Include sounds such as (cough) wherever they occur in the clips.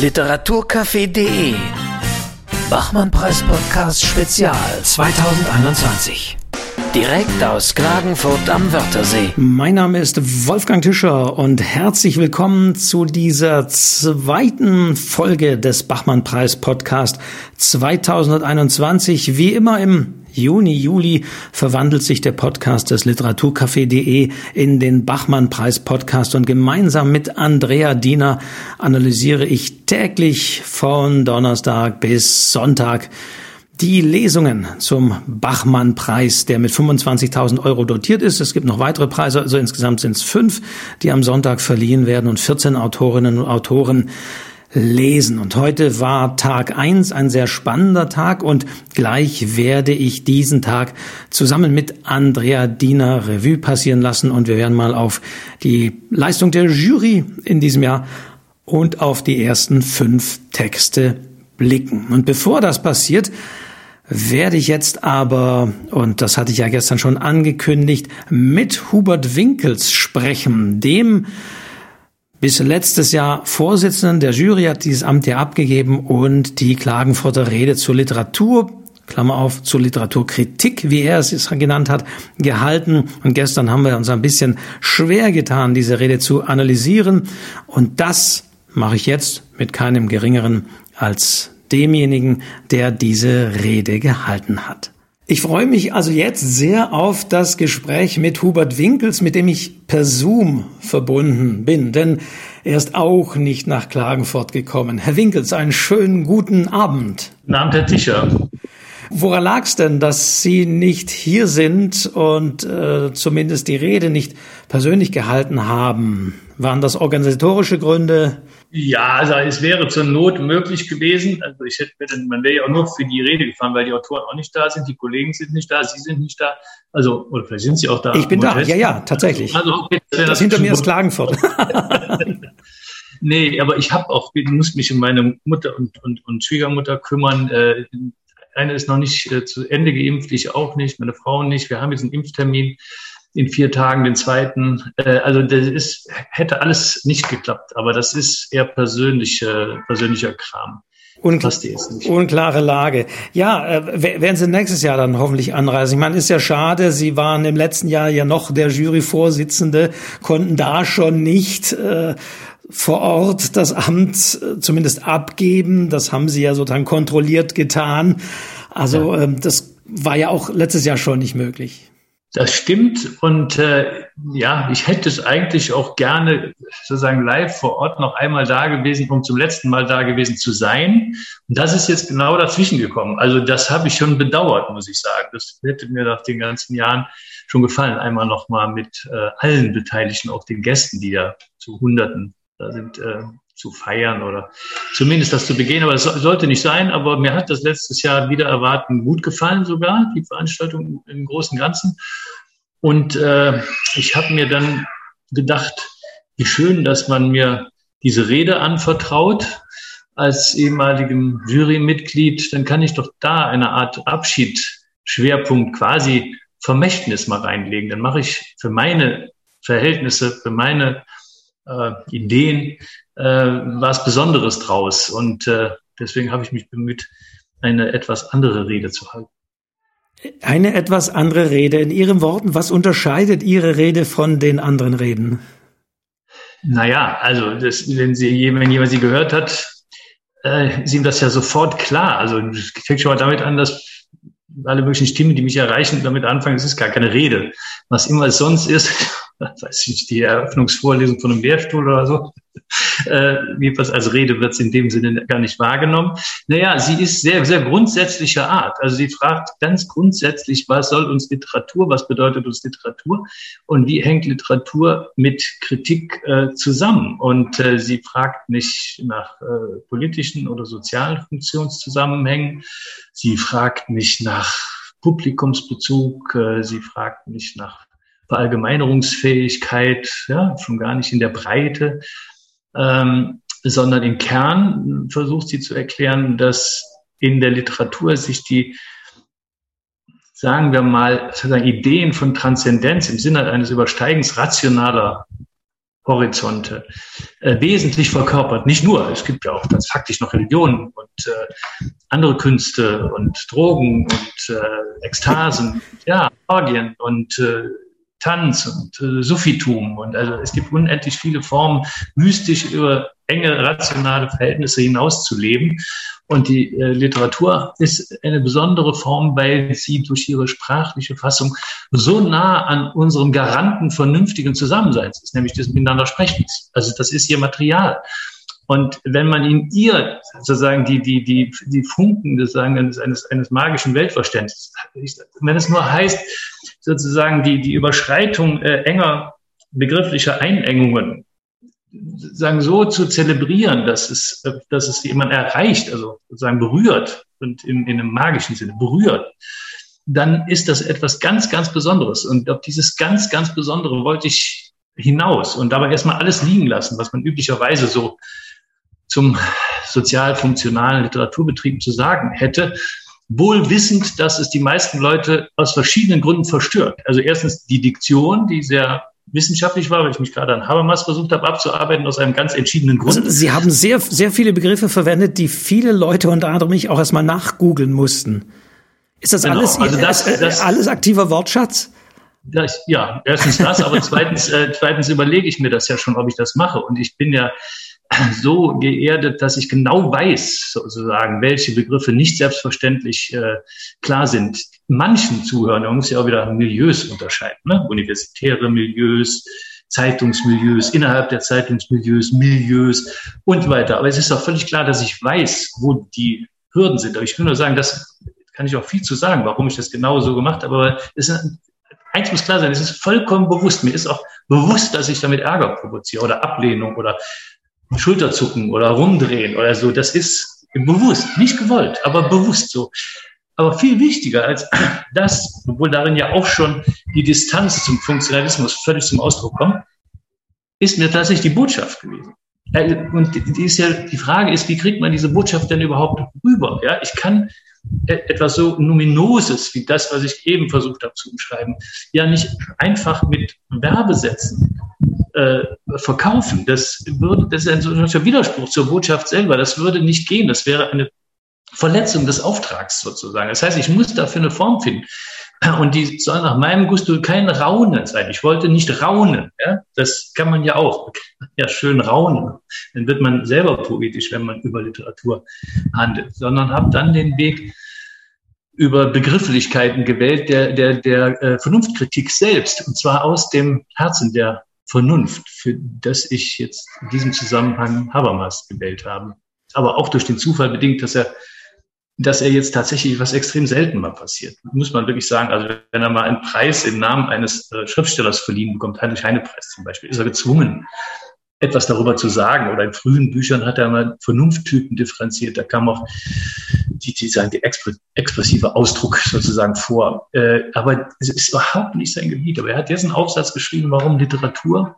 Literaturcafé.de Bachmann-Preis-Podcast Spezial 2021. Direkt aus Klagenfurt am Wörthersee. Mein Name ist Wolfgang Tischer und herzlich willkommen zu dieser zweiten Folge des Bachmann-Preis-Podcast 2021. Wie immer im Juni, Juli verwandelt sich der Podcast des Literaturcafé.de in den Bachmann-Preis-Podcast und gemeinsam mit Andrea Diener analysiere ich täglich von Donnerstag bis Sonntag die Lesungen zum Bachmann-Preis, der mit 25.000 Euro dotiert ist. Es gibt noch weitere Preise, also insgesamt sind es fünf, die am Sonntag verliehen werden und 14 Autorinnen und Autoren lesen. Und heute war Tag eins, ein sehr spannender Tag und gleich werde ich diesen Tag zusammen mit Andrea Diener Revue passieren lassen und wir werden mal auf die Leistung der Jury in diesem Jahr und auf die ersten fünf Texte blicken. Und bevor das passiert, werde ich jetzt aber, und das hatte ich ja gestern schon angekündigt, mit Hubert Winkels sprechen, dem bis letztes Jahr Vorsitzenden der Jury hat dieses Amt ja abgegeben und die Klagenfurter Rede zur Literatur Klammer auf, zur Literaturkritik, wie er es genannt hat, gehalten. Und gestern haben wir uns ein bisschen schwer getan, diese Rede zu analysieren. Und das mache ich jetzt mit keinem geringeren als demjenigen, der diese Rede gehalten hat. Ich freue mich also jetzt sehr auf das Gespräch mit Hubert Winkels, mit dem ich per Zoom verbunden bin, denn er ist auch nicht nach Klagenfurt gekommen. Herr Winkels, einen schönen guten Abend. Guten Abend, Herr Tischer. Woran lag es denn, dass Sie nicht hier sind und äh, zumindest die Rede nicht persönlich gehalten haben? Waren das organisatorische Gründe? Ja, also es wäre zur Not möglich gewesen. Also ich hätte, man wäre ja auch nur für die Rede gefahren, weil die Autoren auch nicht da sind, die Kollegen sind nicht da, Sie sind nicht da. Also, oder vielleicht sind Sie auch da. Ich bin da, ja, ja, tatsächlich. Also, okay, das, das hinter mir ist Klagenfurt. (laughs) nee, aber ich habe auch, ich muss mich um meine Mutter und, und, und Schwiegermutter kümmern. Äh, eine ist noch nicht äh, zu Ende geimpft, ich auch nicht, meine Frau nicht. Wir haben jetzt einen Impftermin in vier Tagen den zweiten. Äh, also das ist, hätte alles nicht geklappt, aber das ist eher persönliche, persönlicher Kram. Unklar, unklare Lage. Ja, äh, werden Sie nächstes Jahr dann hoffentlich anreisen? Ich meine, ist ja schade, Sie waren im letzten Jahr ja noch der Juryvorsitzende, konnten da schon nicht äh, vor Ort das Amt äh, zumindest abgeben. Das haben Sie ja sozusagen kontrolliert getan. Also ja. ähm, das war ja auch letztes Jahr schon nicht möglich. Das stimmt und äh, ja, ich hätte es eigentlich auch gerne sozusagen live vor Ort noch einmal da gewesen, um zum letzten Mal da gewesen zu sein. Und das ist jetzt genau dazwischen gekommen. Also das habe ich schon bedauert, muss ich sagen. Das hätte mir nach den ganzen Jahren schon gefallen, einmal noch mal mit äh, allen Beteiligten, auch den Gästen, die ja zu Hunderten da sind, äh, zu feiern oder zumindest das zu begehen. Aber das sollte nicht sein. Aber mir hat das letztes Jahr wieder erwarten gut gefallen sogar, die Veranstaltung im Großen und Ganzen. Und äh, ich habe mir dann gedacht, wie schön, dass man mir diese Rede anvertraut als ehemaligem Jurymitglied. Dann kann ich doch da eine Art Abschiedsschwerpunkt quasi Vermächtnis mal reinlegen. Dann mache ich für meine Verhältnisse, für meine äh, Ideen äh, was Besonderes draus. Und äh, deswegen habe ich mich bemüht, eine etwas andere Rede zu halten. Eine etwas andere Rede. In Ihren Worten, was unterscheidet Ihre Rede von den anderen Reden? Naja, also das, wenn, sie, wenn jemand sie gehört hat, äh, ist ihm das ja sofort klar. Also ich fängt schon mal damit an, dass alle möglichen Stimmen, die mich erreichen, damit anfangen, es ist gar keine Rede. Was immer es sonst ist, weiß ich nicht, die Eröffnungsvorlesung von einem Lehrstuhl oder so. (laughs) Äh, jedenfalls als Rede wird es in dem Sinne gar nicht wahrgenommen. Naja, sie ist sehr, sehr grundsätzlicher Art. Also sie fragt ganz grundsätzlich, was soll uns Literatur, was bedeutet uns Literatur und wie hängt Literatur mit Kritik äh, zusammen? Und äh, sie fragt nicht nach äh, politischen oder sozialen Funktionszusammenhängen. Sie fragt nicht nach Publikumsbezug. Äh, sie fragt nicht nach Verallgemeinerungsfähigkeit, ja, schon gar nicht in der Breite, ähm, sondern im Kern versucht sie zu erklären, dass in der Literatur sich die, sagen wir mal, sozusagen Ideen von Transzendenz im Sinne eines Übersteigens rationaler Horizonte äh, wesentlich verkörpert. Nicht nur, es gibt ja auch ganz faktisch noch Religionen und äh, andere Künste und Drogen und äh, Ekstasen, ja, Orgien und äh, Tanz und äh, Suffitum. Und also es gibt unendlich viele Formen, mystisch über enge rationale Verhältnisse hinaus zu leben. Und die äh, Literatur ist eine besondere Form, weil sie durch ihre sprachliche Fassung so nah an unserem Garanten vernünftigen Zusammenseins ist, nämlich des Miteinander Sprechens. Also das ist ihr Material. Und wenn man in ihr sozusagen die, die, die, die Funken sozusagen eines, eines, eines magischen Weltverständnisses, wenn es nur heißt, sozusagen die, die Überschreitung äh, enger begrifflicher Einengungen sagen so zu zelebrieren, dass es, dass es jemand erreicht, also sozusagen berührt und in, in einem magischen Sinne berührt, dann ist das etwas ganz, ganz Besonderes. Und auf dieses ganz, ganz Besondere wollte ich hinaus und dabei erstmal alles liegen lassen, was man üblicherweise so zum sozial-funktionalen Literaturbetrieb zu sagen hätte, wohl wissend, dass es die meisten Leute aus verschiedenen Gründen verstört. Also erstens die Diktion, die sehr wissenschaftlich war, weil ich mich gerade an Habermas versucht habe abzuarbeiten, aus einem ganz entschiedenen Grund. Also Sie haben sehr, sehr viele Begriffe verwendet, die viele Leute unter anderem mich auch erstmal nachgoogeln mussten. Ist das genau, alles, also das, äh, das, alles aktiver Wortschatz? Das, ja, erstens das, aber (laughs) zweitens, äh, zweitens überlege ich mir das ja schon, ob ich das mache. Und ich bin ja (clears throat) so geerdet, dass ich genau weiß, sozusagen, welche Begriffe nicht selbstverständlich äh, klar sind. Manchen Zuhörern, man muss ja auch wieder Milieus unterscheiden, ne? universitäre Milieus, Zeitungsmilieus, innerhalb der Zeitungsmilieus, Milieus und weiter. Aber es ist auch völlig klar, dass ich weiß, wo die Hürden sind. Aber ich will nur sagen, das kann ich auch viel zu sagen, warum ich das genau so gemacht habe. Aber es ist, eins muss klar sein, es ist vollkommen bewusst. Mir ist auch bewusst, dass ich damit Ärger provoziere oder Ablehnung oder Schulterzucken oder rumdrehen oder so. Das ist bewusst, nicht gewollt, aber bewusst so. Aber viel wichtiger als das, obwohl darin ja auch schon die Distanz zum Funktionalismus völlig zum Ausdruck kommt, ist mir tatsächlich die Botschaft gewesen. Und die, ist ja, die Frage ist, wie kriegt man diese Botschaft denn überhaupt rüber? Ja, ich kann etwas so Numinoses wie das, was ich eben versucht habe zu beschreiben, ja nicht einfach mit Werbesätzen äh, verkaufen. Das würde, das ist ein solcher Widerspruch zur Botschaft selber. Das würde nicht gehen. Das wäre eine Verletzung des Auftrags sozusagen. Das heißt, ich muss dafür eine Form finden. Und die soll nach meinem Gusto kein Raunen sein. Ich wollte nicht raunen. Ja? Das kann man ja auch. Ja, schön raunen. Dann wird man selber poetisch, wenn man über Literatur handelt. Sondern habe dann den Weg über Begrifflichkeiten gewählt, der, der, der äh, Vernunftkritik selbst. Und zwar aus dem Herzen der Vernunft, für das ich jetzt in diesem Zusammenhang Habermas gewählt habe. Aber auch durch den Zufall bedingt, dass er, dass er jetzt tatsächlich was extrem selten mal passiert. Muss man wirklich sagen. Also wenn er mal einen Preis im Namen eines äh, Schriftstellers verliehen bekommt, Heinrich Heine Preis zum Beispiel, ist er gezwungen, etwas darüber zu sagen. Oder in frühen Büchern hat er mal Vernunfttypen differenziert. Da kam auch die, die sagen, der expressive Ausdruck sozusagen vor. Äh, aber es ist überhaupt nicht sein Gebiet. Aber er hat jetzt einen Aufsatz geschrieben, warum Literatur,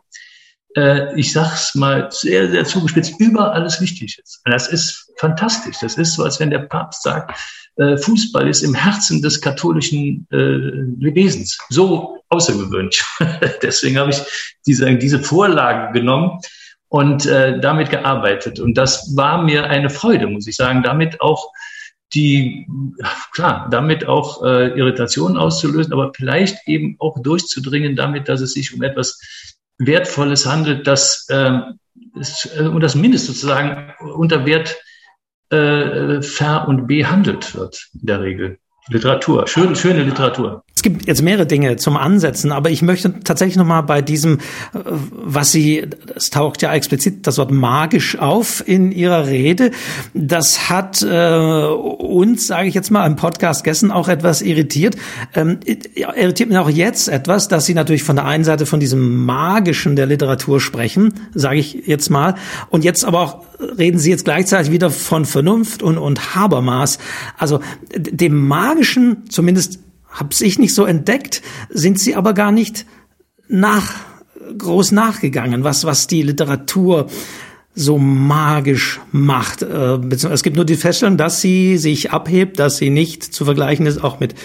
äh, ich sag's mal sehr, sehr zugespitzt, über alles wichtig ist. Das ist fantastisch. Das ist so, als wenn der Papst sagt, äh, Fußball ist im Herzen des katholischen äh, Wesens. So außergewöhnlich. (laughs) Deswegen habe ich diese, diese Vorlage genommen und äh, damit gearbeitet. Und das war mir eine Freude, muss ich sagen, damit auch die, klar, damit auch äh, Irritationen auszulösen, aber vielleicht eben auch durchzudringen damit, dass es sich um etwas Wertvolles handelt, das, äh, ist, äh, und das Mindest sozusagen unter Wert äh, ver- und behandelt wird in der Regel. Literatur, schön, schöne Literatur. Es gibt jetzt mehrere Dinge zum Ansetzen, aber ich möchte tatsächlich noch mal bei diesem, äh, was Sie, es taucht ja explizit das Wort magisch auf in Ihrer Rede. Das hat äh, uns, sage ich jetzt mal, im Podcast gestern auch etwas irritiert. Ähm, irritiert mich auch jetzt etwas, dass Sie natürlich von der einen Seite von diesem magischen der Literatur sprechen, sage ich jetzt mal, und jetzt aber auch reden Sie jetzt gleichzeitig wieder von Vernunft und, und Habermas. Also dem magischen, zumindest habe ich nicht so entdeckt, sind sie aber gar nicht nach, groß nachgegangen, was, was die Literatur so magisch macht. Äh, es gibt nur die Feststellung, dass sie sich abhebt, dass sie nicht zu vergleichen ist, auch mit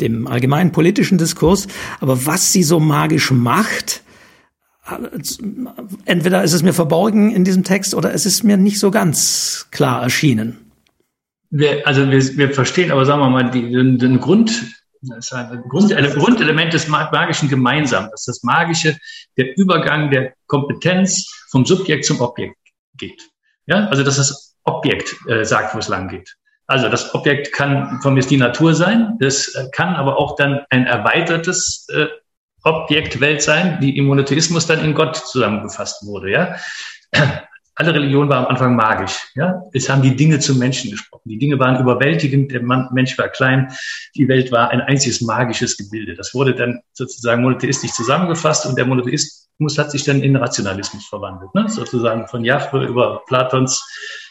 dem allgemeinen politischen Diskurs. Aber was sie so magisch macht, entweder ist es mir verborgen in diesem Text oder es ist mir nicht so ganz klar erschienen. Wir, also wir, wir verstehen aber, sagen wir mal, die, den, den Grund, das ein Grundele Grundelement des Magischen gemeinsam, dass das Magische der Übergang der Kompetenz vom Subjekt zum Objekt geht. Ja, also dass das Objekt äh, sagt, wo es lang geht. Also das Objekt kann von mir die Natur sein, das äh, kann aber auch dann ein erweitertes äh, Objektwelt sein, die im Monotheismus dann in Gott zusammengefasst wurde. Ja, alle Religionen waren am Anfang magisch. Ja, es haben die Dinge zum Menschen gesprochen. Die Dinge waren überwältigend. Der Mensch war klein. Die Welt war ein einziges magisches Gebilde. Das wurde dann sozusagen monotheistisch zusammengefasst und der Monotheismus hat sich dann in Rationalismus verwandelt. Ne? Sozusagen von Jahwe über Platons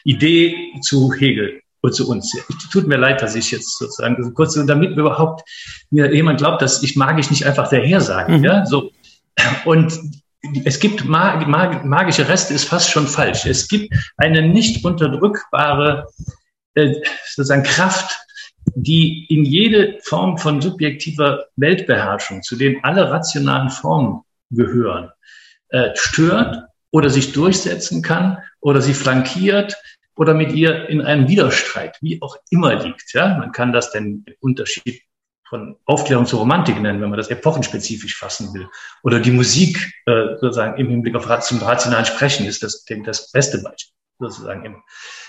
Idee zu Hegel und zu uns. Es tut mir leid, dass ich jetzt sozusagen kurz, damit mir überhaupt mir jemand glaubt, dass ich magisch nicht einfach daher sage. Mhm. Ja, so. Und es gibt mag, mag, magische Reste, ist fast schon falsch. Es gibt eine nicht unterdrückbare äh, sozusagen Kraft, die in jede Form von subjektiver Weltbeherrschung, zu denen alle rationalen Formen gehören, äh, stört oder sich durchsetzen kann oder sie flankiert oder mit ihr in einem Widerstreit, wie auch immer liegt. Ja, man kann das den Unterschied von Aufklärung zur Romantik nennen, wenn man das epochenspezifisch fassen will. Oder die Musik äh, sozusagen im Hinblick auf zum rationalen Sprechen ist das, denke das beste Beispiel sozusagen immer.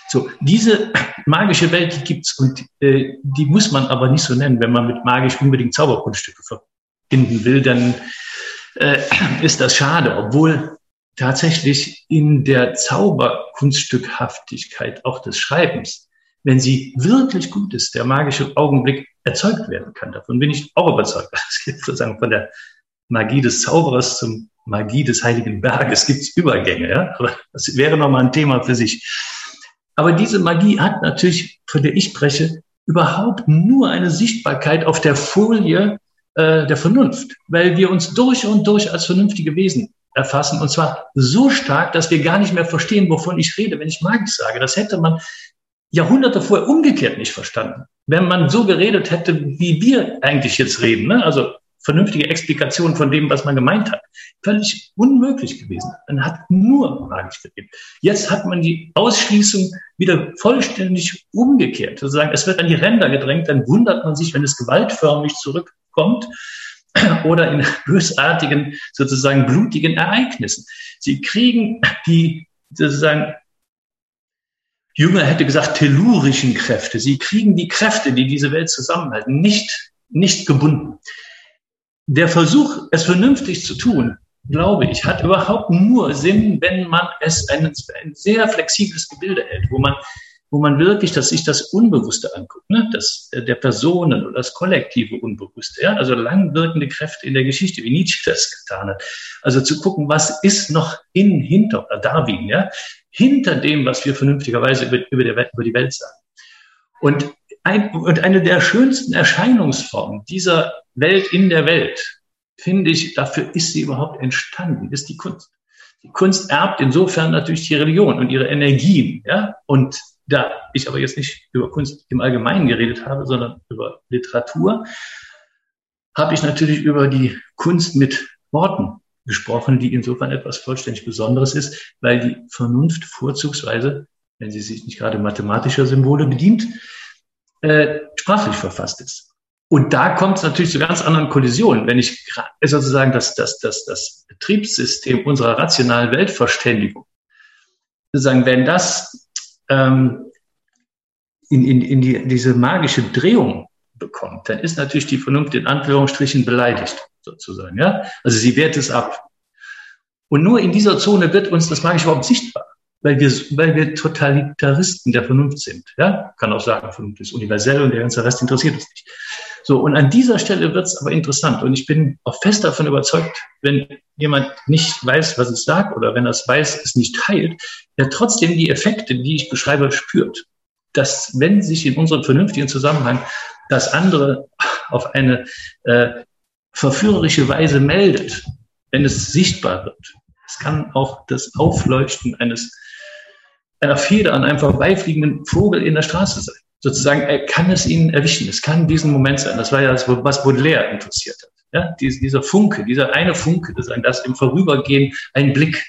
So, diese (clears throat) magische Welt, die gibt's und äh, die muss man aber nicht so nennen, wenn man mit magisch unbedingt Zauberkunststücke verbinden will, dann äh, (clears throat) ist das schade, obwohl tatsächlich in der Zauberkunststückhaftigkeit auch des Schreibens, wenn sie wirklich gut ist, der magische Augenblick erzeugt werden kann. Davon bin ich auch überzeugt. Es (laughs) gibt sozusagen von der Magie des Zauberers zum Magie des Heiligen Berges gibt's Übergänge, ja. Aber das wäre nochmal ein Thema für sich. Aber diese Magie hat natürlich, von der ich spreche, überhaupt nur eine Sichtbarkeit auf der Folie äh, der Vernunft, weil wir uns durch und durch als vernünftige Wesen erfassen. Und zwar so stark, dass wir gar nicht mehr verstehen, wovon ich rede, wenn ich magisch sage. Das hätte man Jahrhunderte vorher umgekehrt nicht verstanden. Wenn man so geredet hätte, wie wir eigentlich jetzt reden, ne? also vernünftige Explikation von dem, was man gemeint hat, völlig unmöglich gewesen. Man hat nur magisch geredet. Jetzt hat man die Ausschließung wieder vollständig umgekehrt. Sozusagen, es wird an die Ränder gedrängt, dann wundert man sich, wenn es gewaltförmig zurückkommt (clears throat) oder in bösartigen, sozusagen blutigen Ereignissen. Sie kriegen die sozusagen Jünger hätte gesagt, tellurischen Kräfte. Sie kriegen die Kräfte, die diese Welt zusammenhalten, nicht, nicht gebunden. Der Versuch, es vernünftig zu tun, glaube ich, hat überhaupt nur Sinn, wenn man es ein, ein sehr flexibles Gebilde hält, wo man wo man wirklich, dass sich das Unbewusste anguckt, ne? das äh, der Personen oder das kollektive Unbewusste, ja, also langwirkende Kräfte in der Geschichte, wie Nietzsche das getan hat. Also zu gucken, was ist noch in hinter oder Darwin, ja, hinter dem, was wir vernünftigerweise über, über, der, über die Welt sagen. Und, ein, und eine der schönsten Erscheinungsformen dieser Welt in der Welt, finde ich, dafür ist sie überhaupt entstanden, ist die Kunst. Die Kunst erbt insofern natürlich die Religion und ihre Energien, ja, und da ich aber jetzt nicht über Kunst im Allgemeinen geredet habe, sondern über Literatur, habe ich natürlich über die Kunst mit Worten gesprochen, die insofern etwas vollständig Besonderes ist, weil die Vernunft vorzugsweise, wenn sie sich nicht gerade mathematischer Symbole bedient, äh, sprachlich verfasst ist. Und da kommt es natürlich zu ganz anderen Kollisionen. Wenn ich sozusagen das, das, das, das Betriebssystem unserer rationalen Weltverständigung, sozusagen, wenn das ähm, in, in, in die, diese magische Drehung bekommt, dann ist natürlich die Vernunft in Anführungsstrichen beleidigt, sozusagen. Ja? Also sie wehrt es ab. Und nur in dieser Zone wird uns das Magische überhaupt sichtbar, weil wir, weil wir Totalitaristen der Vernunft sind. Ja? Kann auch sagen, Vernunft ist universell und der ganze Rest interessiert uns nicht. So, und an dieser Stelle wird es aber interessant. Und ich bin auch fest davon überzeugt, wenn jemand nicht weiß, was es sagt, oder wenn er es weiß, es nicht teilt, er trotzdem die Effekte, die ich beschreibe, spürt. Dass, wenn sich in unserem vernünftigen Zusammenhang das andere auf eine äh, verführerische Weise meldet, wenn es sichtbar wird. Es kann auch das Aufleuchten eines einer Feder an einem vorbeifliegenden Vogel in der Straße sein. Sozusagen, er kann es ihnen erwischen. Es kann diesen Moment sein. Das war ja das, was Baudelaire interessiert hat. Ja, dieser Funke, dieser eine Funke, das, das im Vorübergehen ein Blick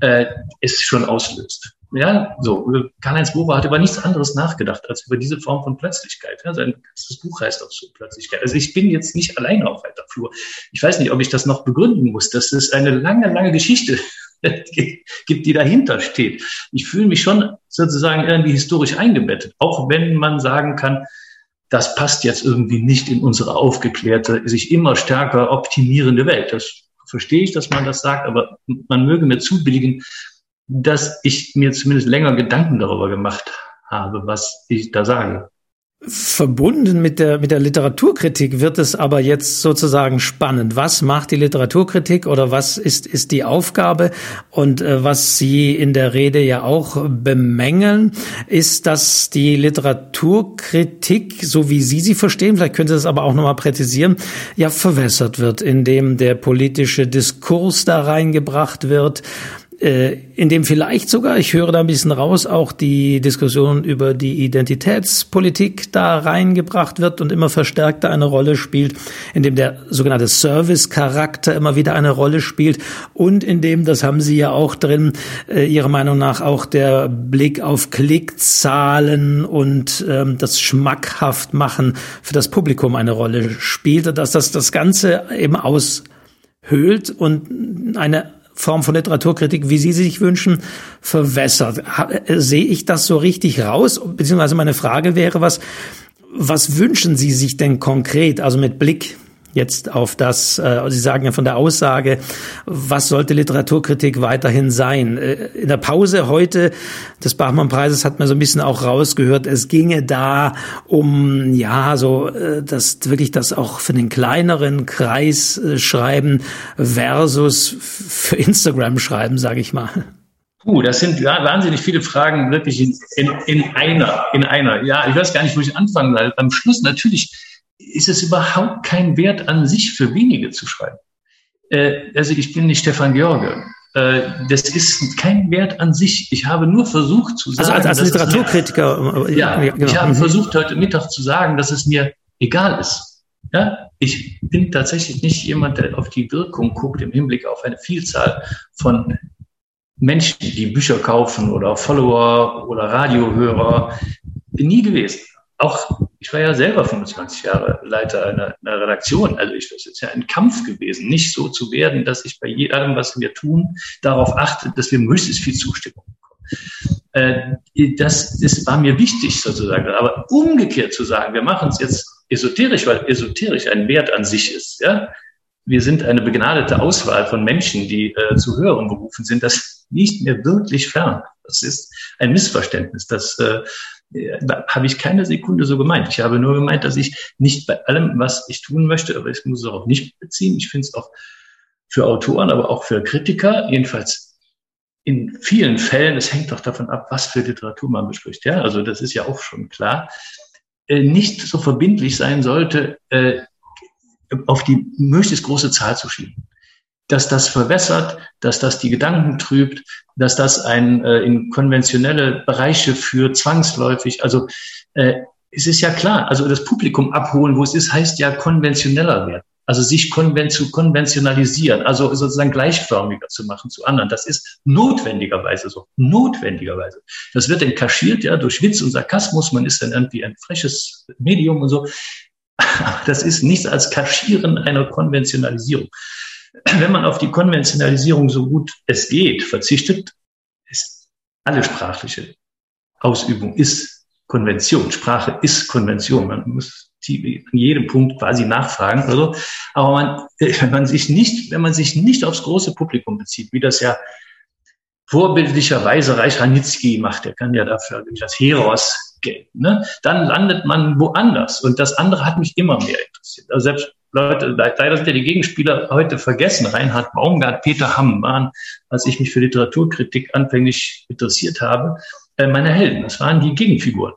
äh, es schon auslöst. Ja, so. Karl-Heinz Bober hat über nichts anderes nachgedacht als über diese Form von Plötzlichkeit. Ja, sein ganzes Buch heißt auch so Plötzlichkeit. Also ich bin jetzt nicht alleine auf weiter Flur. Ich weiß nicht, ob ich das noch begründen muss. Das ist eine lange, lange Geschichte (laughs) gibt, die dahinter steht. Ich fühle mich schon sozusagen irgendwie historisch eingebettet, auch wenn man sagen kann, das passt jetzt irgendwie nicht in unsere aufgeklärte, sich immer stärker optimierende Welt. Das verstehe ich, dass man das sagt, aber man möge mir zubilligen, dass ich mir zumindest länger Gedanken darüber gemacht habe, was ich da sage. Verbunden mit der, mit der Literaturkritik wird es aber jetzt sozusagen spannend. Was macht die Literaturkritik oder was ist, ist die Aufgabe? Und äh, was Sie in der Rede ja auch bemängeln, ist, dass die Literaturkritik, so wie Sie sie verstehen, vielleicht können Sie das aber auch nochmal präzisieren, ja verwässert wird, indem der politische Diskurs da reingebracht wird in dem vielleicht sogar, ich höre da ein bisschen raus, auch die Diskussion über die Identitätspolitik da reingebracht wird und immer verstärkter eine Rolle spielt, in dem der sogenannte Service-Charakter immer wieder eine Rolle spielt und in dem, das haben Sie ja auch drin, äh, Ihrer Meinung nach auch der Blick auf Klickzahlen und ähm, das schmackhaft machen für das Publikum eine Rolle spielt, dass das das Ganze eben aushöhlt und eine Form von Literaturkritik, wie Sie sich wünschen, verwässert. Äh, sehe ich das so richtig raus? Beziehungsweise meine Frage wäre, was, was wünschen Sie sich denn konkret, also mit Blick jetzt auf das, äh, Sie sagen ja von der Aussage, was sollte Literaturkritik weiterhin sein? Äh, in der Pause heute des Bachmann-Preises hat man so ein bisschen auch rausgehört, es ginge da um, ja, so, äh, das wirklich das auch für den kleineren Kreis äh, schreiben versus für Instagram schreiben, sage ich mal. Uh, das sind wahnsinnig viele Fragen wirklich in, in, in einer, in einer. Ja, ich weiß gar nicht, wo ich anfangen soll. Am Schluss natürlich ist es überhaupt kein Wert an sich für wenige zu schreiben. Äh, also ich bin nicht Stefan George. Äh, das ist kein Wert an sich. Ich habe nur versucht zu sagen. Also als, als Literaturkritiker. Mir, ja, genau. ich habe mhm. versucht heute Mittag zu sagen, dass es mir egal ist. Ja, ich bin tatsächlich nicht jemand, der auf die Wirkung guckt im Hinblick auf eine Vielzahl von Menschen, die Bücher kaufen oder Follower oder Radiohörer. Bin nie gewesen auch, ich war ja selber 25 Jahre Leiter einer, einer Redaktion. Also ich, das ist ja ein Kampf gewesen, nicht so zu werden, dass ich bei jedem, was wir tun, darauf achte, dass wir möglichst viel Zustimmung bekommen. Äh, das, das war mir wichtig sozusagen. Aber umgekehrt zu sagen, wir machen es jetzt esoterisch, weil esoterisch ein Wert an sich ist. Ja? Wir sind eine begnadete Auswahl von Menschen, die äh, zu höheren berufen sind. Das liegt mir wirklich fern. Das ist ein Missverständnis. Das äh, habe ich keine Sekunde so gemeint. Ich habe nur gemeint, dass ich nicht bei allem, was ich tun möchte, aber ich muss es auch nicht beziehen. Ich finde es auch für Autoren, aber auch für Kritiker, jedenfalls in vielen Fällen, es hängt doch davon ab, was für Literatur man bespricht. Ja, also das ist ja auch schon klar, äh, nicht so verbindlich sein sollte, äh, auf die möglichst große Zahl zu schieben dass das verwässert, dass das die Gedanken trübt, dass das ein äh, in konventionelle Bereiche führt, zwangsläufig. Also äh, es ist ja klar, also das Publikum abholen, wo es ist, heißt ja konventioneller werden. Also sich konven zu konventionalisieren, also sozusagen gleichförmiger zu machen zu anderen. Das ist notwendigerweise so. Notwendigerweise. Das wird dann kaschiert, ja, durch Witz und Sarkasmus. Man ist dann irgendwie ein freches Medium und so. (laughs) Das ist nichts als Kaschieren einer Konventionalisierung wenn man auf die Konventionalisierung so gut es geht verzichtet, ist alle sprachliche Ausübung ist Konvention. Sprache ist Konvention. Man muss die an jedem Punkt quasi nachfragen oder so. Aber man, wenn man sich nicht, wenn man sich nicht aufs große Publikum bezieht, wie das ja vorbildlicherweise Reich Ranitzky macht, der kann ja dafür das Heros gelten, ne? dann landet man woanders. Und das andere hat mich immer mehr interessiert. Also selbst Leute, leider sind ja die Gegenspieler heute vergessen. Reinhard Baumgart, Peter Hamm waren, als ich mich für Literaturkritik anfänglich interessiert habe, äh, meine Helden. Das waren die Gegenfiguren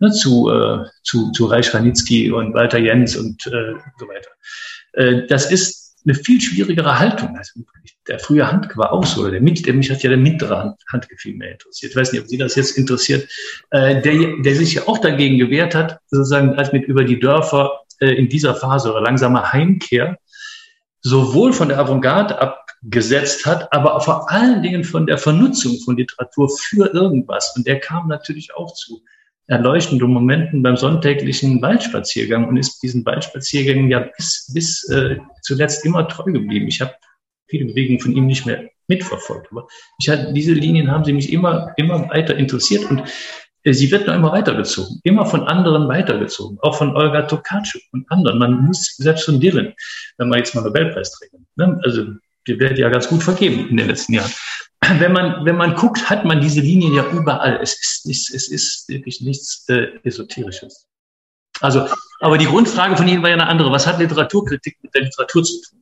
ne, zu, äh, zu, zu Reich Ranitzky und Walter Jens und äh, so weiter. Äh, das ist eine viel schwierigere Haltung. Also der frühe Handke war auch so, der, mit, der mich hat ja der mittlere Hand, Handke viel mehr interessiert. Ich weiß nicht, ob Sie das jetzt interessiert, äh, der, der sich ja auch dagegen gewehrt hat, sozusagen als mit über die Dörfer äh, in dieser Phase oder langsame Heimkehr sowohl von der Avantgarde abgesetzt hat, aber vor allen Dingen von der Vernutzung von Literatur für irgendwas. Und der kam natürlich auch zu erleuchtenden Momenten beim sonntäglichen Waldspaziergang und ist diesen Waldspaziergängen ja bis, bis äh, zuletzt immer treu geblieben. Ich habe viele Bewegungen von ihm nicht mehr mitverfolgt. Aber ich hatte, diese Linien haben sie mich immer, immer weiter interessiert und äh, sie wird noch immer weitergezogen, immer von anderen weitergezogen, auch von Olga Tokarczuk und anderen. Man muss selbst von Dylan, wenn man jetzt mal Nobelpreisträger, ne? also die wird ja ganz gut vergeben in den letzten Jahren. Wenn man, wenn man guckt, hat man diese Linien ja überall. Es ist, nichts, es ist wirklich nichts äh, Esoterisches. Also, aber die Grundfrage von Ihnen war ja eine andere. Was hat Literaturkritik mit der Literatur zu tun?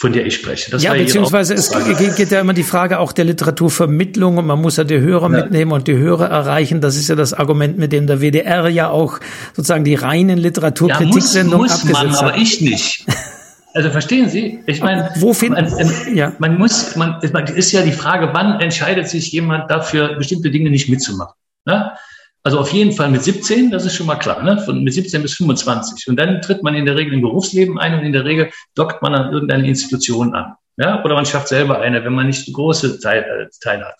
von der ich spreche. Das ja, beziehungsweise es geht, ja immer die Frage auch der Literaturvermittlung und man muss ja die Hörer ja. mitnehmen und die Hörer erreichen. Das ist ja das Argument, mit dem der WDR ja auch sozusagen die reinen Literaturkritiksendungen ja, abgesetzt man, hat. aber ich nicht. (laughs) Also verstehen Sie? Ich meine, wo man, ja. man muss, man, ist ja die Frage, wann entscheidet sich jemand dafür, bestimmte Dinge nicht mitzumachen? Ne? Also auf jeden Fall mit 17, das ist schon mal klar, ne? Von mit 17 bis 25. Und dann tritt man in der Regel im Berufsleben ein und in der Regel dockt man an irgendeine Institution an. Ja? Oder man schafft selber eine, wenn man nicht große Teil, äh, Teil hat.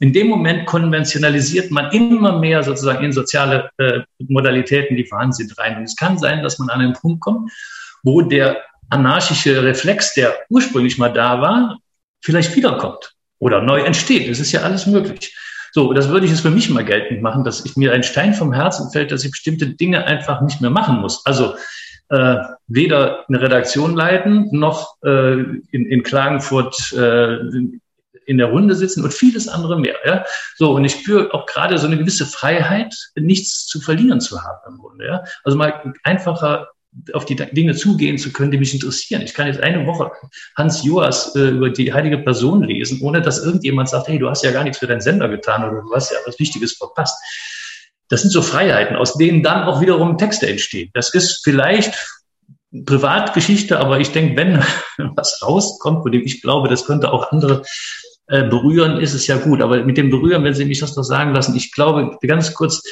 In dem Moment konventionalisiert man immer mehr sozusagen in soziale äh, Modalitäten, die vorhanden sind, rein. Und es kann sein, dass man an einen Punkt kommt, wo der anarchische Reflex, der ursprünglich mal da war, vielleicht wiederkommt oder neu entsteht. Das ist ja alles möglich. So, das würde ich jetzt für mich mal geltend machen, dass ich mir ein Stein vom Herzen fällt, dass ich bestimmte Dinge einfach nicht mehr machen muss. Also äh, weder eine Redaktion leiten, noch äh, in, in Klagenfurt äh, in der Runde sitzen und vieles andere mehr. Ja? So, und ich spüre auch gerade so eine gewisse Freiheit, nichts zu verlieren zu haben im Grunde. Ja? Also mal einfacher auf die Dinge zugehen zu können, die mich interessieren. Ich kann jetzt eine Woche Hans Joas äh, über die heilige Person lesen, ohne dass irgendjemand sagt, hey, du hast ja gar nichts für deinen Sender getan oder du hast ja was Wichtiges verpasst. Das sind so Freiheiten, aus denen dann auch wiederum Texte entstehen. Das ist vielleicht Privatgeschichte, aber ich denke, wenn (laughs) was rauskommt, von dem ich glaube, das könnte auch andere äh, berühren, ist es ja gut. Aber mit dem Berühren, wenn Sie mich das noch sagen lassen, ich glaube, ganz kurz,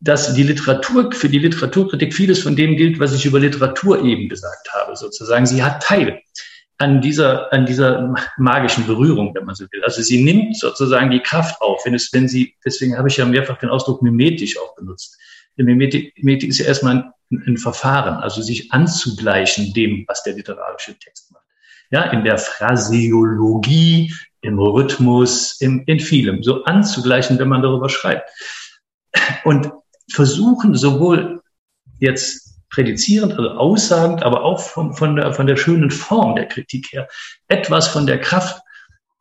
dass die Literatur, für die Literaturkritik vieles von dem gilt, was ich über Literatur eben gesagt habe, sozusagen. Sie hat Teil an dieser, an dieser magischen Berührung, wenn man so will. Also sie nimmt sozusagen die Kraft auf, wenn es, wenn sie, deswegen habe ich ja mehrfach den Ausdruck mimetisch auch benutzt. Mimetik, Mimetik ist ja erstmal ein, ein Verfahren, also sich anzugleichen dem, was der literarische Text macht. Ja, in der Phraseologie, im Rhythmus, im, in vielem, so anzugleichen, wenn man darüber schreibt. Und versuchen, sowohl jetzt prädizierend, also aussagend, aber auch von, von, der, von der schönen Form der Kritik her, etwas von der Kraft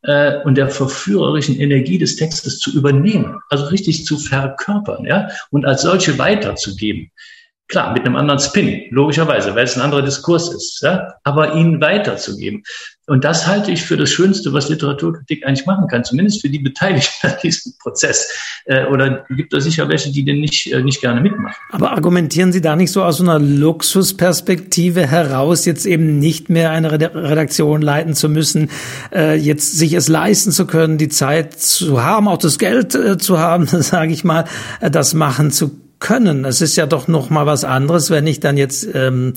äh, und der verführerischen Energie des Textes zu übernehmen, also richtig zu verkörpern, ja, und als solche weiterzugeben. Klar, mit einem anderen Spin, logischerweise, weil es ein anderer Diskurs ist, ja? aber ihn weiterzugeben. Und das halte ich für das Schönste, was Literaturkritik eigentlich machen kann, zumindest für die Beteiligten (laughs) an diesem Prozess. Äh, oder gibt es sicher welche, die den nicht, äh, nicht gerne mitmachen. Aber argumentieren Sie da nicht so aus einer Luxusperspektive heraus, jetzt eben nicht mehr eine Redaktion leiten zu müssen, äh, jetzt sich es leisten zu können, die Zeit zu haben, auch das Geld zu haben, (laughs) sage ich mal, das machen zu können. Es ist ja doch noch mal was anderes, wenn ich dann jetzt ähm,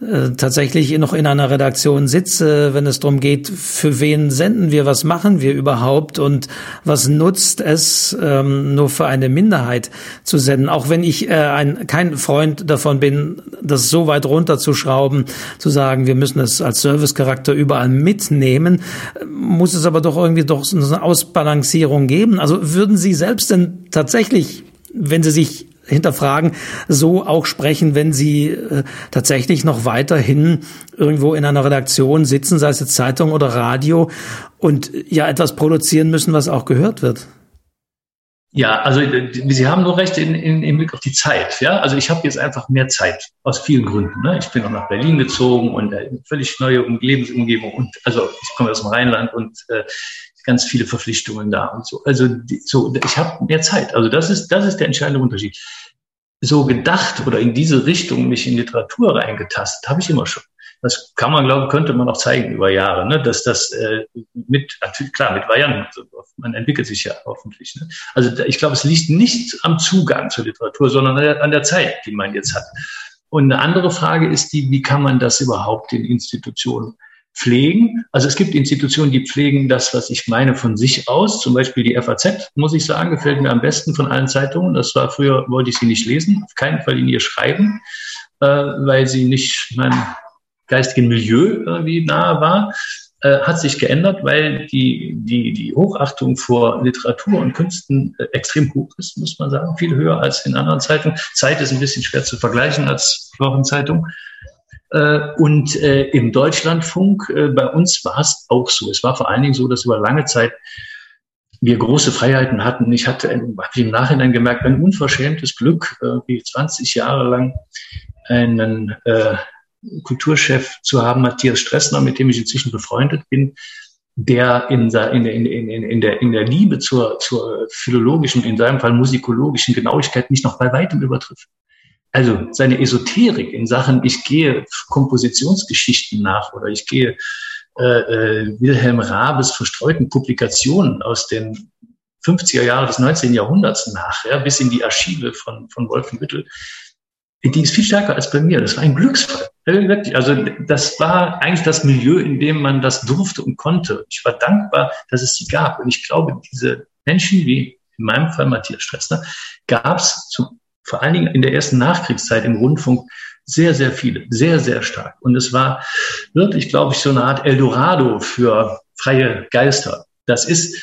äh, tatsächlich noch in einer Redaktion sitze, wenn es darum geht, für wen senden wir, was machen wir überhaupt und was nutzt es, ähm, nur für eine Minderheit zu senden. Auch wenn ich äh, ein, kein Freund davon bin, das so weit runterzuschrauben, zu sagen, wir müssen es als Servicecharakter überall mitnehmen, muss es aber doch irgendwie doch so eine Ausbalancierung geben. Also würden Sie selbst denn tatsächlich, wenn Sie sich hinterfragen, so auch sprechen, wenn sie äh, tatsächlich noch weiterhin irgendwo in einer Redaktion sitzen, sei es jetzt Zeitung oder Radio, und ja etwas produzieren müssen, was auch gehört wird. Ja, also Sie haben nur recht in, in, im Blick auf die Zeit. Ja, also ich habe jetzt einfach mehr Zeit aus vielen Gründen. Ne? Ich bin auch nach Berlin gezogen und äh, völlig neue Lebensumgebung und also ich komme aus dem Rheinland und äh, ganz viele Verpflichtungen da und so. Also so, ich habe mehr Zeit. Also das ist, das ist der entscheidende Unterschied. So gedacht oder in diese Richtung mich in Literatur reingetastet, habe ich immer schon. Das kann man, glaube könnte man auch zeigen über Jahre, ne? dass das äh, mit, klar, mit Varianten, also man entwickelt sich ja hoffentlich. Ne? Also ich glaube, es liegt nicht am Zugang zur Literatur, sondern an der Zeit, die man jetzt hat. Und eine andere Frage ist die, wie kann man das überhaupt in Institutionen pflegen. Also es gibt Institutionen, die pflegen das, was ich meine, von sich aus. Zum Beispiel die FAZ, muss ich sagen, gefällt mir am besten von allen Zeitungen. Das war früher, wollte ich sie nicht lesen, auf keinen Fall in ihr schreiben, äh, weil sie nicht meinem geistigen Milieu irgendwie nahe war. Äh, hat sich geändert, weil die, die, die Hochachtung vor Literatur und Künsten äh, extrem hoch ist, muss man sagen, viel höher als in anderen Zeitungen. Zeit ist ein bisschen schwer zu vergleichen als Wochenzeitung. Äh, und äh, im Deutschlandfunk, äh, bei uns war es auch so. Es war vor allen Dingen so, dass über lange Zeit wir große Freiheiten hatten. Ich hatte im Nachhinein gemerkt, ein unverschämtes Glück, wie 20 Jahre lang einen äh, Kulturchef zu haben, Matthias Stressner, mit dem ich inzwischen befreundet bin, der in der, in der, in, in, in der, in der Liebe zur, zur philologischen, in seinem Fall musikologischen Genauigkeit mich noch bei weitem übertrifft. Also seine Esoterik in Sachen, ich gehe Kompositionsgeschichten nach oder ich gehe äh, äh, Wilhelm Rabes verstreuten Publikationen aus den 50er Jahren des 19. Jahrhunderts nach, ja, bis in die Archive von, von Wolfenbüttel. Die ist viel stärker als bei mir. Das war ein Glücksfall. Also das war eigentlich das Milieu, in dem man das durfte und konnte. Ich war dankbar, dass es sie gab. Und ich glaube, diese Menschen wie in meinem Fall Matthias Stressner gab es zu vor allen Dingen in der ersten Nachkriegszeit im Rundfunk sehr, sehr viele, sehr, sehr stark. Und es war wirklich, glaube ich, so eine Art Eldorado für freie Geister. Das ist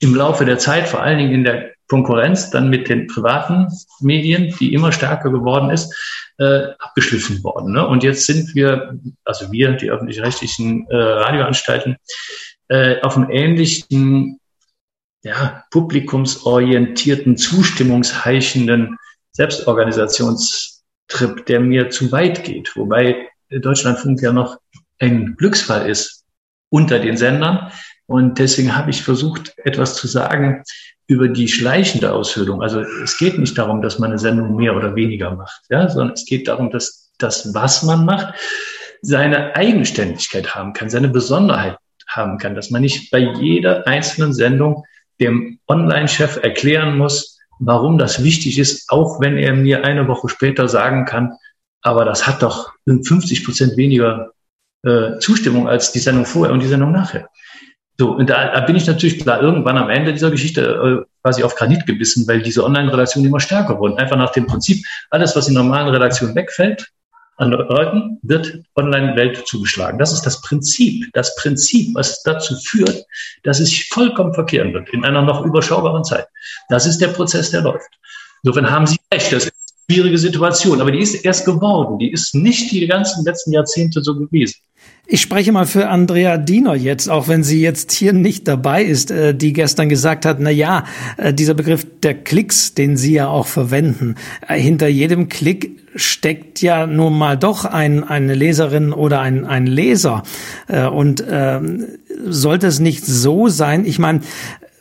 im Laufe der Zeit, vor allen Dingen in der Konkurrenz dann mit den privaten Medien, die immer stärker geworden ist, äh, abgeschliffen worden. Ne? Und jetzt sind wir, also wir, die öffentlich-rechtlichen äh, Radioanstalten, äh, auf einem ähnlichen, ja, publikumsorientierten, zustimmungsheichenden Selbstorganisationstrip, der mir zu weit geht, wobei Deutschlandfunk ja noch ein Glücksfall ist unter den Sendern. Und deswegen habe ich versucht, etwas zu sagen über die schleichende Aushöhlung. Also es geht nicht darum, dass man eine Sendung mehr oder weniger macht, ja, sondern es geht darum, dass das, was man macht, seine Eigenständigkeit haben kann, seine Besonderheit haben kann, dass man nicht bei jeder einzelnen Sendung dem Online-Chef erklären muss, warum das wichtig ist, auch wenn er mir eine Woche später sagen kann, aber das hat doch 50 Prozent weniger äh, Zustimmung als die Sendung vorher und die Sendung nachher. So, und da, da bin ich natürlich klar irgendwann am Ende dieser Geschichte äh, quasi auf Granit gebissen, weil diese Online-Redaktionen immer stärker wurden. Einfach nach dem Prinzip, alles, was in normalen Redaktionen wegfällt, an Leuten wird Online-Welt zugeschlagen. Das ist das Prinzip, das Prinzip, was dazu führt, dass es vollkommen verkehren wird in einer noch überschaubaren Zeit. Das ist der Prozess, der läuft. Insofern haben Sie recht, das ist eine schwierige Situation, aber die ist erst geworden. Die ist nicht die ganzen letzten Jahrzehnte so gewesen. Ich spreche mal für Andrea Diener jetzt, auch wenn sie jetzt hier nicht dabei ist, äh, die gestern gesagt hat, na ja, äh, dieser Begriff der Klicks, den Sie ja auch verwenden, äh, hinter jedem Klick steckt ja nun mal doch ein, eine Leserin oder ein, ein Leser. Und ähm, sollte es nicht so sein, ich meine,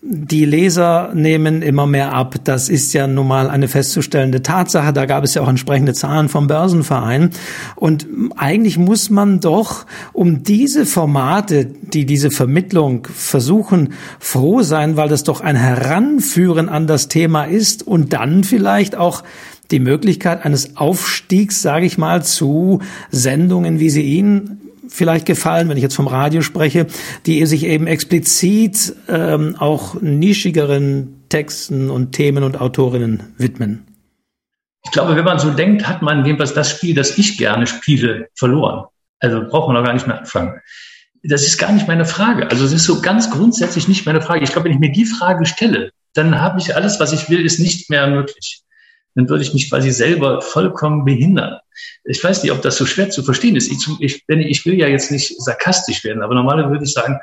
die Leser nehmen immer mehr ab. Das ist ja nun mal eine festzustellende Tatsache. Da gab es ja auch entsprechende Zahlen vom Börsenverein. Und eigentlich muss man doch um diese Formate, die diese Vermittlung versuchen, froh sein, weil das doch ein Heranführen an das Thema ist und dann vielleicht auch die Möglichkeit eines Aufstiegs, sage ich mal, zu Sendungen, wie sie Ihnen vielleicht gefallen, wenn ich jetzt vom Radio spreche, die sich eben explizit ähm, auch nischigeren Texten und Themen und Autorinnen widmen? Ich glaube, wenn man so denkt, hat man jedenfalls das Spiel, das ich gerne spiele, verloren. Also braucht man auch gar nicht mehr anfangen. Das ist gar nicht meine Frage. Also es ist so ganz grundsätzlich nicht meine Frage. Ich glaube, wenn ich mir die Frage stelle, dann habe ich alles, was ich will, ist nicht mehr möglich dann würde ich mich quasi selber vollkommen behindern. Ich weiß nicht, ob das so schwer zu verstehen ist. Ich, ich, ich will ja jetzt nicht sarkastisch werden, aber normalerweise würde ich sagen,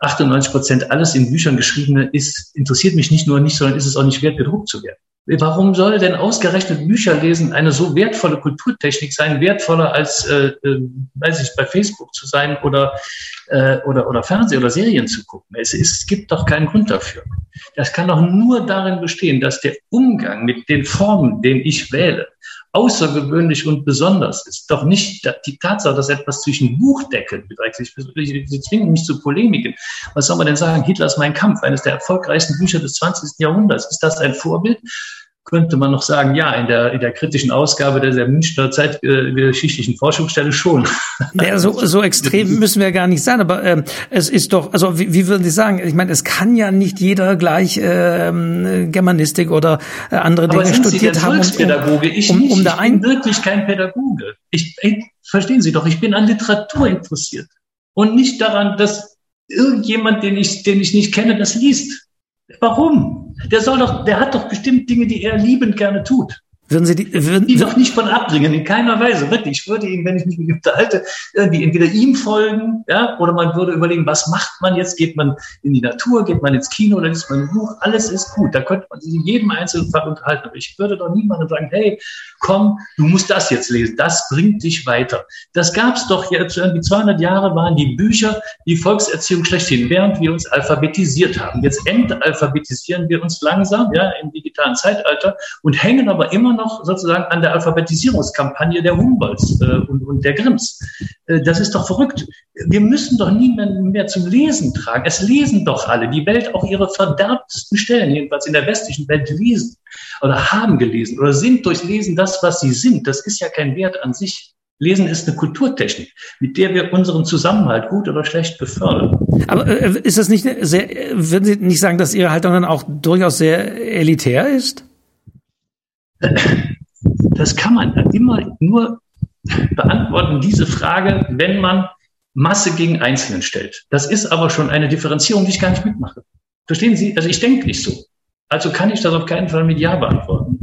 98 Prozent alles in Büchern geschriebene ist, interessiert mich nicht nur nicht, sondern ist es auch nicht wert, gedruckt zu werden. Warum soll denn ausgerechnet Bücher lesen eine so wertvolle Kulturtechnik sein, wertvoller als, äh, äh, weiß ich, bei Facebook zu sein oder, äh, oder, oder Fernseh oder Serien zu gucken? Es, es gibt doch keinen Grund dafür. Das kann doch nur darin bestehen, dass der Umgang mit den Formen, den ich wähle, außergewöhnlich und besonders ist. Doch nicht die Tatsache, dass etwas zwischen Buchdeckeln beträgt. Sie zwingen mich zu Polemiken. Was soll man denn sagen? Hitler ist mein Kampf, eines der erfolgreichsten Bücher des 20. Jahrhunderts. Ist das ein Vorbild? Könnte man noch sagen, ja, in der, in der kritischen Ausgabe der, der Münchner Zeitgeschichtlichen Forschungsstelle schon. (laughs) Naja, so, so extrem müssen wir gar nicht sein, aber ähm, es ist doch, also wie, wie würden Sie sagen, ich meine, es kann ja nicht jeder gleich ähm, Germanistik oder äh, andere aber Dinge studiert haben. Um, ich, um, um, um da ich bin wirklich kein Pädagoge. Ich, ich, verstehen Sie doch, ich bin an Literatur interessiert und nicht daran, dass irgendjemand, den ich, den ich nicht kenne, das liest. Warum? Der soll doch, der hat doch bestimmt Dinge, die er liebend gerne tut. Würden Sie die, würden, die doch nicht von abbringen, in keiner Weise. Wirklich, ich würde ihn, wenn ich mich mit ihm unterhalte, irgendwie entweder ihm folgen, ja, oder man würde überlegen, was macht man jetzt? Geht man in die Natur, geht man ins Kino oder liest man ein Buch? Alles ist gut. Da könnte man sich in jedem einzelnen Fall unterhalten. Aber ich würde doch niemandem sagen, hey, komm, du musst das jetzt lesen. Das bringt dich weiter. Das gab's doch jetzt irgendwie 200 Jahre waren die Bücher die Volkserziehung schlechthin, während wir uns alphabetisiert haben. Jetzt entalphabetisieren wir uns langsam, ja, im digitalen Zeitalter und hängen aber immer noch noch sozusagen an der Alphabetisierungskampagne der Humboldts äh, und, und der Grimms. Äh, das ist doch verrückt. Wir müssen doch niemanden mehr zum Lesen tragen. Es lesen doch alle. Die Welt auch ihre verderbtesten Stellen, jedenfalls in der westlichen Welt, lesen oder haben gelesen oder sind durch Lesen das, was sie sind. Das ist ja kein Wert an sich. Lesen ist eine Kulturtechnik, mit der wir unseren Zusammenhalt gut oder schlecht befördern. Aber äh, ist das nicht sehr, würden Sie nicht sagen, dass Ihre Haltung dann auch durchaus sehr elitär ist? Das kann man immer nur beantworten, diese Frage, wenn man Masse gegen Einzelnen stellt. Das ist aber schon eine Differenzierung, die ich gar nicht mitmache. Verstehen Sie? Also ich denke nicht so. Also kann ich das auf keinen Fall mit Ja beantworten.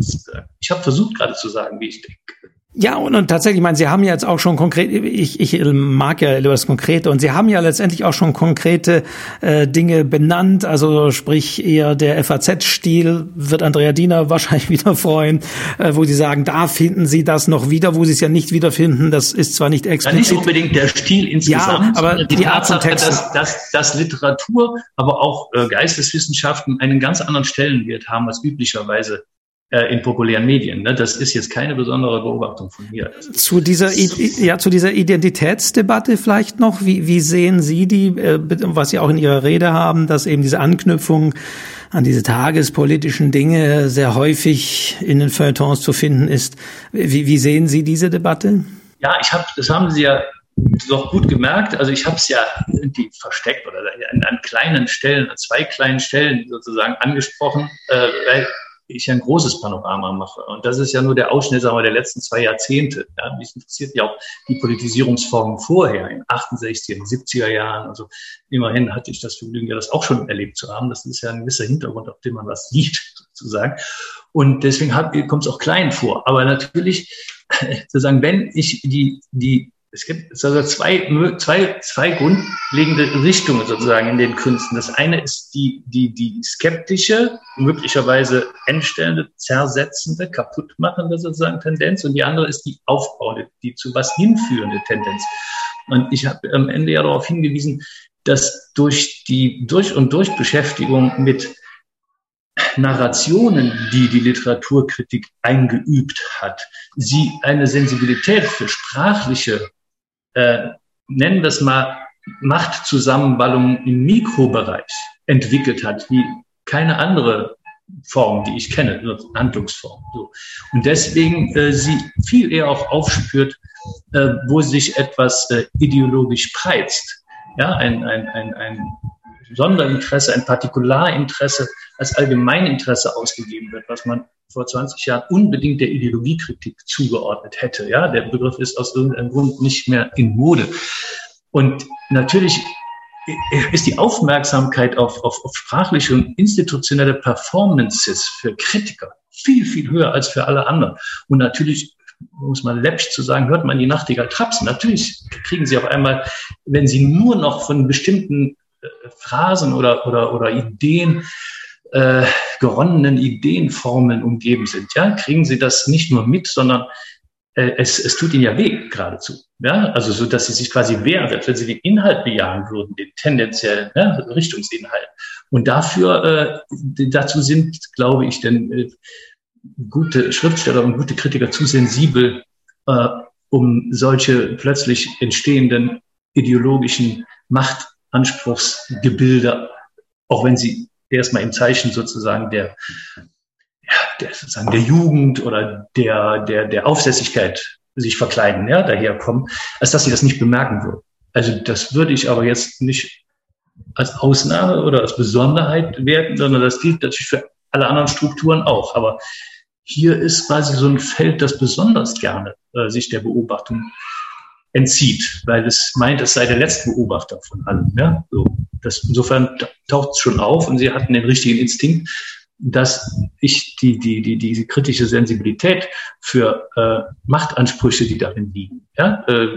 Ich habe versucht gerade zu sagen, wie ich denke. Ja, und, und tatsächlich, ich meine, Sie haben ja jetzt auch schon konkret, ich, ich mag ja das Konkrete, und Sie haben ja letztendlich auch schon konkrete äh, Dinge benannt, also sprich eher der FAZ-Stil wird Andrea Diener (laughs) wahrscheinlich wieder freuen, äh, wo Sie sagen, da finden Sie das noch wieder, wo Sie es ja nicht wiederfinden, das ist zwar nicht explizit. Ja, nicht unbedingt der Stil insgesamt, ja, aber die, die Art von Text. Dass, dass, dass Literatur, aber auch äh, Geisteswissenschaften einen ganz anderen Stellenwert haben als üblicherweise in populären Medien. Ne? Das ist jetzt keine besondere Beobachtung von mir. Zu dieser, ja, zu dieser Identitätsdebatte vielleicht noch. Wie, wie sehen Sie die, äh, was Sie auch in Ihrer Rede haben, dass eben diese Anknüpfung an diese tagespolitischen Dinge sehr häufig in den Feuilletons zu finden ist. Wie, wie sehen Sie diese Debatte? Ja, ich habe, das haben Sie ja doch gut gemerkt. Also ich habe es ja irgendwie versteckt oder an, an, kleinen Stellen, an zwei kleinen Stellen sozusagen angesprochen, äh, weil ich ein großes Panorama mache. Und das ist ja nur der Ausschnitt sagen wir, der letzten zwei Jahrzehnte. Ja, mich interessiert ja auch die Politisierungsformen vorher, in 68, 70er Jahren. Also immerhin hatte ich das Vergnügen, ja das auch schon erlebt zu haben. Das ist ja ein gewisser Hintergrund, auf dem man was sieht, (laughs) sozusagen. Und deswegen kommt es auch klein vor. Aber natürlich, (laughs) sozusagen, wenn ich die, die es gibt also zwei, zwei, zwei grundlegende Richtungen sozusagen in den Künsten. Das eine ist die, die, die skeptische, möglicherweise entstellende, zersetzende, kaputtmachende sozusagen Tendenz und die andere ist die aufbauende, die zu was hinführende Tendenz. Und ich habe am Ende ja darauf hingewiesen, dass durch die durch und durch Beschäftigung mit Narrationen, die die Literaturkritik eingeübt hat, sie eine Sensibilität für sprachliche äh, nennen wir es mal, Machtzusammenballung im Mikrobereich entwickelt hat, wie keine andere Form, die ich kenne, Handlungsform. So. Und deswegen äh, sie viel eher auch aufspürt, äh, wo sich etwas äh, ideologisch preizt. Ja, ein, ein, ein, ein Sonderinteresse, ein Partikularinteresse als Allgemeininteresse ausgegeben wird, was man vor 20 Jahren unbedingt der Ideologiekritik zugeordnet hätte. Ja, der Begriff ist aus irgendeinem Grund nicht mehr in Mode. Und natürlich ist die Aufmerksamkeit auf, auf, auf sprachliche und institutionelle Performances für Kritiker viel, viel höher als für alle anderen. Und natürlich muss man läppisch zu sagen, hört man die Nachtigall trapsen. Natürlich kriegen sie auf einmal, wenn sie nur noch von bestimmten äh, Phrasen oder, oder, oder Ideen äh, geronnenen Ideenformeln umgeben sind, ja, kriegen sie das nicht nur mit, sondern äh, es, es tut ihnen ja weh geradezu. Ja, also so, dass sie sich quasi wehren wird, wenn sie den Inhalt bejahen würden, den tendenziellen ja, Richtungsinhalt. Und dafür, äh, dazu sind, glaube ich, denn äh, gute Schriftsteller und gute Kritiker zu sensibel, äh, um solche plötzlich entstehenden ideologischen Machtanspruchsgebilde, auch wenn sie erstmal im Zeichen sozusagen der, ja, der, sozusagen der Jugend oder der, der, der Aufsässigkeit sich verkleiden, ja, daherkommen, als dass sie das nicht bemerken würden. Also das würde ich aber jetzt nicht als Ausnahme oder als Besonderheit werten, sondern das gilt natürlich für alle anderen Strukturen auch. Aber hier ist quasi so ein Feld, das besonders gerne äh, sich der Beobachtung entzieht, weil es meint, es sei der letzte Beobachter von allem. Ja? So, das, insofern taucht es schon auf und sie hatten den richtigen Instinkt, dass ich die, die, die, diese kritische Sensibilität für äh, Machtansprüche, die darin liegen, ja, äh,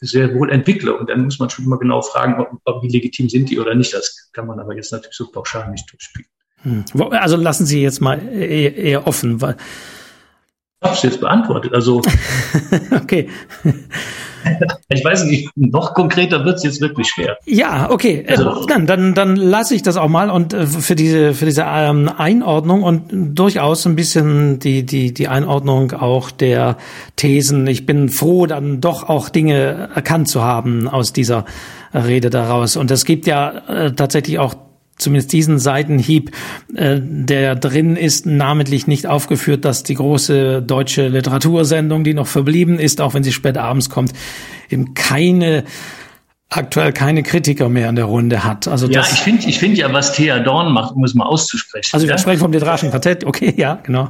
sehr wohl entwickle. Und dann muss man schon immer genau fragen, ob, ob wie legitim sind die oder nicht. Das kann man aber jetzt natürlich so pauschal nicht durchspielen. Hm. Also lassen Sie jetzt mal eher, eher offen, weil ich habe es jetzt beantwortet. Also (laughs) okay. (laughs) Ich weiß nicht, noch konkreter wird es jetzt wirklich schwer. Ja, okay. Also, dann dann, dann lasse ich das auch mal und äh, für diese, für diese ähm, Einordnung und durchaus ein bisschen die, die, die Einordnung auch der Thesen. Ich bin froh, dann doch auch Dinge erkannt zu haben aus dieser Rede daraus. Und es gibt ja äh, tatsächlich auch zumindest diesen Seitenhieb, äh, der drin ist, namentlich nicht aufgeführt, dass die große deutsche Literatursendung, die noch verblieben ist, auch wenn sie spät abends kommt, eben keine aktuell keine Kritiker mehr in der Runde hat. Also ja, ich finde ich finde ja, was Thea Dorn macht, um es mal auszusprechen. Also wir ja? sprechen vom literarischen Quartett, okay, ja, genau.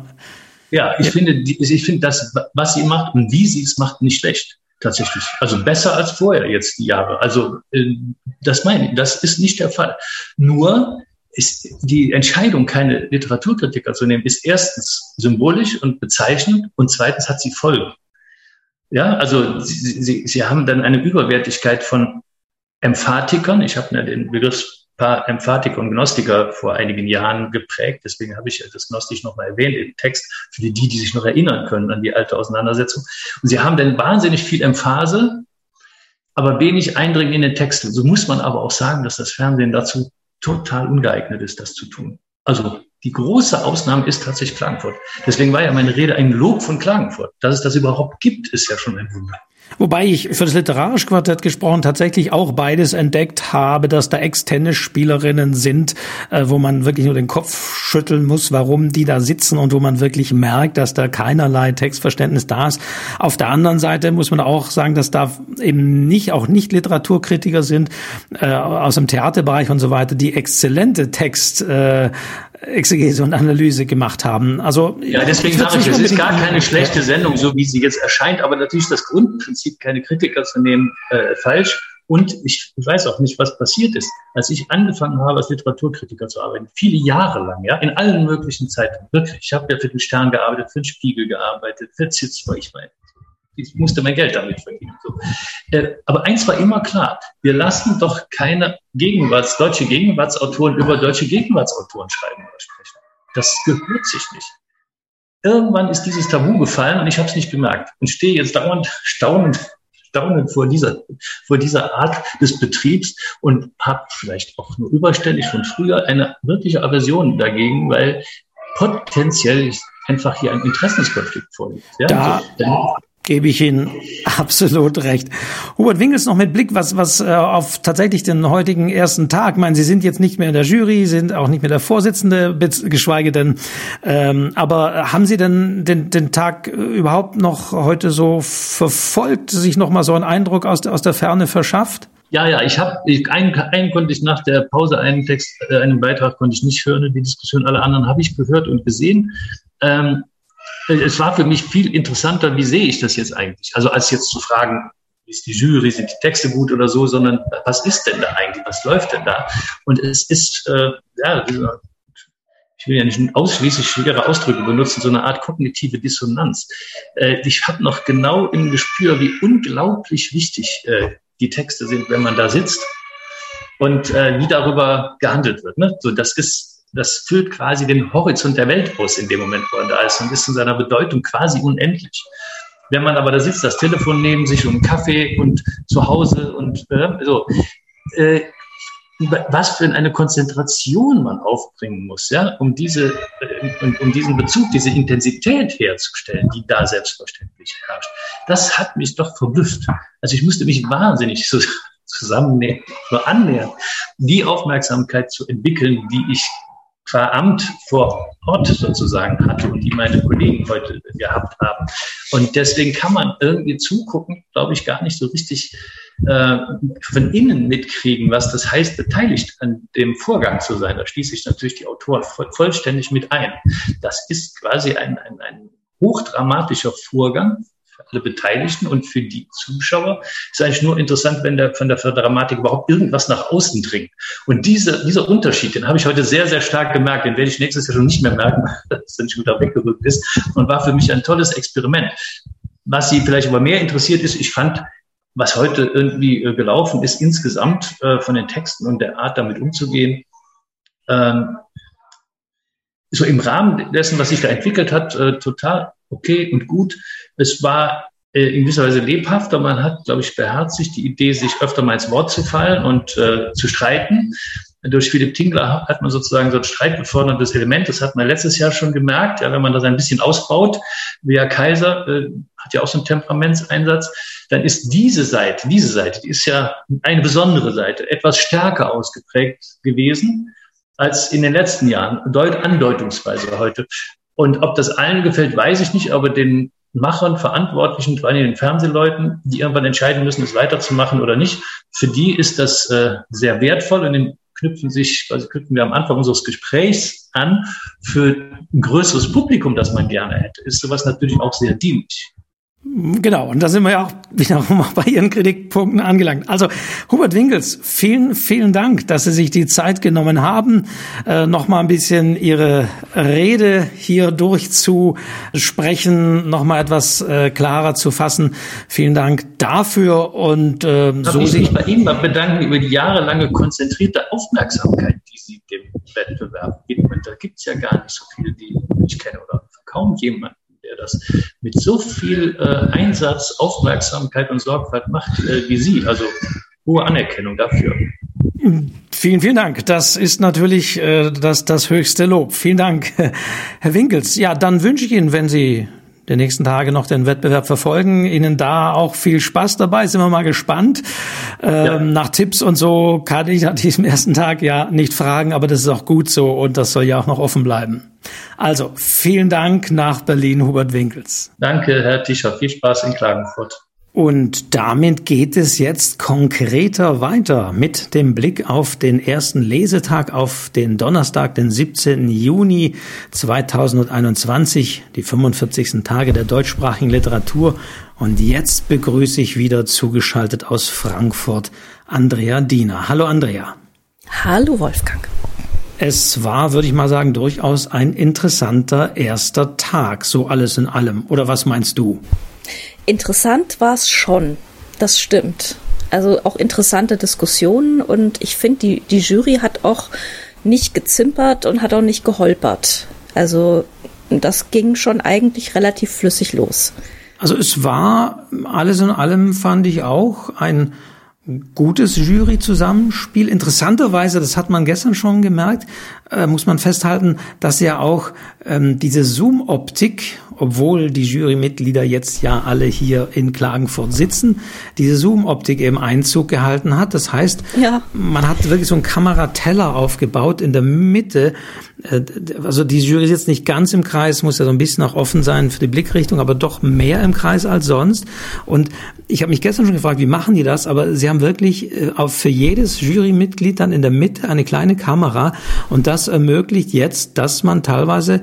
Ja, ich ja. finde, ich finde das, was sie macht und wie sie es macht, nicht schlecht tatsächlich. Also besser als vorher jetzt die Jahre. Also äh, das meine ich, das ist nicht der Fall. Nur ist die Entscheidung, keine Literaturkritiker zu nehmen, ist erstens symbolisch und bezeichnend und zweitens hat sie Folgen. Ja, also sie, sie, sie haben dann eine Überwertigkeit von Emphatikern. Ich habe ja den Begriff Emphatiker und Gnostiker vor einigen Jahren geprägt. Deswegen habe ich das Gnostisch nochmal erwähnt im Text, für die, die sich noch erinnern können an die alte Auseinandersetzung. Und sie haben dann wahnsinnig viel Emphase, aber wenig Eindringen in den Text. So muss man aber auch sagen, dass das Fernsehen dazu total ungeeignet ist, das zu tun. Also die große Ausnahme ist tatsächlich Klagenfurt. Deswegen war ja meine Rede ein Lob von Klagenfurt. Dass es das überhaupt gibt, ist ja schon ein Wunder. Wobei ich für das literarische Quartett gesprochen tatsächlich auch beides entdeckt habe, dass da Ex-Tennisspielerinnen sind, äh, wo man wirklich nur den Kopf schütteln muss, warum die da sitzen und wo man wirklich merkt, dass da keinerlei Textverständnis da ist. Auf der anderen Seite muss man auch sagen, dass da eben nicht, auch nicht Literaturkritiker sind, äh, aus dem Theaterbereich und so weiter, die exzellente Text, äh, Exegese und Analyse gemacht haben. Also ja, deswegen sage ich, es ist gar keine schlechte Sendung, so wie sie jetzt erscheint, aber natürlich das Grundprinzip, keine Kritiker zu nehmen, äh, falsch. Und ich weiß auch nicht, was passiert ist, als ich angefangen habe, als Literaturkritiker zu arbeiten, viele Jahre lang, ja, in allen möglichen Zeiten, wirklich. Ich habe ja für den Stern gearbeitet, für den Spiegel gearbeitet, für Zitzler, ich meine, ich musste mein Geld damit verdienen. So. Äh, aber eins war immer klar, wir lassen doch keine Gegenwarts, deutsche Gegenwartsautoren über deutsche Gegenwartsautoren schreiben oder sprechen. Das gehört sich nicht. Irgendwann ist dieses Tabu gefallen und ich habe es nicht gemerkt und stehe jetzt dauernd staunend, staunend vor dieser, vor dieser Art des Betriebs und habe vielleicht auch nur überständig von früher eine wirkliche Aversion dagegen, weil potenziell einfach hier ein Interessenskonflikt vorliegt. Ja? Da, also, gebe ich Ihnen absolut recht. Hubert Winkels noch mit Blick, was, was äh, auf tatsächlich den heutigen ersten Tag, ich meine, Sie sind jetzt nicht mehr in der Jury, sind auch nicht mehr der Vorsitzende, geschweige denn, ähm, aber haben Sie denn den, den Tag überhaupt noch heute so verfolgt, sich noch mal so einen Eindruck aus, aus der Ferne verschafft? Ja, ja, ich habe einen, einen konnte ich nach der Pause einen Text, äh, einen Beitrag konnte ich nicht hören, die Diskussion, alle anderen habe ich gehört und gesehen. Ähm, es war für mich viel interessanter, wie sehe ich das jetzt eigentlich? Also als jetzt zu fragen, ist die Jury, sind die Texte gut oder so, sondern was ist denn da eigentlich? Was läuft denn da? Und es ist, äh, ja, ich will ja nicht ausschließlich schwere Ausdrücke benutzen, so eine Art kognitive Dissonanz. Äh, ich habe noch genau im Gespür, wie unglaublich wichtig äh, die Texte sind, wenn man da sitzt und äh, wie darüber gehandelt wird. Ne? So, das ist das füllt quasi den Horizont der Welt aus in dem Moment, wo er da ist und ist in seiner Bedeutung quasi unendlich. Wenn man aber da sitzt, das Telefon neben sich und einen Kaffee und zu Hause und äh, so, äh, was für eine Konzentration man aufbringen muss, ja, um diese, äh, um, um diesen Bezug, diese Intensität herzustellen, die da selbstverständlich herrscht. Das hat mich doch verblüfft. Also ich musste mich wahnsinnig so zusammennehmen, nur annähern, die Aufmerksamkeit zu entwickeln, die ich qua Amt vor Ort sozusagen hatte und die meine Kollegen heute gehabt haben. Und deswegen kann man irgendwie zugucken, glaube ich, gar nicht so richtig äh, von innen mitkriegen, was das heißt, beteiligt an dem Vorgang zu sein. Da schließe ich natürlich die Autoren vollständig mit ein. Das ist quasi ein, ein, ein hochdramatischer Vorgang, alle Beteiligten und für die Zuschauer ist eigentlich nur interessant, wenn der, von der Dramatik überhaupt irgendwas nach außen dringt. Und diese, dieser Unterschied, den habe ich heute sehr, sehr stark gemerkt, den werde ich nächstes Jahr schon nicht mehr merken, dass er nicht gut weggerückt ist und war für mich ein tolles Experiment. Was Sie vielleicht aber mehr interessiert ist, ich fand, was heute irgendwie äh, gelaufen ist, insgesamt äh, von den Texten und der Art, damit umzugehen, ähm, so im Rahmen dessen, was sich da entwickelt hat, äh, total okay und gut. Es war äh, in gewisser Weise lebhafter. Man hat, glaube ich, beherzigt die Idee, sich öfter mal ins Wort zu fallen und äh, zu streiten. Durch Philipp Tingler hat man sozusagen so ein streitbeförderndes Element. Das hat man letztes Jahr schon gemerkt. Ja, wenn man das ein bisschen ausbaut, wie Herr Kaiser äh, hat ja auch so einen Temperamentseinsatz, dann ist diese Seite, diese Seite, die ist ja eine besondere Seite, etwas stärker ausgeprägt gewesen als in den letzten Jahren, deut andeutungsweise heute. Und ob das allen gefällt, weiß ich nicht, aber den Machern, Verantwortlichen, vor allem den Fernsehleuten, die irgendwann entscheiden müssen, es weiterzumachen oder nicht, für die ist das äh, sehr wertvoll und den knüpfen sich, also knüpfen wir am Anfang unseres Gesprächs an, für ein größeres Publikum, das man gerne hätte, ist sowas natürlich auch sehr dienlich. Genau, und da sind wir ja auch wiederum bei Ihren Kritikpunkten angelangt. Also Hubert Winkels, vielen, vielen Dank, dass Sie sich die Zeit genommen haben, äh, noch mal ein bisschen Ihre Rede hier durchzusprechen, noch mal etwas äh, klarer zu fassen. Vielen Dank dafür und äh, Darf so ich mich bei Ihnen bedanken über die jahrelange konzentrierte Aufmerksamkeit, die Sie dem Wettbewerb widmen. Da gibt es ja gar nicht so viele, die ich kenne oder kaum jemand das mit so viel äh, Einsatz, Aufmerksamkeit und Sorgfalt macht äh, wie Sie. Also hohe Anerkennung dafür. Vielen, vielen Dank. Das ist natürlich äh, das, das höchste Lob. Vielen Dank, (laughs) Herr Winkels. Ja, dann wünsche ich Ihnen, wenn Sie der nächsten Tage noch den Wettbewerb verfolgen. Ihnen da auch viel Spaß dabei. Sind wir mal gespannt. Ähm, ja. Nach Tipps und so kann ich an diesem ersten Tag ja nicht fragen, aber das ist auch gut so und das soll ja auch noch offen bleiben. Also vielen Dank nach Berlin, Hubert Winkels. Danke, Herr Tischer. Viel Spaß in Klagenfurt. Und damit geht es jetzt konkreter weiter mit dem Blick auf den ersten Lesetag, auf den Donnerstag, den 17. Juni 2021, die 45. Tage der deutschsprachigen Literatur. Und jetzt begrüße ich wieder zugeschaltet aus Frankfurt Andrea Diener. Hallo Andrea. Hallo Wolfgang. Es war, würde ich mal sagen, durchaus ein interessanter erster Tag, so alles in allem. Oder was meinst du? Interessant war es schon, das stimmt. Also auch interessante Diskussionen und ich finde, die, die Jury hat auch nicht gezimpert und hat auch nicht geholpert. Also das ging schon eigentlich relativ flüssig los. Also es war alles in allem, fand ich auch, ein gutes Jury-Zusammenspiel. Interessanterweise, das hat man gestern schon gemerkt, äh, muss man festhalten, dass ja auch ähm, diese Zoom-Optik obwohl die Jurymitglieder jetzt ja alle hier in Klagenfurt sitzen, diese Zoom-Optik eben Einzug gehalten hat. Das heißt, ja. man hat wirklich so einen Kamerateller aufgebaut in der Mitte. Äh, also die Jury sitzt nicht ganz im Kreis, muss ja so ein bisschen auch offen sein für die Blickrichtung, aber doch mehr im Kreis als sonst. Und ich habe mich gestern schon gefragt, wie machen die das? Aber sie haben wirklich äh, für jedes Jurymitglied dann in der Mitte eine kleine Kamera und das ermöglicht jetzt, dass man teilweise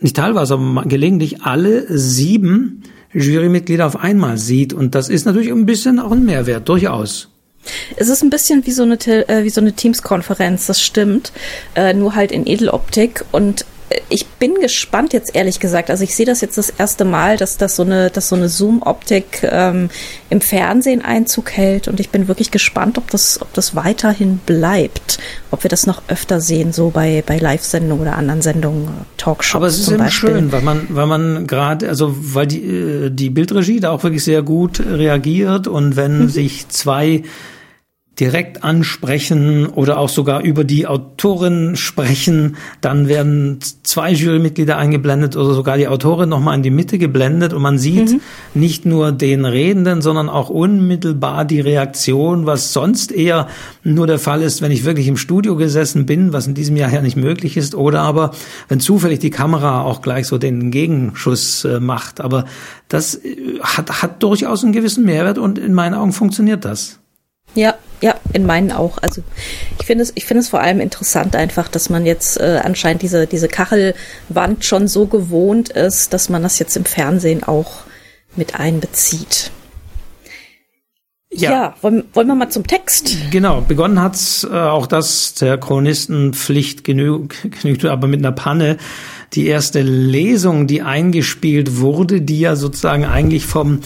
nicht teilweise, aber gelegentlich alle sieben Jurymitglieder auf einmal sieht. Und das ist natürlich ein bisschen auch ein Mehrwert, durchaus. Es ist ein bisschen wie so eine, äh, wie so eine Teams-Konferenz, das stimmt. Äh, nur halt in Edeloptik. Und ich bin gespannt jetzt ehrlich gesagt. Also ich sehe das jetzt das erste Mal, dass das so eine, dass so eine Zoom-Optik ähm, im Fernsehen Einzug hält und ich bin wirklich gespannt, ob das, ob das weiterhin bleibt, ob wir das noch öfter sehen, so bei bei Live-Sendungen oder anderen Sendungen, Talkshows. Aber es ist immer schön, weil man, weil man gerade, also weil die die Bildregie da auch wirklich sehr gut reagiert und wenn mhm. sich zwei direkt ansprechen oder auch sogar über die Autorin sprechen. Dann werden zwei Jurymitglieder eingeblendet oder sogar die Autorin nochmal in die Mitte geblendet und man sieht mhm. nicht nur den Redenden, sondern auch unmittelbar die Reaktion, was sonst eher nur der Fall ist, wenn ich wirklich im Studio gesessen bin, was in diesem Jahr ja nicht möglich ist, oder aber wenn zufällig die Kamera auch gleich so den Gegenschuss äh, macht. Aber das äh, hat, hat durchaus einen gewissen Mehrwert und in meinen Augen funktioniert das. Ja, ja, in meinen auch. Also ich finde es, ich finde es vor allem interessant einfach, dass man jetzt äh, anscheinend diese diese Kachelwand schon so gewohnt ist, dass man das jetzt im Fernsehen auch mit einbezieht. Ja, ja wollen, wollen wir mal zum Text? Genau, begonnen hat's äh, auch das der Chronistenpflicht genü genügt, aber mit einer Panne. Die erste Lesung, die eingespielt wurde, die ja sozusagen eigentlich vom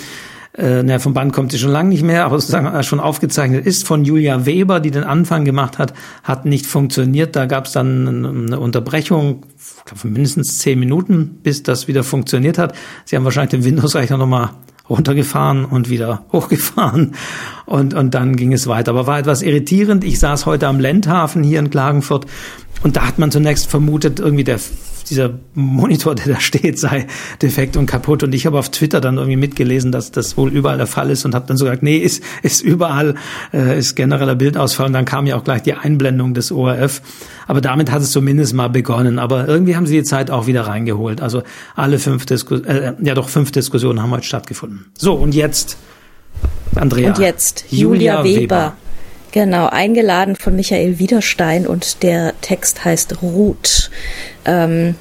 äh, na, vom Band kommt sie schon lange nicht mehr, aber sozusagen äh, schon aufgezeichnet ist von Julia Weber, die den Anfang gemacht hat, hat nicht funktioniert. Da gab es dann eine Unterbrechung, glaube mindestens zehn Minuten, bis das wieder funktioniert hat. Sie haben wahrscheinlich den Windows-Rechner nochmal runtergefahren und wieder (laughs) hochgefahren und, und dann ging es weiter. Aber war etwas irritierend. Ich saß heute am Lendhafen hier in Klagenfurt und da hat man zunächst vermutet, irgendwie der dieser Monitor, der da steht, sei defekt und kaputt. Und ich habe auf Twitter dann irgendwie mitgelesen, dass das wohl überall der Fall ist und habe dann so gesagt, nee, ist, ist überall, äh, ist genereller Bildausfall. Und dann kam ja auch gleich die Einblendung des ORF. Aber damit hat es zumindest mal begonnen. Aber irgendwie haben sie die Zeit auch wieder reingeholt. Also alle fünf Diskussionen, äh, ja doch fünf Diskussionen haben heute stattgefunden. So, und jetzt, Andrea. Und jetzt Julia, Julia Weber. Weber. Genau, eingeladen von Michael Wiederstein und der Text heißt Ruth. Ähm,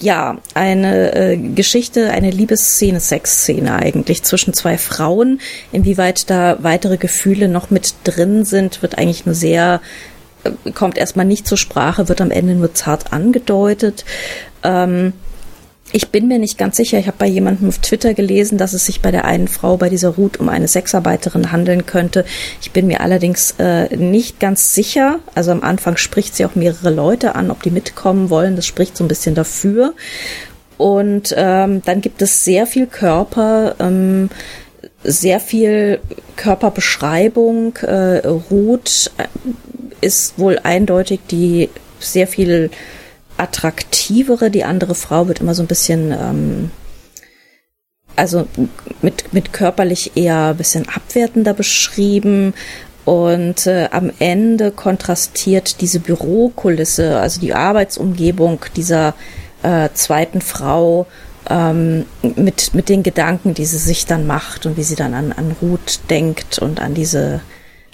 ja, eine äh, Geschichte, eine Liebesszene, Sexszene eigentlich zwischen zwei Frauen. Inwieweit da weitere Gefühle noch mit drin sind, wird eigentlich nur sehr, äh, kommt erstmal nicht zur Sprache, wird am Ende nur zart angedeutet. Ähm, ich bin mir nicht ganz sicher. Ich habe bei jemandem auf Twitter gelesen, dass es sich bei der einen Frau, bei dieser Ruth, um eine Sexarbeiterin handeln könnte. Ich bin mir allerdings äh, nicht ganz sicher. Also am Anfang spricht sie auch mehrere Leute an, ob die mitkommen wollen. Das spricht so ein bisschen dafür. Und ähm, dann gibt es sehr viel Körper, ähm, sehr viel Körperbeschreibung. Äh, Ruth äh, ist wohl eindeutig die sehr viel attraktivere, die andere Frau wird immer so ein bisschen, ähm, also mit, mit körperlich eher ein bisschen abwertender beschrieben. Und äh, am Ende kontrastiert diese Bürokulisse, also die Arbeitsumgebung dieser äh, zweiten Frau ähm, mit, mit den Gedanken, die sie sich dann macht und wie sie dann an, an Ruth denkt und an diese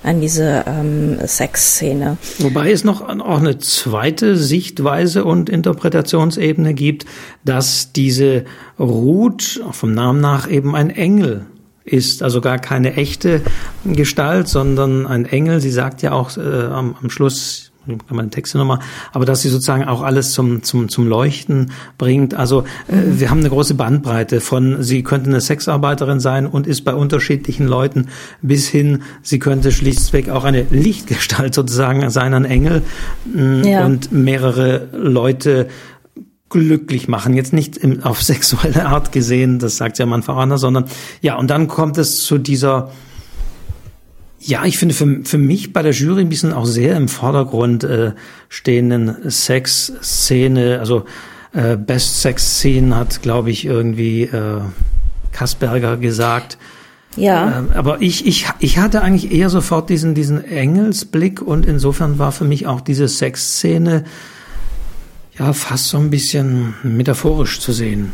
an diese ähm, Sexszene. Wobei es noch auch eine zweite Sichtweise und Interpretationsebene gibt, dass diese Ruth vom Namen nach eben ein Engel ist, also gar keine echte Gestalt, sondern ein Engel. Sie sagt ja auch äh, am, am Schluss, kann man Texte nochmal, aber dass sie sozusagen auch alles zum, zum, zum Leuchten bringt. Also äh, wir haben eine große Bandbreite von, sie könnte eine Sexarbeiterin sein und ist bei unterschiedlichen Leuten bis hin, sie könnte schlichtweg auch eine Lichtgestalt sozusagen sein, ein Engel mh, ja. und mehrere Leute glücklich machen. Jetzt nicht im, auf sexuelle Art gesehen, das sagt ja man voran, sondern ja, und dann kommt es zu dieser ja, ich finde für, für mich bei der Jury ein bisschen auch sehr im Vordergrund äh, stehenden Sex-Szene, also äh, Best Sex-Scene hat, glaube ich, irgendwie äh, Kasperger gesagt. Ja. Ähm, aber ich, ich, ich hatte eigentlich eher sofort diesen, diesen Engelsblick und insofern war für mich auch diese Sexszene ja fast so ein bisschen metaphorisch zu sehen.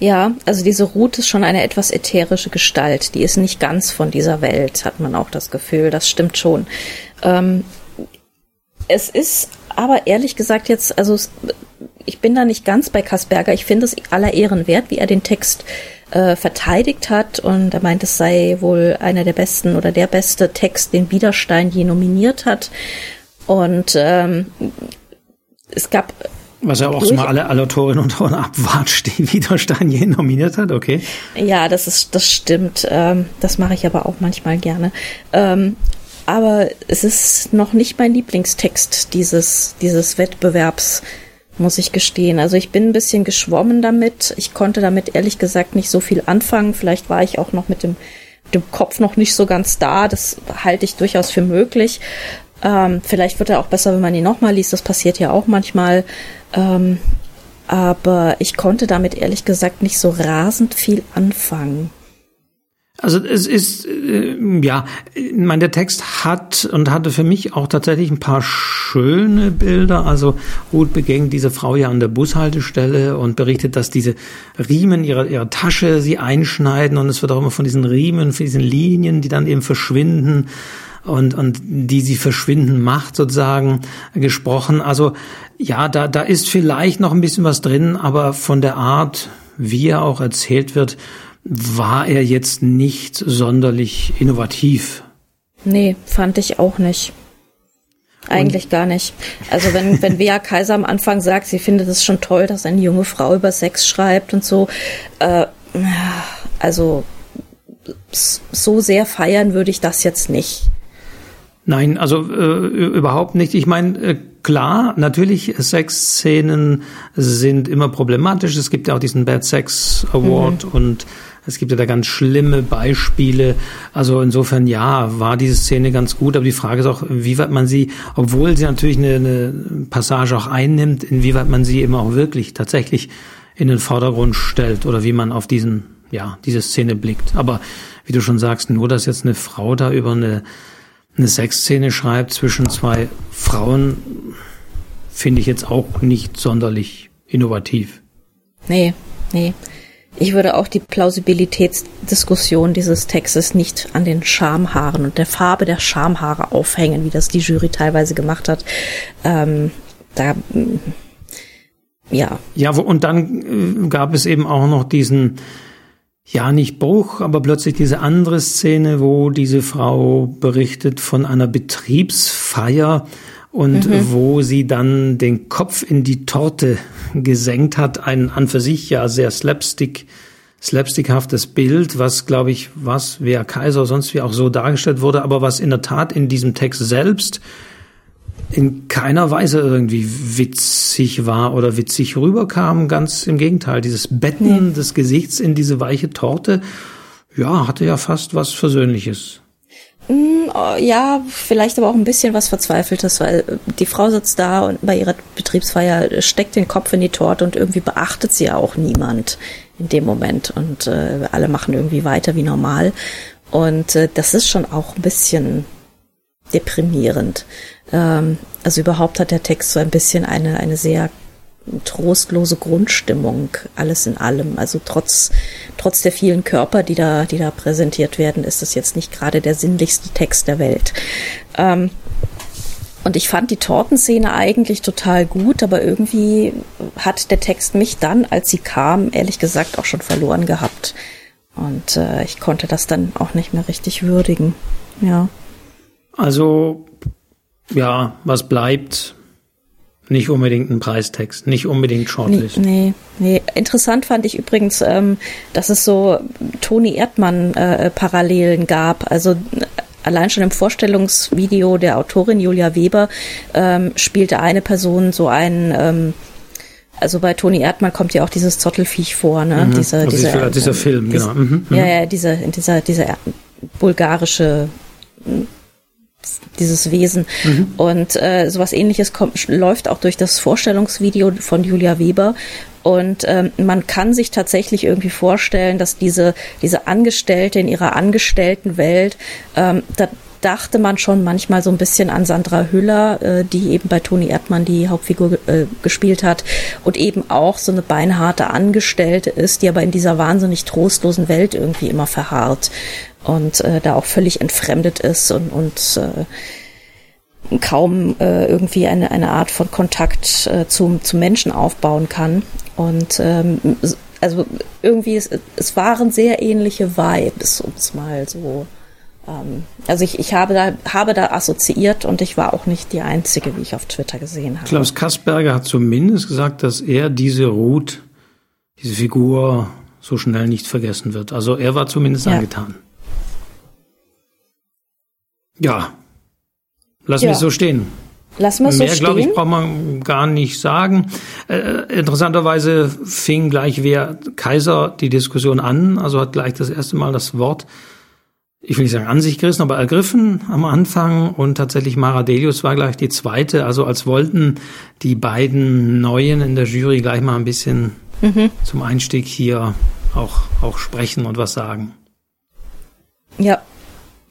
Ja, also diese Ruth ist schon eine etwas ätherische Gestalt. Die ist nicht ganz von dieser Welt, hat man auch das Gefühl. Das stimmt schon. Ähm, es ist aber ehrlich gesagt jetzt, also ich bin da nicht ganz bei Kasperger. Ich finde es aller Ehren wert, wie er den Text äh, verteidigt hat und er meint, es sei wohl einer der besten oder der beste Text, den Widerstein je nominiert hat. Und ähm, es gab was ja auch mal alle, alle Autorinnen und Autoren abwatscht, die Widerstein je nominiert hat, okay. Ja, das ist, das stimmt. Ähm, das mache ich aber auch manchmal gerne. Ähm, aber es ist noch nicht mein Lieblingstext dieses, dieses Wettbewerbs, muss ich gestehen. Also ich bin ein bisschen geschwommen damit. Ich konnte damit ehrlich gesagt nicht so viel anfangen. Vielleicht war ich auch noch mit dem dem Kopf noch nicht so ganz da. Das halte ich durchaus für möglich. Ähm, vielleicht wird er auch besser, wenn man ihn nochmal liest. Das passiert ja auch manchmal. Ähm, aber ich konnte damit ehrlich gesagt nicht so rasend viel anfangen. Also es ist, äh, ja, ich meine, der Text hat und hatte für mich auch tatsächlich ein paar schöne Bilder. Also Ruth begegnet diese Frau ja an der Bushaltestelle und berichtet, dass diese Riemen ihrer, ihrer Tasche sie einschneiden und es wird auch immer von diesen Riemen, von diesen Linien, die dann eben verschwinden und, und die sie verschwinden macht sozusagen gesprochen. Also ja, da, da ist vielleicht noch ein bisschen was drin, aber von der Art, wie er auch erzählt wird, war er jetzt nicht sonderlich innovativ. Nee, fand ich auch nicht. Eigentlich Und gar nicht. Also wenn, (laughs) wenn Bea Kaiser am Anfang sagt, sie findet es schon toll, dass eine junge Frau über Sex schreibt und so, äh, also so sehr feiern würde ich das jetzt nicht. Nein, also äh, überhaupt nicht. Ich meine, äh, klar, natürlich, Sexszenen sind immer problematisch. Es gibt ja auch diesen Bad Sex Award mhm. und es gibt ja da ganz schlimme Beispiele. Also insofern ja, war diese Szene ganz gut, aber die Frage ist auch, inwieweit man sie, obwohl sie natürlich eine, eine Passage auch einnimmt, inwieweit man sie eben auch wirklich tatsächlich in den Vordergrund stellt oder wie man auf diesen, ja, diese Szene blickt. Aber wie du schon sagst, nur dass jetzt eine Frau da über eine, eine Sexszene schreibt zwischen zwei Frauen, finde ich jetzt auch nicht sonderlich innovativ. Nee, nee. Ich würde auch die Plausibilitätsdiskussion dieses Textes nicht an den Schamhaaren und der Farbe der Schamhaare aufhängen, wie das die Jury teilweise gemacht hat. Ähm, da, mm, ja. Ja, und dann äh, gab es eben auch noch diesen, ja, nicht Bruch, aber plötzlich diese andere Szene, wo diese Frau berichtet von einer Betriebsfeier und mhm. wo sie dann den Kopf in die Torte gesenkt hat, ein an für sich ja sehr slapstick slapstickhaftes Bild, was glaube ich, was wer Kaiser sonst wie auch so dargestellt wurde, aber was in der Tat in diesem Text selbst in keiner Weise irgendwie witzig war oder witzig rüberkam. Ganz im Gegenteil, dieses Betten nee. des Gesichts in diese weiche Torte, ja, hatte ja fast was Versöhnliches. Mm, oh, ja, vielleicht aber auch ein bisschen was Verzweifeltes, weil äh, die Frau sitzt da und bei ihrer Betriebsfeier steckt den Kopf in die Torte und irgendwie beachtet sie ja auch niemand in dem Moment und äh, alle machen irgendwie weiter wie normal. Und äh, das ist schon auch ein bisschen deprimierend. Ähm, also überhaupt hat der Text so ein bisschen eine, eine sehr trostlose Grundstimmung, alles in allem. Also trotz, trotz der vielen Körper, die da, die da präsentiert werden, ist das jetzt nicht gerade der sinnlichste Text der Welt. Ähm, und ich fand die Tortenszene eigentlich total gut, aber irgendwie hat der Text mich dann, als sie kam, ehrlich gesagt auch schon verloren gehabt. Und äh, ich konnte das dann auch nicht mehr richtig würdigen. Ja. Also, ja, was bleibt? Nicht unbedingt ein Preistext, nicht unbedingt Shortlist. Nee, nee, nee. Interessant fand ich übrigens, ähm, dass es so Toni Erdmann-Parallelen äh, gab. Also allein schon im Vorstellungsvideo der Autorin Julia Weber ähm, spielte eine Person so einen ähm, also bei Toni Erdmann kommt ja auch dieses Zottelfiech vor, ne? Mhm. Diese, also dieser, dieser Film, diese, genau. Mhm. Ja, ja, dieser, dieser, dieser bulgarische dieses Wesen. Mhm. Und äh, sowas ähnliches kommt, läuft auch durch das Vorstellungsvideo von Julia Weber. Und ähm, man kann sich tatsächlich irgendwie vorstellen, dass diese, diese Angestellte in ihrer Angestelltenwelt, ähm, da dachte man schon manchmal so ein bisschen an Sandra Hüller, äh, die eben bei Toni Erdmann die Hauptfigur äh, gespielt hat und eben auch so eine beinharte Angestellte ist, die aber in dieser wahnsinnig trostlosen Welt irgendwie immer verharrt und äh, da auch völlig entfremdet ist und, und äh, kaum äh, irgendwie eine, eine Art von Kontakt äh, zum, zum Menschen aufbauen kann. Und ähm, also irgendwie, es, es waren sehr ähnliche Vibes, um es mal so. Ähm, also ich, ich habe, da, habe da assoziiert und ich war auch nicht die Einzige, wie ich auf Twitter gesehen habe. Klaus Kasperger hat zumindest gesagt, dass er diese Ruth, diese Figur so schnell nicht vergessen wird. Also er war zumindest ja. angetan. Ja, lassen ja. wir es so stehen. Lassen wir es so Mehr, glaube ich, braucht man gar nicht sagen. Äh, interessanterweise fing gleich wer Kaiser die Diskussion an, also hat gleich das erste Mal das Wort ich will nicht sagen an sich gerissen, aber ergriffen am Anfang und tatsächlich Mara Delius war gleich die zweite, also als wollten die beiden Neuen in der Jury gleich mal ein bisschen mhm. zum Einstieg hier auch, auch sprechen und was sagen. Ja.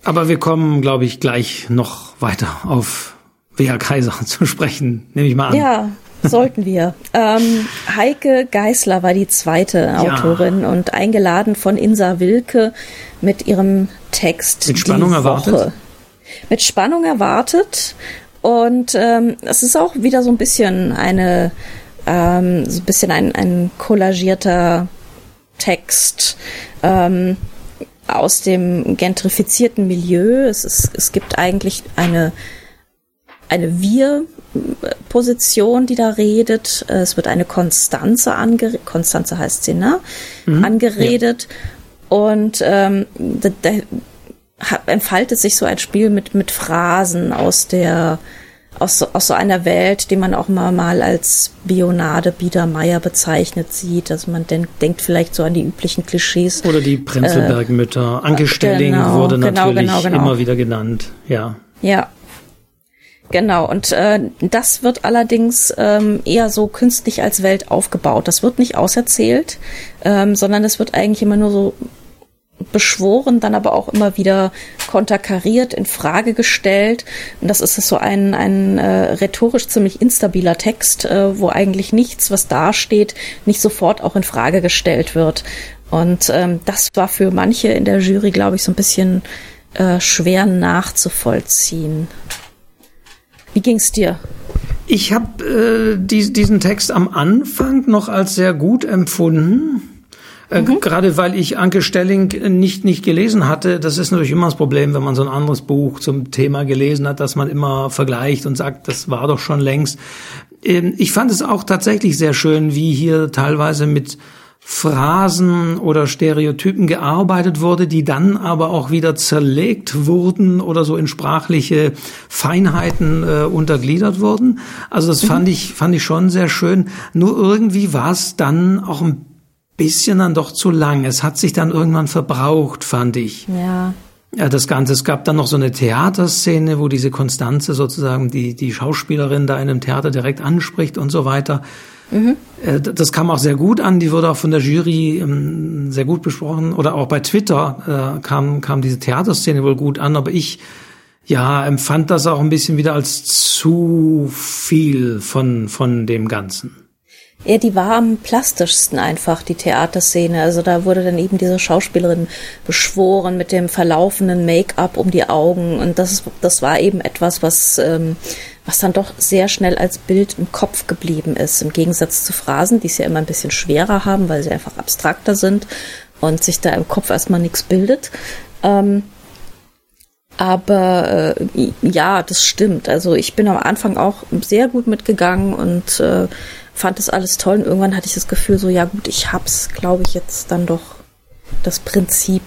Aber wir kommen, glaube ich, gleich noch weiter auf Wea Kaiser (laughs) zu sprechen, nehme ich mal an. Ja, sollten wir. Ähm, Heike Geißler war die zweite ja. Autorin und eingeladen von Insa Wilke mit ihrem Text. Mit Spannung erwartet. Mit Spannung erwartet. Und ähm, es ist auch wieder so ein bisschen eine, ähm, so ein bisschen ein, ein kollagierter Text ähm, aus dem gentrifizierten Milieu. Es, ist, es gibt eigentlich eine eine Wir-Position, die da redet. Es wird eine Konstanze angeredet. Konstanze heißt sie, ne? Mhm, angeredet. Ja. Und ähm, da, da entfaltet sich so ein Spiel mit, mit Phrasen aus der aus, so, aus so einer Welt, die man auch mal, mal als Bionade Biedermeier bezeichnet sieht. Also man denk, denkt vielleicht so an die üblichen Klischees. Oder die Prenzelberg-Mütter. Äh, Anke Stelling genau, wurde genau, natürlich genau, genau, immer wieder genannt. Ja. Ja, Genau, und äh, das wird allerdings ähm, eher so künstlich als Welt aufgebaut. Das wird nicht auserzählt, ähm, sondern es wird eigentlich immer nur so beschworen, dann aber auch immer wieder konterkariert, in Frage gestellt. Und das ist so ein, ein äh, rhetorisch ziemlich instabiler Text, äh, wo eigentlich nichts, was dasteht, nicht sofort auch in Frage gestellt wird. Und ähm, das war für manche in der Jury, glaube ich, so ein bisschen äh, schwer nachzuvollziehen. Wie ging's dir? Ich habe äh, die, diesen Text am Anfang noch als sehr gut empfunden. Äh, mhm. Gerade weil ich Anke Stelling nicht, nicht gelesen hatte. Das ist natürlich immer das Problem, wenn man so ein anderes Buch zum Thema gelesen hat, dass man immer vergleicht und sagt, das war doch schon längst. Ähm, ich fand es auch tatsächlich sehr schön, wie hier teilweise mit Phrasen oder Stereotypen gearbeitet wurde, die dann aber auch wieder zerlegt wurden oder so in sprachliche Feinheiten äh, untergliedert wurden. Also das mhm. fand ich fand ich schon sehr schön. Nur irgendwie war es dann auch ein bisschen dann doch zu lang. Es hat sich dann irgendwann verbraucht, fand ich. Ja. Ja, das Ganze. Es gab dann noch so eine Theaterszene, wo diese Konstanze sozusagen die, die Schauspielerin da in einem Theater direkt anspricht und so weiter. Mhm. Das kam auch sehr gut an, die wurde auch von der Jury ähm, sehr gut besprochen. Oder auch bei Twitter äh, kam, kam diese Theaterszene wohl gut an, aber ich ja, empfand das auch ein bisschen wieder als zu viel von, von dem Ganzen. Ja, die war am plastischsten einfach, die Theaterszene. Also da wurde dann eben diese Schauspielerin beschworen mit dem verlaufenden Make-up um die Augen. Und das, das war eben etwas, was, ähm, was dann doch sehr schnell als Bild im Kopf geblieben ist. Im Gegensatz zu Phrasen, die es ja immer ein bisschen schwerer haben, weil sie einfach abstrakter sind und sich da im Kopf erstmal nichts bildet. Ähm, aber äh, ja, das stimmt. Also ich bin am Anfang auch sehr gut mitgegangen und äh, fand das alles toll. Und irgendwann hatte ich das Gefühl, so ja gut, ich hab's, glaube ich, jetzt dann doch das Prinzip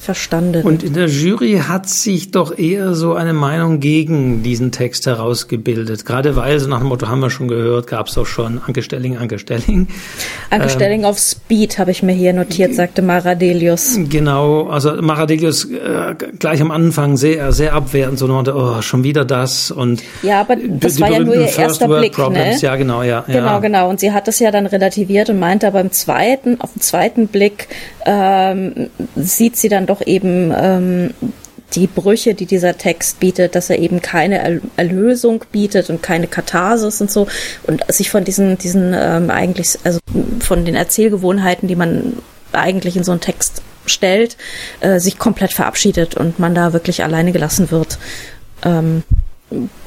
verstanden. Und in der Jury hat sich doch eher so eine Meinung gegen diesen Text herausgebildet. Gerade weil, so nach dem Motto haben wir schon gehört, gab es doch schon Anke Stelling, Anke Stelling. Anke ähm, Stelling auf Speed habe ich mir hier notiert, sagte Maradelius. Genau, also Maradelius äh, gleich am Anfang sehr, sehr abwertend, so meinte, oh, schon wieder das und Ja, aber das war ja nur ihr erster Blick, ne? Ja, genau, ja. Genau, ja. genau. Und sie hat es ja dann relativiert und meinte beim zweiten, auf den zweiten Blick ähm, sieht sie dann doch eben ähm, die Brüche, die dieser Text bietet, dass er eben keine Erlösung bietet und keine Katharsis und so und sich von diesen diesen ähm, eigentlich also von den Erzählgewohnheiten, die man eigentlich in so einen Text stellt, äh, sich komplett verabschiedet und man da wirklich alleine gelassen wird. Ähm,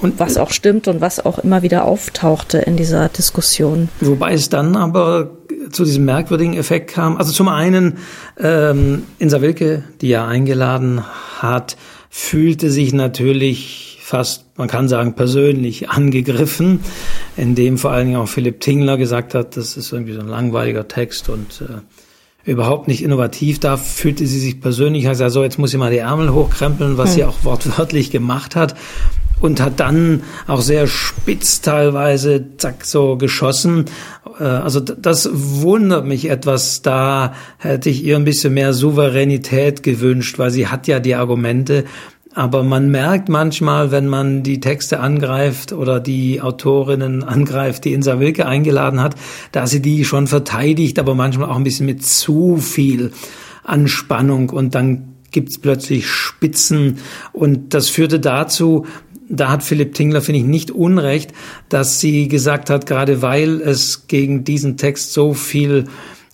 und was auch stimmt und was auch immer wieder auftauchte in dieser Diskussion. Wobei es dann aber zu diesem merkwürdigen Effekt kam. Also zum einen, ähm, Insa Wilke, die ja eingeladen hat, fühlte sich natürlich fast, man kann sagen, persönlich angegriffen, indem vor allen Dingen auch Philipp Tingler gesagt hat, das ist irgendwie so ein langweiliger Text und äh, überhaupt nicht innovativ. Da fühlte sie sich persönlich, also so, jetzt muss sie mal die Ärmel hochkrempeln, was hm. sie auch wortwörtlich gemacht hat und hat dann auch sehr spitz teilweise zack so geschossen äh, also das wundert mich etwas. Da hätte ich ihr ein bisschen mehr Souveränität gewünscht, weil sie hat ja die Argumente. Aber man merkt manchmal, wenn man die Texte angreift oder die Autorinnen angreift, die Insa Wilke eingeladen hat, dass sie die schon verteidigt, aber manchmal auch ein bisschen mit zu viel Anspannung und dann gibt's plötzlich Spitzen und das führte dazu, da hat Philipp Tingler, finde ich, nicht unrecht, dass sie gesagt hat, gerade weil es gegen diesen Text so viel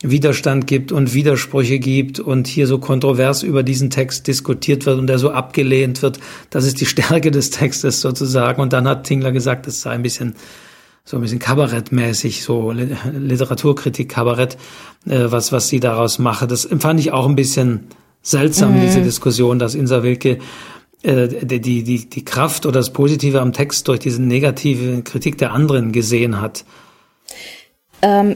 Widerstand gibt und Widersprüche gibt und hier so kontrovers über diesen Text diskutiert wird und der so abgelehnt wird, das ist die Stärke des Textes sozusagen. Und dann hat Tingler gesagt, es sei ein bisschen so ein bisschen kabarettmäßig, so Literaturkritik, Kabarett, äh, was, was sie daraus mache. Das empfand ich auch ein bisschen seltsam, mhm. diese Diskussion, dass Insa Wilke die, die, die Kraft oder das Positive am Text durch diese negative Kritik der anderen gesehen hat. Ähm,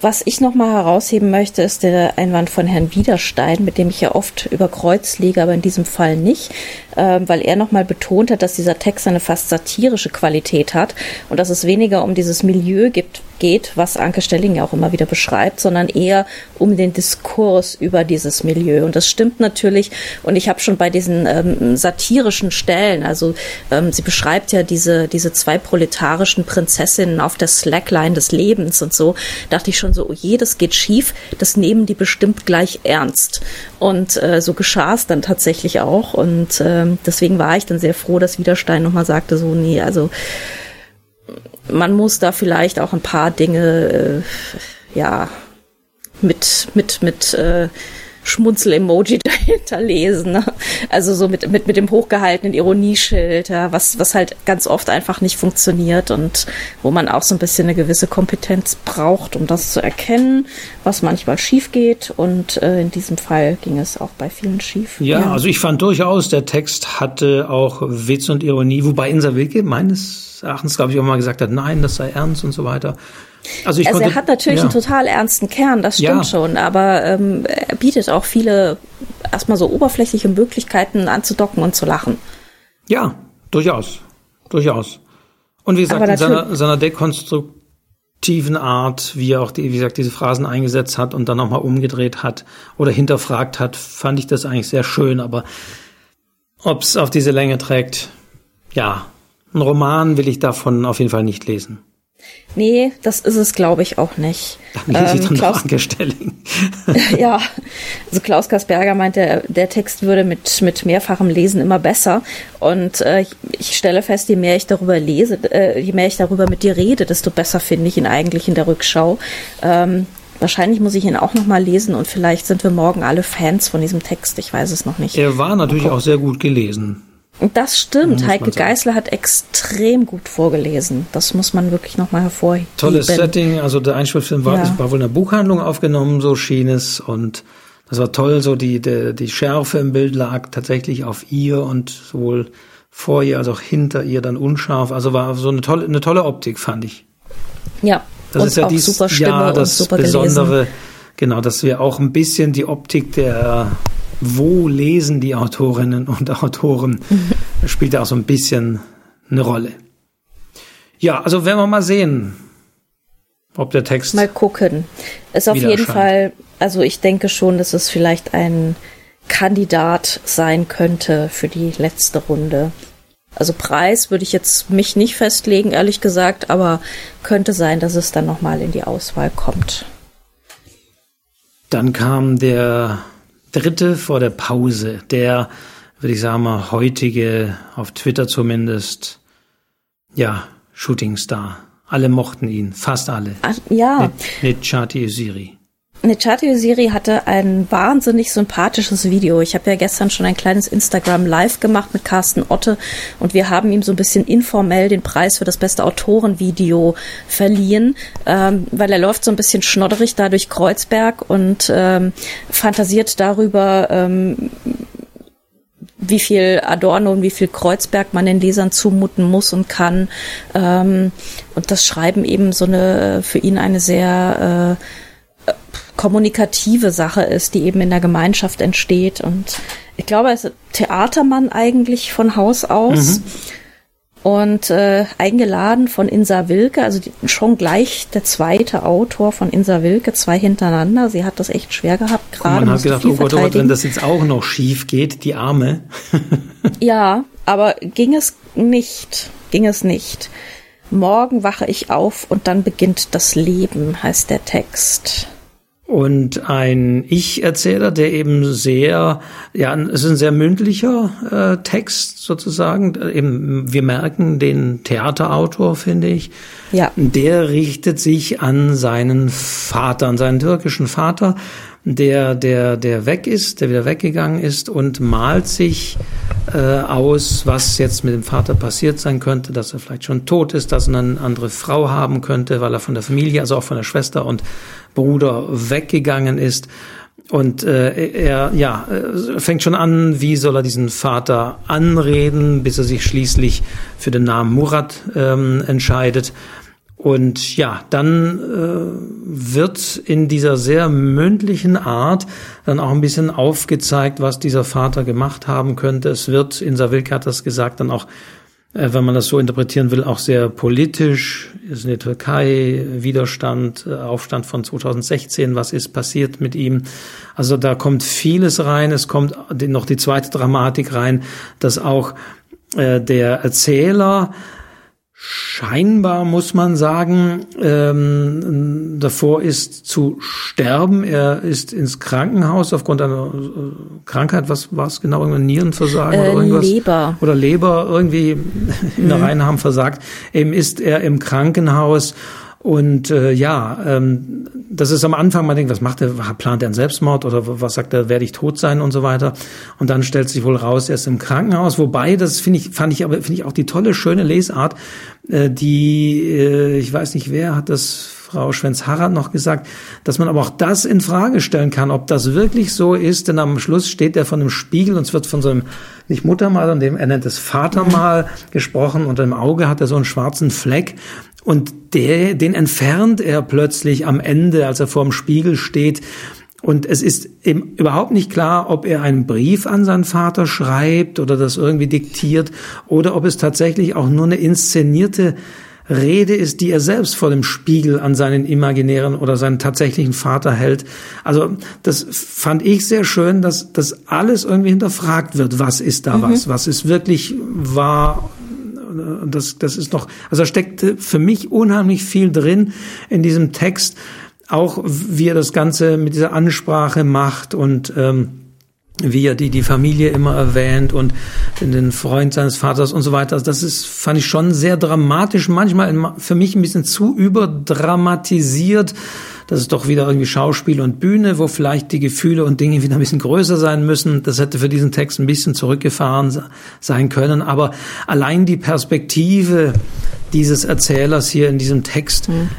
was ich nochmal herausheben möchte, ist der Einwand von Herrn Wiederstein, mit dem ich ja oft über Kreuz liege, aber in diesem Fall nicht, äh, weil er nochmal betont hat, dass dieser Text eine fast satirische Qualität hat und dass es weniger um dieses Milieu gibt, geht, was Anke Stelling ja auch immer wieder beschreibt, sondern eher um den Diskurs über dieses Milieu. Und das stimmt natürlich. Und ich habe schon bei diesen ähm, satirischen Stellen, also ähm, sie beschreibt ja diese, diese zwei proletarischen Prinzessinnen auf der Slackline des Lebens und so, da dachte ich schon so, oh je, das geht schief, das nehmen die bestimmt gleich ernst. Und äh, so geschah es dann tatsächlich auch. Und äh, deswegen war ich dann sehr froh, dass Widerstein nochmal sagte, so, nee, also man muss da vielleicht auch ein paar Dinge, äh, ja, mit, mit, mit, äh, Schmunzel-Emoji (laughs) dahinter lesen. Ne? Also so mit, mit, mit dem hochgehaltenen Ironieschild, ja, was, was halt ganz oft einfach nicht funktioniert und wo man auch so ein bisschen eine gewisse Kompetenz braucht, um das zu erkennen, was manchmal schief geht. Und äh, in diesem Fall ging es auch bei vielen schief. Ja, ja, also ich fand durchaus, der Text hatte auch Witz und Ironie, wobei Insa Wilke meines Erachtens, glaube ich, auch mal gesagt hat, nein, das sei ernst und so weiter. Also, also konnte, er hat natürlich ja. einen total ernsten Kern, das stimmt ja. schon, aber ähm, er bietet auch viele erstmal so oberflächliche Möglichkeiten anzudocken und zu lachen. Ja, durchaus. Durchaus. Und wie gesagt, in seiner, seiner dekonstruktiven Art, wie er auch die, wie gesagt, diese Phrasen eingesetzt hat und dann nochmal umgedreht hat oder hinterfragt hat, fand ich das eigentlich sehr schön, aber ob es auf diese Länge trägt, ja, ein Roman will ich davon auf jeden Fall nicht lesen. Nee, das ist es, glaube ich, auch nicht. Dann ähm, Klaus, Angestelling. (laughs) ja, also Klaus Kasperger meinte, der Text würde mit, mit mehrfachem Lesen immer besser. Und äh, ich, ich stelle fest, je mehr ich darüber lese, äh, je mehr ich darüber mit dir rede, desto besser finde ich ihn eigentlich in der Rückschau. Ähm, Wahrscheinlich muss ich ihn auch noch mal lesen und vielleicht sind wir morgen alle Fans von diesem Text. Ich weiß es noch nicht. Er war natürlich auch sehr gut gelesen. Das stimmt. Heike Geißler hat extrem gut vorgelesen. Das muss man wirklich nochmal hervorheben. Tolles Setting. Also der Einspielfilm war, ja. war wohl in der Buchhandlung aufgenommen, so schien es. Und das war toll. So die, die, die Schärfe im Bild lag tatsächlich auf ihr und sowohl vor ihr als auch hinter ihr dann unscharf. Also war so eine tolle, eine tolle Optik, fand ich. Ja. Das und ist ja dies super Stimme Jahr das Besondere. Gelesen. Genau, dass wir auch ein bisschen die Optik der wo lesen die Autorinnen und Autoren, (laughs) spielt auch so ein bisschen eine Rolle. Ja, also werden wir mal sehen, ob der Text. Mal gucken. Ist auf jeden. Fall, also ich denke schon, dass es vielleicht ein Kandidat sein könnte für die letzte Runde. Also Preis würde ich jetzt mich nicht festlegen, ehrlich gesagt, aber könnte sein, dass es dann nochmal in die Auswahl kommt. Dann kam der dritte vor der Pause, der, würde ich sagen mal, heutige, auf Twitter zumindest, ja, Shootingstar. Alle mochten ihn, fast alle. Ach, ja. Nechati Usiri. Nechatio Siri hatte ein wahnsinnig sympathisches Video. Ich habe ja gestern schon ein kleines Instagram Live gemacht mit Carsten Otte und wir haben ihm so ein bisschen informell den Preis für das beste Autorenvideo verliehen, ähm, weil er läuft so ein bisschen schnodderig da durch Kreuzberg und ähm, fantasiert darüber, ähm, wie viel Adorno und wie viel Kreuzberg man den Lesern zumuten muss und kann. Ähm, und das Schreiben eben so eine für ihn eine sehr äh, kommunikative Sache ist, die eben in der Gemeinschaft entsteht. Und ich glaube, er ist Theatermann eigentlich von Haus aus. Mhm. und äh, eingeladen von Insa Wilke, also die, schon gleich der zweite Autor von Insa Wilke, zwei hintereinander. Sie hat das echt schwer gehabt. Gerade man hat gedacht, oh Gott, oh Gott, wenn das jetzt auch noch schief geht, die Arme. (laughs) ja, aber ging es nicht, ging es nicht. Morgen wache ich auf und dann beginnt das Leben, heißt der Text. Und ein Ich-Erzähler, der eben sehr, ja, es ist ein sehr mündlicher äh, Text sozusagen. Eben, wir merken den Theaterautor, finde ich. Ja. Der richtet sich an seinen Vater, an seinen türkischen Vater, der, der, der weg ist, der wieder weggegangen ist und malt sich äh, aus, was jetzt mit dem Vater passiert sein könnte, dass er vielleicht schon tot ist, dass er eine andere Frau haben könnte, weil er von der Familie, also auch von der Schwester und Bruder weggegangen ist. Und äh, er ja äh, fängt schon an, wie soll er diesen Vater anreden, bis er sich schließlich für den Namen Murat ähm, entscheidet. Und ja, dann äh, wird in dieser sehr mündlichen Art dann auch ein bisschen aufgezeigt, was dieser Vater gemacht haben könnte. Es wird, in Savilk hat das gesagt, dann auch, äh, wenn man das so interpretieren will, auch sehr politisch. Ist in der Türkei Widerstand, äh, Aufstand von 2016, was ist passiert mit ihm? Also da kommt vieles rein. Es kommt noch die zweite Dramatik rein, dass auch äh, der Erzähler scheinbar, muss man sagen, ähm, davor ist zu sterben. Er ist ins Krankenhaus aufgrund einer äh, Krankheit. Was war es genau? Irgendein Nierenversagen äh, oder irgendwas? Leber. Oder Leber irgendwie in der mhm. Reihen haben versagt. Eben ist er im Krankenhaus und äh, ja, ähm, das ist am Anfang, man denkt, was macht er? Plant er einen Selbstmord oder was sagt er, werde ich tot sein und so weiter? Und dann stellt sich wohl raus, er ist im Krankenhaus. Wobei, das finde ich, fand ich aber, finde ich auch die tolle, schöne Lesart, äh, die, äh, ich weiß nicht, wer hat das Frau Schwenz-Harrat noch gesagt, dass man aber auch das in Frage stellen kann, ob das wirklich so ist, denn am Schluss steht er von einem Spiegel und es wird von so einem, nicht Muttermal, sondern er nennt es Vatermal gesprochen und im Auge hat er so einen schwarzen Fleck und der, den entfernt er plötzlich am Ende, als er vor dem Spiegel steht. Und es ist eben überhaupt nicht klar, ob er einen Brief an seinen Vater schreibt oder das irgendwie diktiert oder ob es tatsächlich auch nur eine inszenierte Rede ist, die er selbst vor dem Spiegel an seinen imaginären oder seinen tatsächlichen Vater hält. Also das fand ich sehr schön, dass das alles irgendwie hinterfragt wird. Was ist da mhm. was? Was ist wirklich wahr das, das ist noch, also da steckt für mich unheimlich viel drin in diesem Text, auch wie er das Ganze mit dieser Ansprache macht und ähm, wie er die, die Familie immer erwähnt und den Freund seines Vaters und so weiter. Also das ist, fand ich schon sehr dramatisch, manchmal für mich ein bisschen zu überdramatisiert. Das ist doch wieder irgendwie Schauspiel und Bühne, wo vielleicht die Gefühle und Dinge wieder ein bisschen größer sein müssen. Das hätte für diesen Text ein bisschen zurückgefahren sein können. Aber allein die Perspektive dieses Erzählers hier in diesem Text mhm.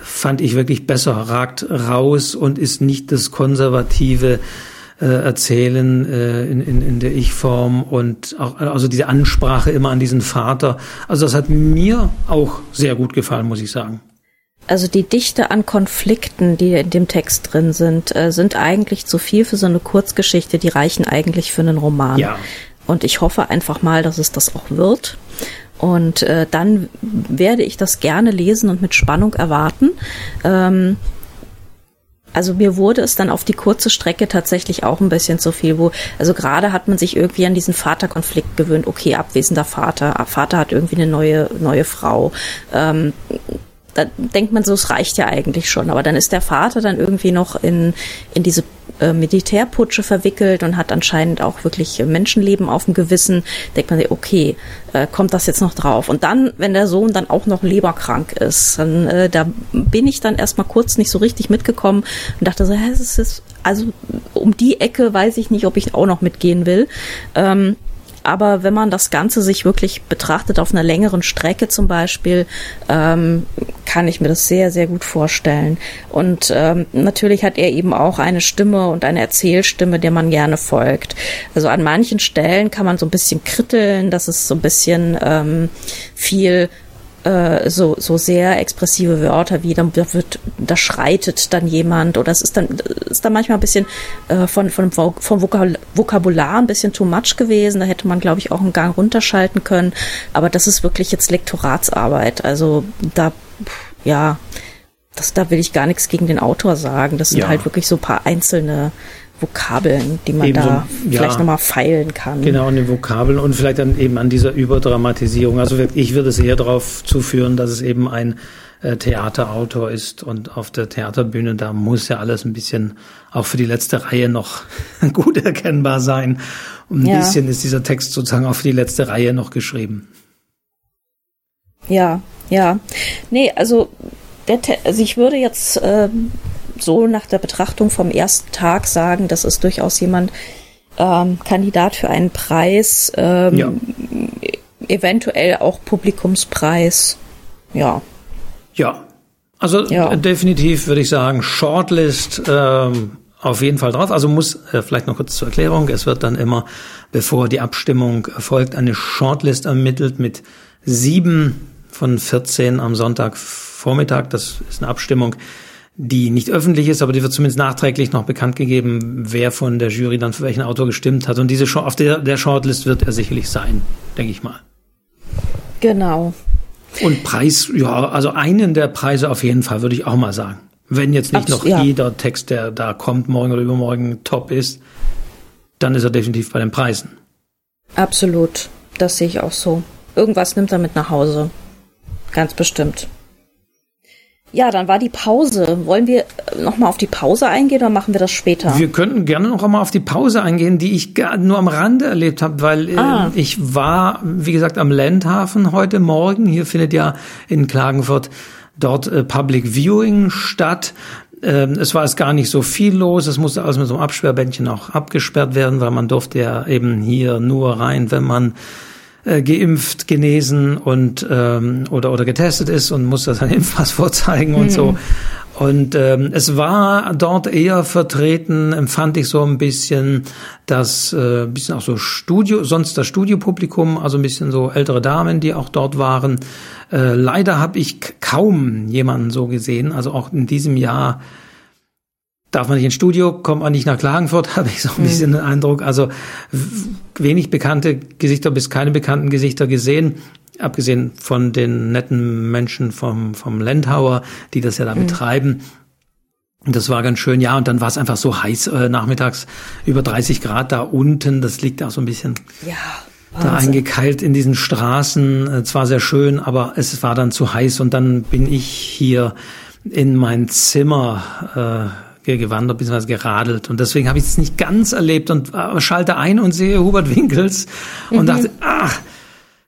fand ich wirklich besser, ragt raus und ist nicht das konservative äh, erzählen äh, in, in, in der Ich-Form und auch also diese Ansprache immer an diesen Vater. Also das hat mir auch sehr gut gefallen, muss ich sagen also die Dichte an Konflikten, die in dem Text drin sind, äh, sind eigentlich zu viel für so eine Kurzgeschichte. Die reichen eigentlich für einen Roman. Ja. Und ich hoffe einfach mal, dass es das auch wird. Und äh, dann werde ich das gerne lesen und mit Spannung erwarten. Ähm, also mir wurde es dann auf die kurze Strecke tatsächlich auch ein bisschen zu viel, wo, also gerade hat man sich irgendwie an diesen Vaterkonflikt gewöhnt, okay, abwesender Vater, Vater hat irgendwie eine neue, neue Frau. Ähm, da denkt man so, es reicht ja eigentlich schon. Aber dann ist der Vater dann irgendwie noch in, in diese äh, Militärputsche verwickelt und hat anscheinend auch wirklich Menschenleben auf dem Gewissen. Denkt man sich, okay, äh, kommt das jetzt noch drauf? Und dann, wenn der Sohn dann auch noch leberkrank ist, dann äh, da bin ich dann erstmal kurz nicht so richtig mitgekommen und dachte so, es ist also um die Ecke weiß ich nicht, ob ich auch noch mitgehen will. Ähm, aber wenn man das Ganze sich wirklich betrachtet auf einer längeren Strecke zum Beispiel, ähm, kann ich mir das sehr, sehr gut vorstellen. Und ähm, natürlich hat er eben auch eine Stimme und eine Erzählstimme, der man gerne folgt. Also an manchen Stellen kann man so ein bisschen kritteln, dass es so ein bisschen ähm, viel äh, so, so sehr expressive Wörter wie, dann wird, da schreitet dann jemand oder es ist dann, ist dann manchmal ein bisschen äh, von, von, vom Vokabular ein bisschen too much gewesen. Da hätte man, glaube ich, auch einen Gang runterschalten können. Aber das ist wirklich jetzt Lektoratsarbeit. Also da, ja, das, da will ich gar nichts gegen den Autor sagen. Das sind ja. halt wirklich so ein paar einzelne Vokabeln, die man eben da so, vielleicht ja, nochmal feilen kann. Genau, an den Vokabeln und vielleicht dann eben an dieser Überdramatisierung. Also ich würde es eher darauf zuführen, dass es eben ein äh, Theaterautor ist und auf der Theaterbühne, da muss ja alles ein bisschen auch für die letzte Reihe noch (laughs) gut erkennbar sein. Und ein ja. bisschen ist dieser Text sozusagen auch für die letzte Reihe noch geschrieben. Ja, ja. Nee, also der, also ich würde jetzt ähm, so nach der Betrachtung vom ersten Tag sagen, das ist durchaus jemand ähm, Kandidat für einen Preis, ähm, ja. eventuell auch Publikumspreis. Ja. Ja. Also ja. definitiv würde ich sagen, Shortlist ähm, auf jeden Fall drauf. Also muss äh, vielleicht noch kurz zur Erklärung. Es wird dann immer, bevor die Abstimmung erfolgt, eine Shortlist ermittelt mit sieben von 14 am Sonntagvormittag. Das ist eine Abstimmung, die nicht öffentlich ist, aber die wird zumindest nachträglich noch bekannt gegeben, wer von der Jury dann für welchen Autor gestimmt hat. Und diese auf der, der Shortlist wird er sicherlich sein, denke ich mal. Genau. Und Preis, ja, also einen der Preise auf jeden Fall, würde ich auch mal sagen. Wenn jetzt nicht Abs noch ja. jeder Text, der da kommt, morgen oder übermorgen top ist, dann ist er definitiv bei den Preisen. Absolut. Das sehe ich auch so. Irgendwas nimmt er mit nach Hause. Ganz bestimmt. Ja, dann war die Pause. Wollen wir nochmal auf die Pause eingehen oder machen wir das später? Wir könnten gerne noch einmal auf die Pause eingehen, die ich nur am Rande erlebt habe, weil äh, ah. äh, ich war, wie gesagt, am Landhafen heute Morgen. Hier findet ja in Klagenfurt dort äh, Public Viewing statt. Ähm, es war es gar nicht so viel los. Es musste alles mit so einem Absperrbändchen auch abgesperrt werden, weil man durfte ja eben hier nur rein, wenn man äh, geimpft, genesen und ähm, oder oder getestet ist und muss das sein (laughs) Impfpass vorzeigen und mhm. so. Und ähm, es war dort eher vertreten, empfand ich so ein bisschen das äh, bisschen auch so Studio, sonst das Studiopublikum, also ein bisschen so ältere Damen, die auch dort waren. Äh, leider habe ich kaum jemanden so gesehen, also auch in diesem Jahr darf man nicht ins Studio, kommt man nicht nach Klagenfurt, (laughs) habe ich so ein bisschen den Eindruck. Also wenig bekannte Gesichter bis keine bekannten Gesichter gesehen, abgesehen von den netten Menschen vom, vom Landhauer, die das ja da mhm. betreiben. Und das war ganz schön, ja. Und dann war es einfach so heiß äh, nachmittags, über 30 Grad da unten. Das liegt auch so ein bisschen ja, da eingekeilt in diesen Straßen. Es war sehr schön, aber es war dann zu heiß. Und dann bin ich hier in mein Zimmer äh, gewandert bzw. geradelt. Und deswegen habe ich es nicht ganz erlebt und äh, schalte ein und sehe Hubert Winkels und mhm. dachte, ach,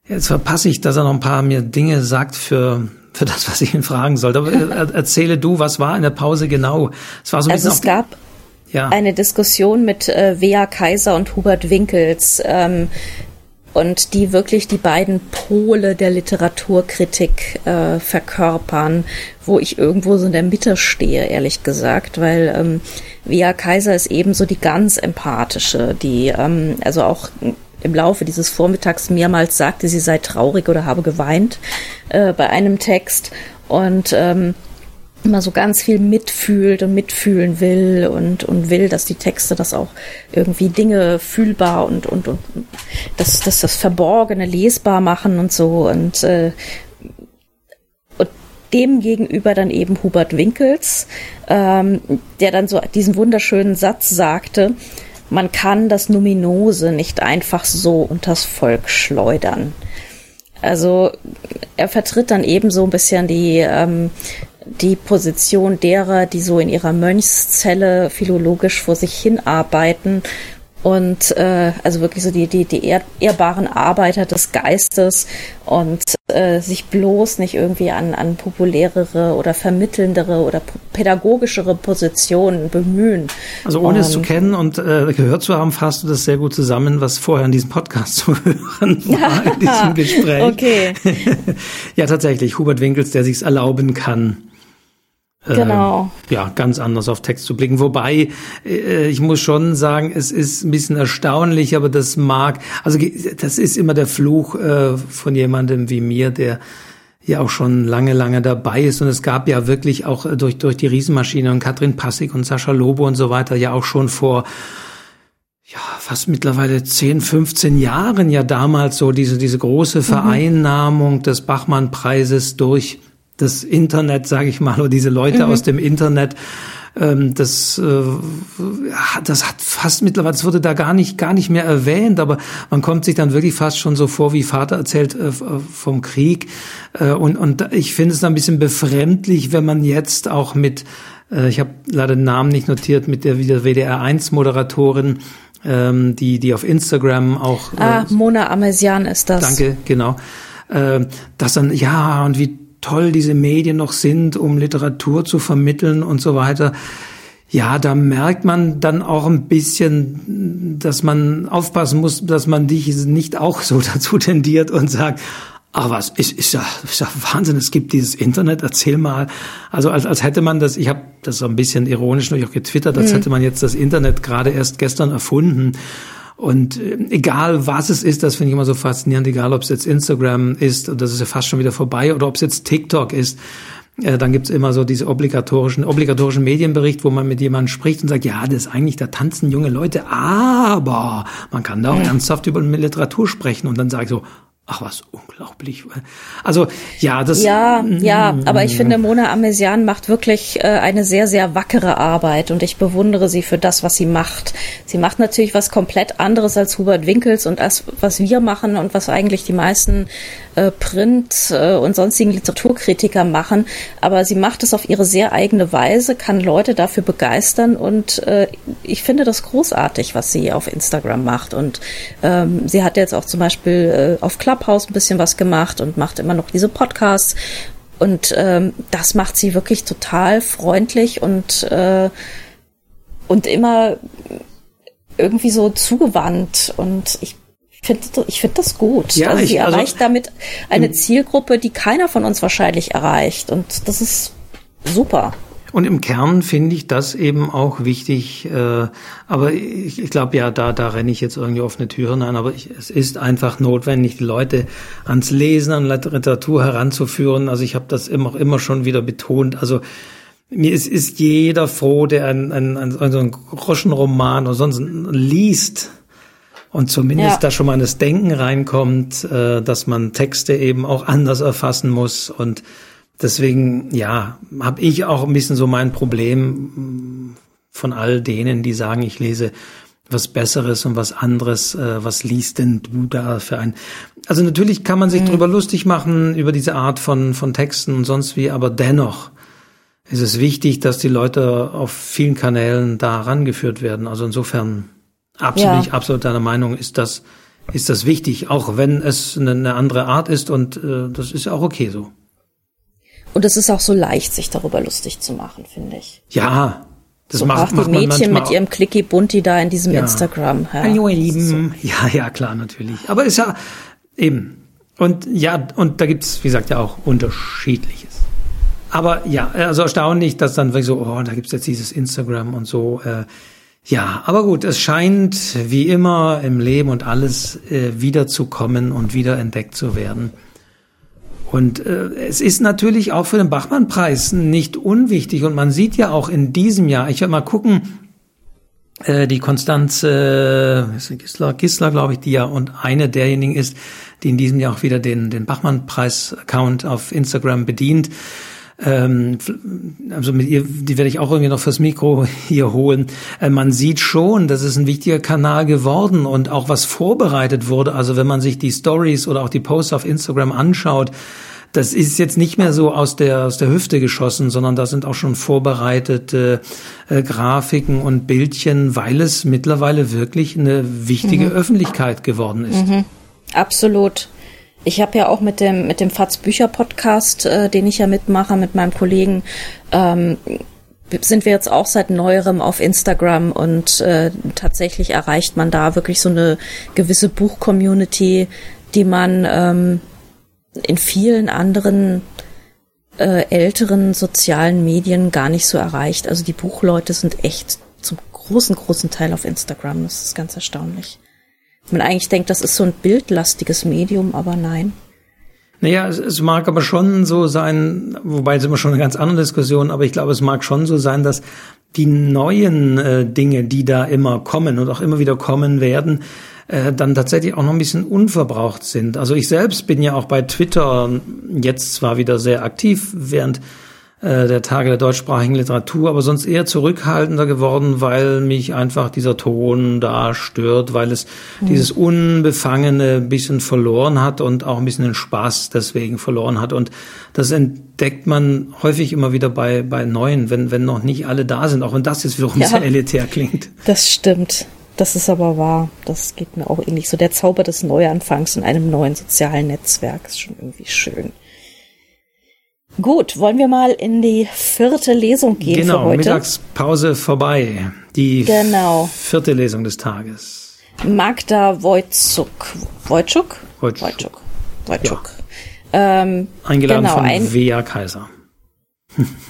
jetzt verpasse ich, dass er noch ein paar mir Dinge sagt für für das, was ich ihn fragen sollte. Aber äh, erzähle du, was war in der Pause genau? Es war so ein also es gab ja. eine Diskussion mit äh, Wea Kaiser und Hubert Winkels, ähm, und die wirklich die beiden Pole der Literaturkritik äh, verkörpern, wo ich irgendwo so in der Mitte stehe, ehrlich gesagt, weil ähm, Via Kaiser ist ebenso die ganz empathische, die ähm, also auch im Laufe dieses Vormittags mehrmals sagte, sie sei traurig oder habe geweint äh, bei einem Text. Und ähm, immer so ganz viel mitfühlt und mitfühlen will und, und will, dass die Texte das auch irgendwie Dinge fühlbar und, und, und dass, dass das Verborgene lesbar machen und so und, äh, und dem gegenüber dann eben Hubert Winkels, ähm, der dann so diesen wunderschönen Satz sagte, man kann das Numinose nicht einfach so unters Volk schleudern. Also er vertritt dann eben so ein bisschen die ähm, die Position derer, die so in ihrer Mönchszelle philologisch vor sich hinarbeiten und äh, also wirklich so die die die ehr, ehrbaren Arbeiter des Geistes und äh, sich bloß nicht irgendwie an an populärere oder vermittelndere oder pädagogischere Positionen bemühen. Also ohne und, es zu kennen und äh, gehört zu haben, fasst du das sehr gut zusammen, was vorher in diesem Podcast (laughs) zu hören war in diesem (laughs) Gespräch. Okay. (laughs) ja, tatsächlich Hubert Winkels, der sich's erlauben kann Genau. Äh, ja, ganz anders auf Text zu blicken. Wobei, äh, ich muss schon sagen, es ist ein bisschen erstaunlich, aber das mag, also das ist immer der Fluch äh, von jemandem wie mir, der ja auch schon lange, lange dabei ist. Und es gab ja wirklich auch durch, durch die Riesenmaschine und Katrin Passig und Sascha Lobo und so weiter ja auch schon vor ja, fast mittlerweile 10, 15 Jahren ja damals so diese, diese große mhm. Vereinnahmung mhm. des Bachmann-Preises durch das Internet, sage ich mal, oder diese Leute mhm. aus dem Internet. Ähm, das, äh, das hat fast mittlerweile, das wurde da gar nicht, gar nicht mehr erwähnt, aber man kommt sich dann wirklich fast schon so vor, wie Vater erzählt äh, vom Krieg. Äh, und, und ich finde es ein bisschen befremdlich, wenn man jetzt auch mit, äh, ich habe leider den Namen nicht notiert, mit der, der WDR1-Moderatorin, ähm, die, die auf Instagram auch. Äh, ah, Mona Amesian ist das. Danke, genau. Äh, dass dann, ja, und wie toll diese Medien noch sind, um Literatur zu vermitteln und so weiter. Ja, da merkt man dann auch ein bisschen, dass man aufpassen muss, dass man dich nicht auch so (laughs) dazu tendiert und sagt, Ach was, ist, ist, ja, ist ja Wahnsinn, es gibt dieses Internet, erzähl mal. Also als, als hätte man das, ich habe das so ein bisschen ironisch noch getwittert, als mhm. hätte man jetzt das Internet gerade erst gestern erfunden. Und äh, egal was es ist, das finde ich immer so faszinierend, egal ob es jetzt Instagram ist, und das ist ja fast schon wieder vorbei, oder ob es jetzt TikTok ist, äh, dann gibt's immer so diese obligatorischen, obligatorischen Medienbericht, wo man mit jemandem spricht und sagt, ja, das ist eigentlich, da tanzen junge Leute, aber man kann da auch ernsthaft über Literatur sprechen. Und dann sage ich so, Ach was, unglaublich. Also ja, das. Ja, ja, aber ich finde, Mona Amesian macht wirklich äh, eine sehr, sehr wackere Arbeit und ich bewundere sie für das, was sie macht. Sie macht natürlich was komplett anderes als Hubert Winkels und als was wir machen und was eigentlich die meisten äh, Print- äh, und sonstigen Literaturkritiker machen. Aber sie macht es auf ihre sehr eigene Weise, kann Leute dafür begeistern und äh, ich finde das großartig, was sie auf Instagram macht. Und ähm, sie hat jetzt auch zum Beispiel äh, auf Clubhouse ein bisschen was gemacht und macht immer noch diese Podcasts. Und ähm, das macht sie wirklich total freundlich und, äh, und immer irgendwie so zugewandt. Und ich ich finde das gut. Ja, also sie also erreicht damit eine Zielgruppe, die keiner von uns wahrscheinlich erreicht. Und das ist super. Und im Kern finde ich das eben auch wichtig. Äh, aber ich, ich glaube ja, da, da renne ich jetzt irgendwie offene Türen ein. Aber ich, es ist einfach notwendig, die Leute ans Lesen, an Literatur heranzuführen. Also ich habe das immer, immer schon wieder betont. Also mir ist, ist jeder froh, der ein, ein, ein, ein, so einen Groschenroman oder sonst liest und zumindest ja. da schon mal das Denken reinkommt, äh, dass man Texte eben auch anders erfassen muss und deswegen, ja, habe ich auch ein bisschen so mein Problem mm, von all denen, die sagen, ich lese was Besseres und was anderes. Äh, was liest denn du da für ein? Also natürlich kann man sich mhm. drüber lustig machen über diese Art von von Texten und sonst wie, aber dennoch ist es wichtig, dass die Leute auf vielen Kanälen da rangeführt werden. Also insofern Absolut, ja. absolut deiner Meinung ist das, ist das wichtig, auch wenn es eine, andere Art ist und äh, das ist ja auch okay so. Und es ist auch so leicht, sich darüber lustig zu machen, finde ich. Ja, das so macht, macht die Mädchen mit ihrem Clicky Bunty da in diesem ja. Instagram. Ja, Hallo ihr Lieben. So. Ja, ja, klar, natürlich. Aber ist ja eben. Und ja, und da gibt's, wie gesagt, ja auch unterschiedliches. Aber ja, also erstaunlich, dass dann wirklich so, oh, da gibt's jetzt dieses Instagram und so. Äh, ja, aber gut, es scheint wie immer im Leben und alles äh, wiederzukommen und wieder entdeckt zu werden. Und äh, es ist natürlich auch für den Bachmann-Preis nicht unwichtig. Und man sieht ja auch in diesem Jahr, ich werde mal gucken, äh, die Konstanze äh, Gisler, Gisler glaube ich, die ja und eine derjenigen ist, die in diesem Jahr auch wieder den, den Bachmann-Preis-Account auf Instagram bedient. Ähm, also mit ihr, die werde ich auch irgendwie noch fürs Mikro (laughs) hier holen. Äh, man sieht schon, das ist ein wichtiger Kanal geworden und auch was vorbereitet wurde. Also wenn man sich die Stories oder auch die Posts auf Instagram anschaut, das ist jetzt nicht mehr so aus der, aus der Hüfte geschossen, sondern da sind auch schon vorbereitete äh, Grafiken und Bildchen, weil es mittlerweile wirklich eine wichtige mhm. Öffentlichkeit geworden ist. Mhm. Absolut. Ich habe ja auch mit dem mit dem Fatz Bücher Podcast, äh, den ich ja mitmache mit meinem Kollegen, ähm, sind wir jetzt auch seit neuerem auf Instagram und äh, tatsächlich erreicht man da wirklich so eine gewisse Buch-Community, die man ähm, in vielen anderen äh, älteren sozialen Medien gar nicht so erreicht. Also die Buchleute sind echt zum großen, großen Teil auf Instagram. Das ist ganz erstaunlich. Man eigentlich denkt, das ist so ein bildlastiges Medium, aber nein. Naja, es, es mag aber schon so sein, wobei es immer schon eine ganz andere Diskussion, aber ich glaube, es mag schon so sein, dass die neuen äh, Dinge, die da immer kommen und auch immer wieder kommen werden, äh, dann tatsächlich auch noch ein bisschen unverbraucht sind. Also ich selbst bin ja auch bei Twitter jetzt zwar wieder sehr aktiv, während äh, der Tage der deutschsprachigen Literatur, aber sonst eher zurückhaltender geworden, weil mich einfach dieser Ton da stört, weil es mhm. dieses Unbefangene ein bisschen verloren hat und auch ein bisschen den Spaß deswegen verloren hat. Und das entdeckt man häufig immer wieder bei, bei Neuen, wenn, wenn noch nicht alle da sind, auch wenn das jetzt wiederum ja, sehr elitär klingt. Das stimmt. Das ist aber wahr. Das geht mir auch ähnlich so. Der Zauber des Neuanfangs in einem neuen sozialen Netzwerk ist schon irgendwie schön. Gut, wollen wir mal in die vierte Lesung gehen genau, für heute? Genau, Mittagspause vorbei. Die genau. vierte Lesung des Tages. Magda Wojcuk. Wojcuk? Wojcuk. Wojcuk. Wojcuk. Ja. Ähm, Eingeladen genau, von ein, Wea Kaiser.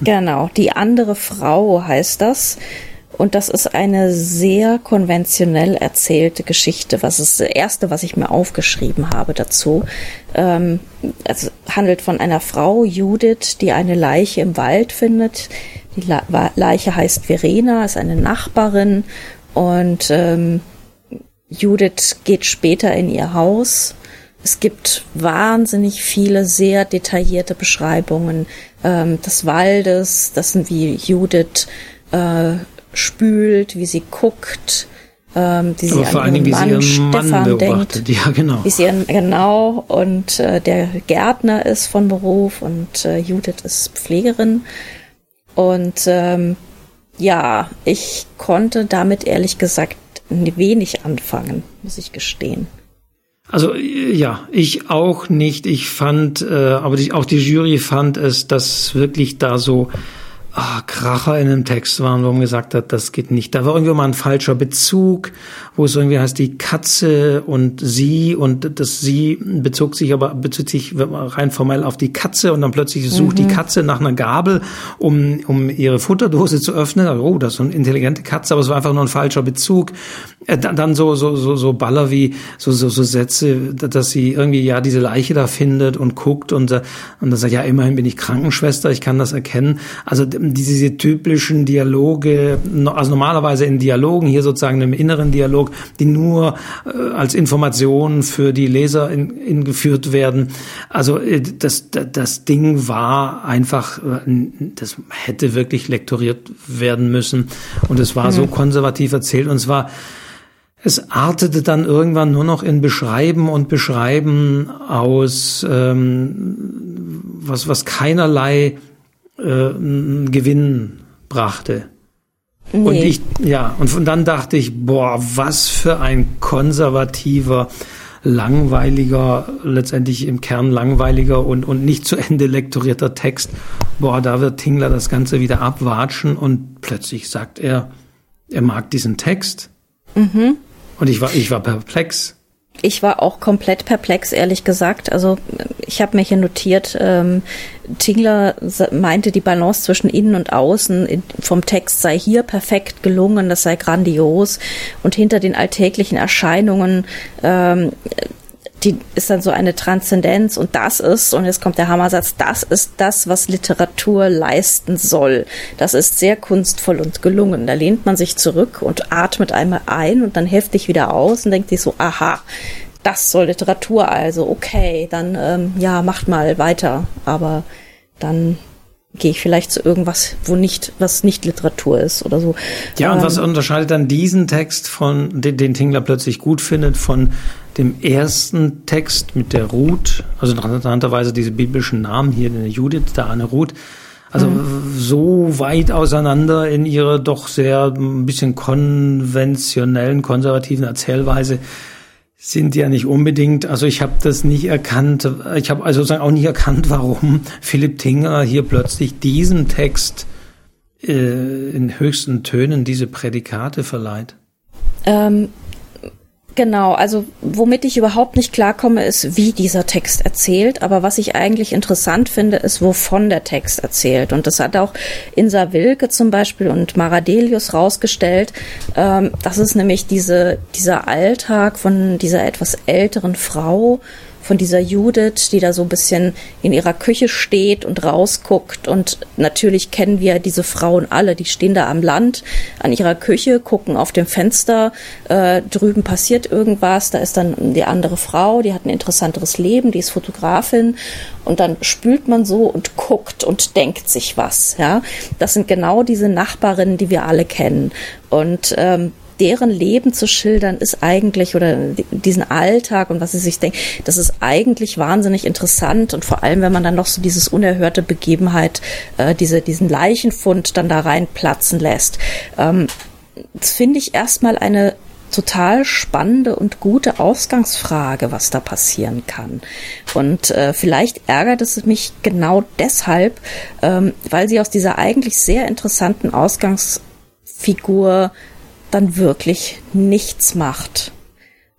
genau, die andere Frau heißt das. Und das ist eine sehr konventionell erzählte Geschichte. Was ist das erste, was ich mir aufgeschrieben habe dazu? Ähm, es handelt von einer Frau, Judith, die eine Leiche im Wald findet. Die Leiche heißt Verena, ist eine Nachbarin und ähm, Judith geht später in ihr Haus. Es gibt wahnsinnig viele sehr detaillierte Beschreibungen ähm, des Waldes. Das sind wie Judith äh, spült, wie sie guckt, ähm, wie sie an ihren, Mann, ihren Stefan Mann denkt. Ja, genau. Wie sie ihren, genau, und äh, der Gärtner ist von Beruf und äh, Judith ist Pflegerin. Und ähm, ja, ich konnte damit ehrlich gesagt wenig anfangen, muss ich gestehen. Also ja, ich auch nicht. Ich fand, äh, aber die, auch die Jury fand es, dass wirklich da so ah, Kracher in einem Text waren, wo man gesagt hat, das geht nicht. Da war irgendwie mal ein falscher Bezug, wo es irgendwie heißt, die Katze und sie und das sie bezog sich aber, bezog sich rein formell auf die Katze und dann plötzlich sucht mhm. die Katze nach einer Gabel, um, um ihre Futterdose zu öffnen. Also, oh, das ist so eine intelligente Katze, aber es war einfach nur ein falscher Bezug. Äh, dann so, so, so, so Baller wie, so, so, so Sätze, dass sie irgendwie, ja, diese Leiche da findet und guckt und, äh, und dann sagt, ja, immerhin bin ich Krankenschwester, ich kann das erkennen. Also, diese typischen Dialoge, also normalerweise in Dialogen, hier sozusagen im inneren Dialog, die nur äh, als Information für die Leser in, in geführt werden. Also äh, das, das Ding war einfach, äh, das hätte wirklich lektoriert werden müssen. Und es war mhm. so konservativ erzählt und zwar es artete dann irgendwann nur noch in Beschreiben und Beschreiben aus, ähm, was, was keinerlei äh, Gewinn brachte. Nee. Und ich, ja, und von dann dachte ich, boah, was für ein konservativer, langweiliger, letztendlich im Kern langweiliger und, und nicht zu Ende lektorierter Text. Boah, da wird Tingler das Ganze wieder abwatschen und plötzlich sagt er, er mag diesen Text. Mhm. Und ich war, ich war perplex ich war auch komplett perplex, ehrlich gesagt. Also ich habe mir hier notiert, ähm, Tingler meinte, die Balance zwischen innen und außen in, vom Text sei hier perfekt gelungen, das sei grandios. Und hinter den alltäglichen Erscheinungen ähm, die ist dann so eine Transzendenz und das ist, und jetzt kommt der Hammersatz, das ist das, was Literatur leisten soll. Das ist sehr kunstvoll und gelungen. Da lehnt man sich zurück und atmet einmal ein und dann heftig wieder aus und denkt sich so, aha, das soll Literatur also, okay, dann ähm, ja, macht mal weiter. Aber dann gehe ich vielleicht zu irgendwas, wo nicht, was nicht Literatur ist oder so. Ja, und ähm, was unterscheidet dann diesen Text von, den, den Tingler plötzlich gut findet, von dem ersten Text mit der Ruth, also interessanterweise diese biblischen Namen hier, eine Judith, da eine Ruth, also mhm. so weit auseinander in ihrer doch sehr ein bisschen konventionellen, konservativen Erzählweise sind ja nicht unbedingt, also ich habe das nicht erkannt, ich habe also sozusagen auch nicht erkannt, (laughs) warum Philipp Tinger hier plötzlich diesen Text äh, in höchsten Tönen diese Prädikate verleiht. Ähm, Genau, also womit ich überhaupt nicht klarkomme, ist, wie dieser Text erzählt. Aber was ich eigentlich interessant finde, ist, wovon der Text erzählt. Und das hat auch Insa Wilke zum Beispiel und Maradelius rausgestellt. Ähm, das ist nämlich diese, dieser Alltag von dieser etwas älteren Frau, von dieser Judith, die da so ein bisschen in ihrer Küche steht und rausguckt. Und natürlich kennen wir diese Frauen alle, die stehen da am Land an ihrer Küche, gucken auf dem Fenster, äh, drüben passiert irgendwas, da ist dann die andere Frau, die hat ein interessanteres Leben, die ist Fotografin und dann spült man so und guckt und denkt sich was. Ja, das sind genau diese Nachbarinnen, die wir alle kennen und ähm, deren Leben zu schildern, ist eigentlich, oder diesen Alltag und was sie sich denken, das ist eigentlich wahnsinnig interessant und vor allem, wenn man dann noch so dieses unerhörte Begebenheit, äh, diese, diesen Leichenfund dann da reinplatzen lässt. Ähm, das finde ich erstmal eine total spannende und gute Ausgangsfrage, was da passieren kann. Und äh, vielleicht ärgert es mich genau deshalb, ähm, weil sie aus dieser eigentlich sehr interessanten Ausgangsfigur dann wirklich nichts macht.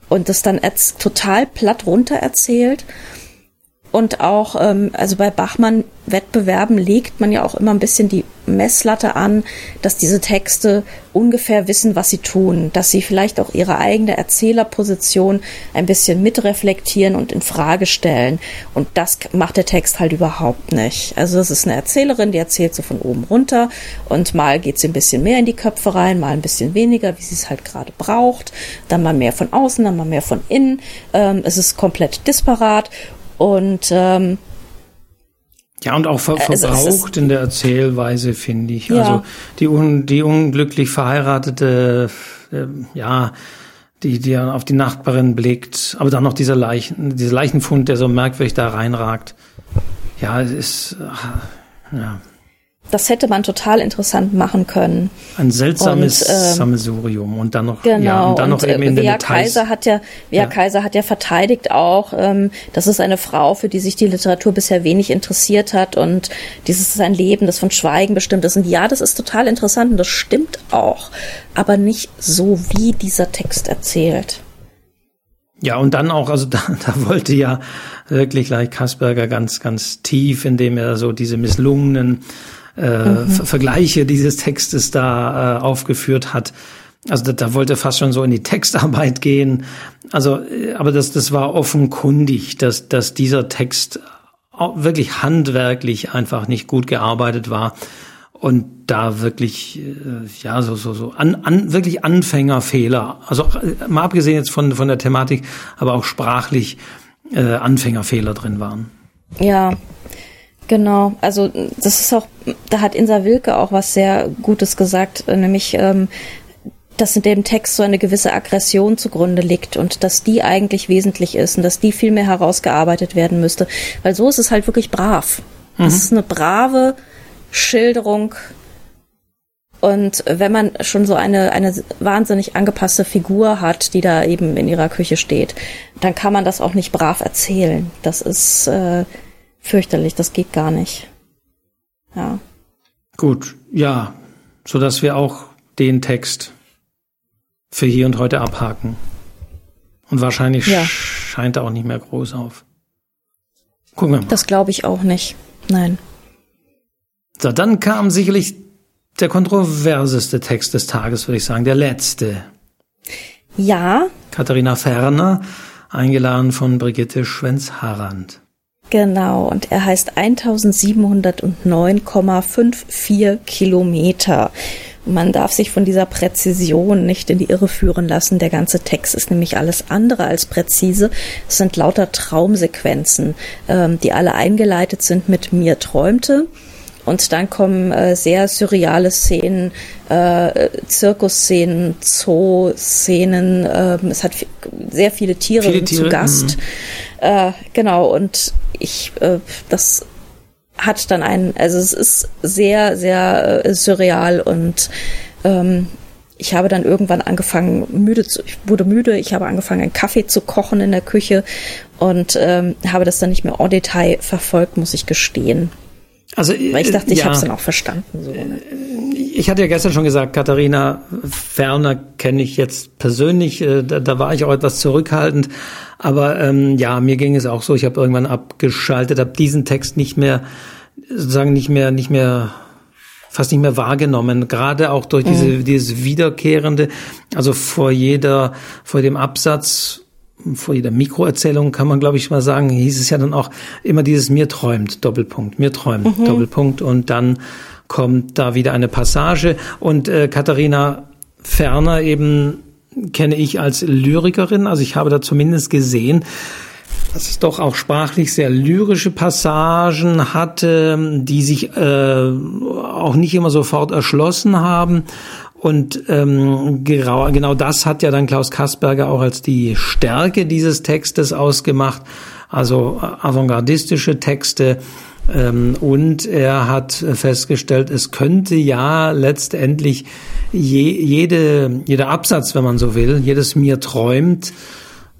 Und das dann total platt runter erzählt und auch, ähm, also bei Bachmann-Wettbewerben legt man ja auch immer ein bisschen die Messlatte an, dass diese Texte ungefähr wissen, was sie tun, dass sie vielleicht auch ihre eigene Erzählerposition ein bisschen mitreflektieren und in Frage stellen. Und das macht der Text halt überhaupt nicht. Also das ist eine Erzählerin, die erzählt so von oben runter und mal geht sie ein bisschen mehr in die Köpfe rein, mal ein bisschen weniger, wie sie es halt gerade braucht, dann mal mehr von außen, dann mal mehr von innen. Ähm, es ist komplett disparat und ähm, ja, und auch ver verbraucht in der Erzählweise, finde ich. Ja. Also die, un die unglücklich verheiratete, äh, ja, die, die auf die Nachbarin blickt, aber dann noch dieser Leichen, dieser Leichenfund, der so merkwürdig da reinragt. Ja, es ist, ja das hätte man total interessant machen können. Ein seltsames und, äh, Sammelsurium und dann noch genau, ja, und dann noch und, eben in den Details. Kaiser hat ja ja. Kaiser hat ja verteidigt auch, ähm, das ist eine Frau, für die sich die Literatur bisher wenig interessiert hat und dieses ist ein Leben, das von Schweigen bestimmt ist und ja, das ist total interessant und das stimmt auch, aber nicht so wie dieser Text erzählt. Ja, und dann auch, also (laughs) da, da wollte ja wirklich gleich Kasperger ganz, ganz tief, indem er so diese misslungenen äh, mhm. Vergleiche dieses Textes da äh, aufgeführt hat. Also da, da wollte er fast schon so in die Textarbeit gehen. Also, äh, aber das, das war offenkundig, dass, dass dieser Text wirklich handwerklich einfach nicht gut gearbeitet war und da wirklich äh, ja so so so an, an wirklich Anfängerfehler also mal abgesehen jetzt von von der Thematik aber auch sprachlich äh, Anfängerfehler drin waren ja Genau, also das ist auch, da hat Insa Wilke auch was sehr Gutes gesagt, nämlich ähm, dass in dem Text so eine gewisse Aggression zugrunde liegt und dass die eigentlich wesentlich ist und dass die viel mehr herausgearbeitet werden müsste. Weil so ist es halt wirklich brav. Mhm. Das ist eine brave Schilderung. Und wenn man schon so eine, eine wahnsinnig angepasste Figur hat, die da eben in ihrer Küche steht, dann kann man das auch nicht brav erzählen. Das ist, äh, fürchterlich, das geht gar nicht. Ja. Gut, ja, so dass wir auch den Text für hier und heute abhaken. Und wahrscheinlich ja. scheint er auch nicht mehr groß auf. Gucken wir mal. Das glaube ich auch nicht. Nein. So, dann kam sicherlich der kontroverseste Text des Tages, würde ich sagen, der letzte. Ja. Katharina Ferner, eingeladen von Brigitte Schwenz-Harrand. Genau, und er heißt 1709,54 Kilometer. Man darf sich von dieser Präzision nicht in die Irre führen lassen. Der ganze Text ist nämlich alles andere als präzise. Es sind lauter Traumsequenzen, ähm, die alle eingeleitet sind mit mir träumte. Und dann kommen äh, sehr surreale Szenen, äh, Zirkusszenen, Zoo-Szenen. Äh, es hat sehr viele Tiere, viele Tiere zu Gast. Mhm. Genau, und ich, äh, das hat dann einen, also es ist sehr, sehr äh, surreal und ähm, ich habe dann irgendwann angefangen, müde zu, ich wurde müde, ich habe angefangen, einen Kaffee zu kochen in der Küche und ähm, habe das dann nicht mehr en Detail verfolgt, muss ich gestehen. Also, Weil ich dachte, ich ja, habe es dann auch verstanden. So, ne? Ich hatte ja gestern schon gesagt, Katharina Ferner kenne ich jetzt persönlich. Äh, da, da, war ich auch etwas zurückhaltend. Aber ähm, ja, mir ging es auch so. Ich habe irgendwann abgeschaltet, habe diesen Text nicht mehr, sozusagen nicht mehr, nicht mehr fast nicht mehr wahrgenommen, gerade auch durch diese, mhm. dieses wiederkehrende, also vor jeder, vor dem Absatz vor jeder Mikroerzählung kann man, glaube ich, mal sagen, hieß es ja dann auch immer dieses mir träumt, Doppelpunkt, mir träumt, mhm. Doppelpunkt und dann kommt da wieder eine Passage und äh, Katharina Ferner eben kenne ich als Lyrikerin, also ich habe da zumindest gesehen, dass es doch auch sprachlich sehr lyrische Passagen hatte, die sich äh, auch nicht immer sofort erschlossen haben. Und ähm, genau, genau das hat ja dann Klaus Kasperger auch als die Stärke dieses Textes ausgemacht, also avantgardistische Texte. Ähm, und er hat festgestellt, es könnte ja letztendlich je, jede, jeder Absatz, wenn man so will, jedes mir träumt,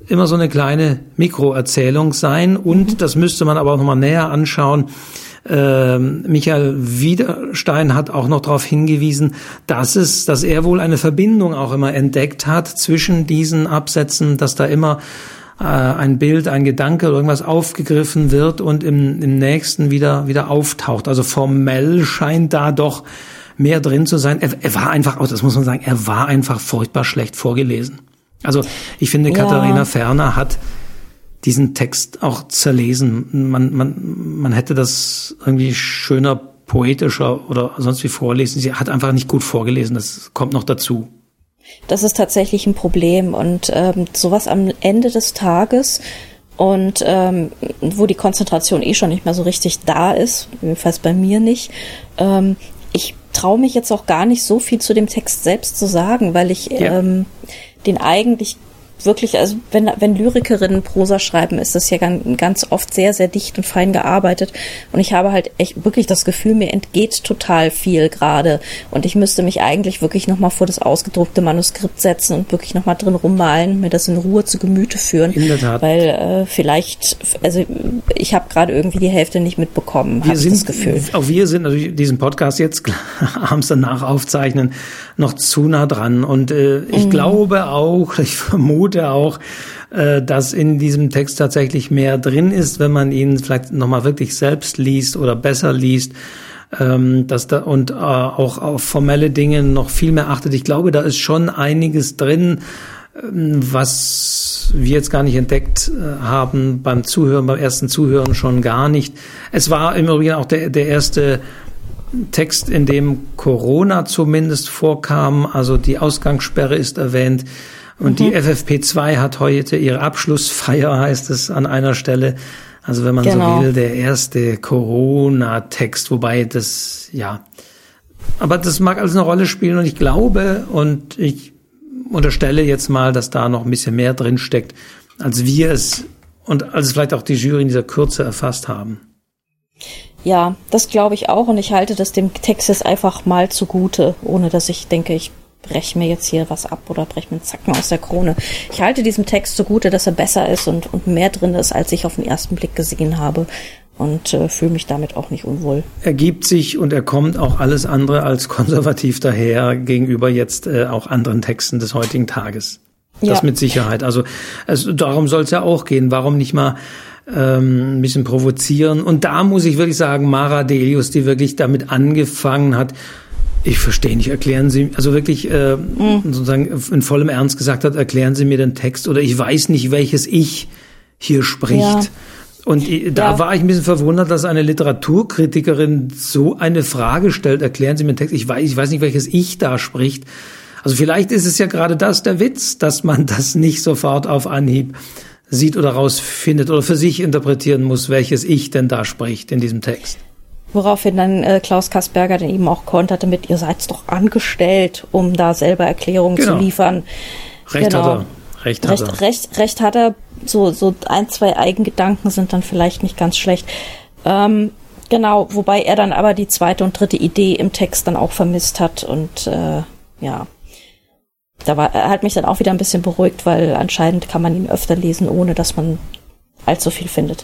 immer so eine kleine Mikroerzählung sein. Und mhm. das müsste man aber auch nochmal näher anschauen. Ähm, Michael Wiederstein hat auch noch darauf hingewiesen, dass es, dass er wohl eine Verbindung auch immer entdeckt hat zwischen diesen Absätzen, dass da immer äh, ein Bild, ein Gedanke oder irgendwas aufgegriffen wird und im, im nächsten wieder wieder auftaucht. Also formell scheint da doch mehr drin zu sein. Er, er war einfach, auch das muss man sagen, er war einfach furchtbar schlecht vorgelesen. Also ich finde, ja. Katharina Ferner hat diesen Text auch zerlesen. Man, man, man hätte das irgendwie schöner, poetischer oder sonst wie vorlesen. Sie hat einfach nicht gut vorgelesen. Das kommt noch dazu. Das ist tatsächlich ein Problem und ähm, sowas am Ende des Tages und ähm, wo die Konzentration eh schon nicht mehr so richtig da ist, jedenfalls bei mir nicht. Ähm, ich traue mich jetzt auch gar nicht so viel zu dem Text selbst zu sagen, weil ich ja. ähm, den eigentlich wirklich, also wenn, wenn Lyrikerinnen Prosa schreiben, ist das ja ganz, ganz oft sehr, sehr dicht und fein gearbeitet. Und ich habe halt echt wirklich das Gefühl, mir entgeht total viel gerade. Und ich müsste mich eigentlich wirklich nochmal vor das ausgedruckte Manuskript setzen und wirklich nochmal drin rummalen, mir das in Ruhe zu Gemüte führen. In der Tat. Weil äh, vielleicht, also ich habe gerade irgendwie die Hälfte nicht mitbekommen, habe ich das Gefühl. Auch wir sind also diesen Podcast jetzt (laughs) abends danach aufzeichnen, noch zu nah dran. Und äh, ich mhm. glaube auch, ich vermute auch, äh, dass in diesem Text tatsächlich mehr drin ist, wenn man ihn vielleicht nochmal wirklich selbst liest oder besser liest. Ähm, dass da und äh, auch auf formelle Dinge noch viel mehr achtet. Ich glaube, da ist schon einiges drin, ähm, was wir jetzt gar nicht entdeckt äh, haben beim Zuhören, beim ersten Zuhören schon gar nicht. Es war im Übrigen auch der, der erste Text, in dem Corona zumindest vorkam, also die Ausgangssperre ist erwähnt. Und mhm. die FFP2 hat heute ihre Abschlussfeier, heißt es an einer Stelle. Also wenn man genau. so will, der erste Corona-Text, wobei das, ja. Aber das mag alles eine Rolle spielen und ich glaube und ich unterstelle jetzt mal, dass da noch ein bisschen mehr drin steckt, als wir es und als vielleicht auch die Jury in dieser Kürze erfasst haben. Ja, das glaube ich auch und ich halte das dem Text jetzt einfach mal zugute, ohne dass ich denke, ich breche mir jetzt hier was ab oder breche mir einen Zacken aus der Krone. Ich halte diesem Text zugute, dass er besser ist und, und mehr drin ist, als ich auf den ersten Blick gesehen habe und äh, fühle mich damit auch nicht unwohl. Er gibt sich und er kommt auch alles andere als konservativ daher gegenüber jetzt äh, auch anderen Texten des heutigen Tages. Das ja. mit Sicherheit. Also, also darum soll es ja auch gehen. Warum nicht mal ähm, ein bisschen provozieren. Und da muss ich wirklich sagen, Mara Delius, die wirklich damit angefangen hat, ich verstehe nicht, erklären Sie, also wirklich äh, mhm. sozusagen in vollem Ernst gesagt hat, erklären Sie mir den Text oder ich weiß nicht, welches Ich hier spricht. Ja. Und da ja. war ich ein bisschen verwundert, dass eine Literaturkritikerin so eine Frage stellt, erklären Sie mir den Text, ich weiß, ich weiß nicht, welches Ich da spricht. Also vielleicht ist es ja gerade das der Witz, dass man das nicht sofort auf Anhieb sieht oder rausfindet oder für sich interpretieren muss, welches Ich denn da spricht in diesem Text. Woraufhin dann äh, Klaus Kasperger dann eben auch konterte mit, ihr seid doch angestellt, um da selber Erklärungen genau. zu liefern. Recht genau. hat er. Recht hat er. Recht, recht hat er. So, so ein, zwei Eigengedanken sind dann vielleicht nicht ganz schlecht. Ähm, genau, wobei er dann aber die zweite und dritte Idee im Text dann auch vermisst hat und äh, ja, da war, er hat mich dann auch wieder ein bisschen beruhigt, weil anscheinend kann man ihn öfter lesen, ohne dass man allzu viel findet.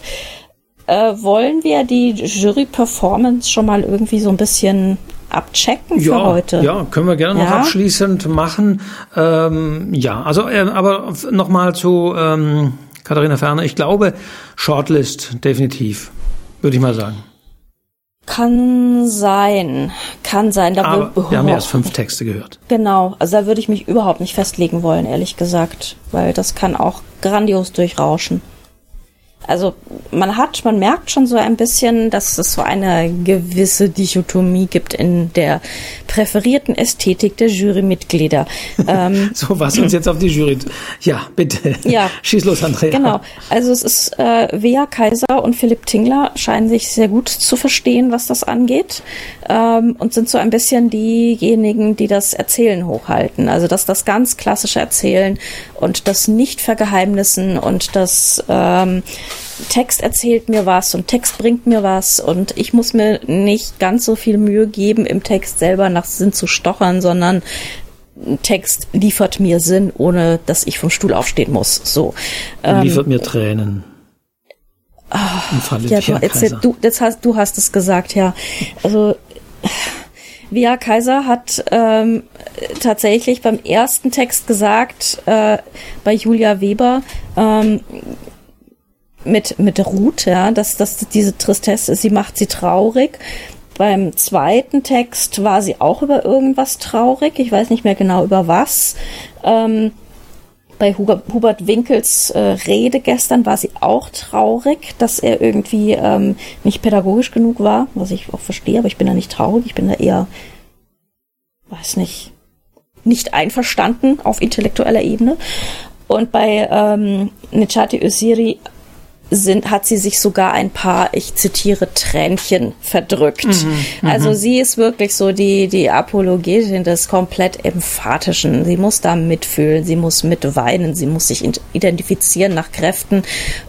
Äh, wollen wir die Jury-Performance schon mal irgendwie so ein bisschen abchecken ja, für heute? Ja, können wir gerne ja? noch abschließend machen. Ähm, ja, also äh, aber nochmal zu ähm, Katharina Ferner. Ich glaube, Shortlist definitiv, würde ich mal sagen. Kann sein, kann sein. Da Aber wir, wir haben ja erst fünf Texte gehört. Genau, also da würde ich mich überhaupt nicht festlegen wollen, ehrlich gesagt, weil das kann auch grandios durchrauschen. Also man hat, man merkt schon so ein bisschen, dass es so eine gewisse Dichotomie gibt in der präferierten Ästhetik der Jurymitglieder. (laughs) ähm, so, was uns jetzt auf die Jury. Ja, bitte. Ja. (laughs) Schieß los, Andrea. Genau. Also es ist äh, Wea Kaiser und Philipp Tingler scheinen sich sehr gut zu verstehen, was das angeht. Ähm, und sind so ein bisschen diejenigen, die das Erzählen hochhalten. Also dass das ganz klassische Erzählen und das Nicht-Vergeheimnissen und das ähm, Text erzählt mir was und Text bringt mir was und ich muss mir nicht ganz so viel Mühe geben, im Text selber nach Sinn zu stochern, sondern Text liefert mir Sinn, ohne dass ich vom Stuhl aufstehen muss. So. Ähm, liefert mir Tränen. Oh, ja, du, erzähl, du, das hast, du hast es gesagt, ja. Also Via Kaiser hat ähm, tatsächlich beim ersten Text gesagt, äh, bei Julia Weber, ähm, mit, mit Ruth, ja, dass, dass diese Tristesse, sie macht sie traurig. Beim zweiten Text war sie auch über irgendwas traurig. Ich weiß nicht mehr genau über was. Ähm, bei Hubert Winkels äh, Rede gestern war sie auch traurig, dass er irgendwie ähm, nicht pädagogisch genug war, was ich auch verstehe, aber ich bin da nicht traurig, ich bin da eher, weiß nicht, nicht einverstanden auf intellektueller Ebene. Und bei ähm, Nechati Usiri sind, hat sie sich sogar ein paar, ich zitiere, Tränchen verdrückt. Mhm, mhm, also sie ist wirklich so die, die Apologetin des komplett Emphatischen. Sie muss da mitfühlen, sie muss mitweinen, sie muss sich identifizieren nach Kräften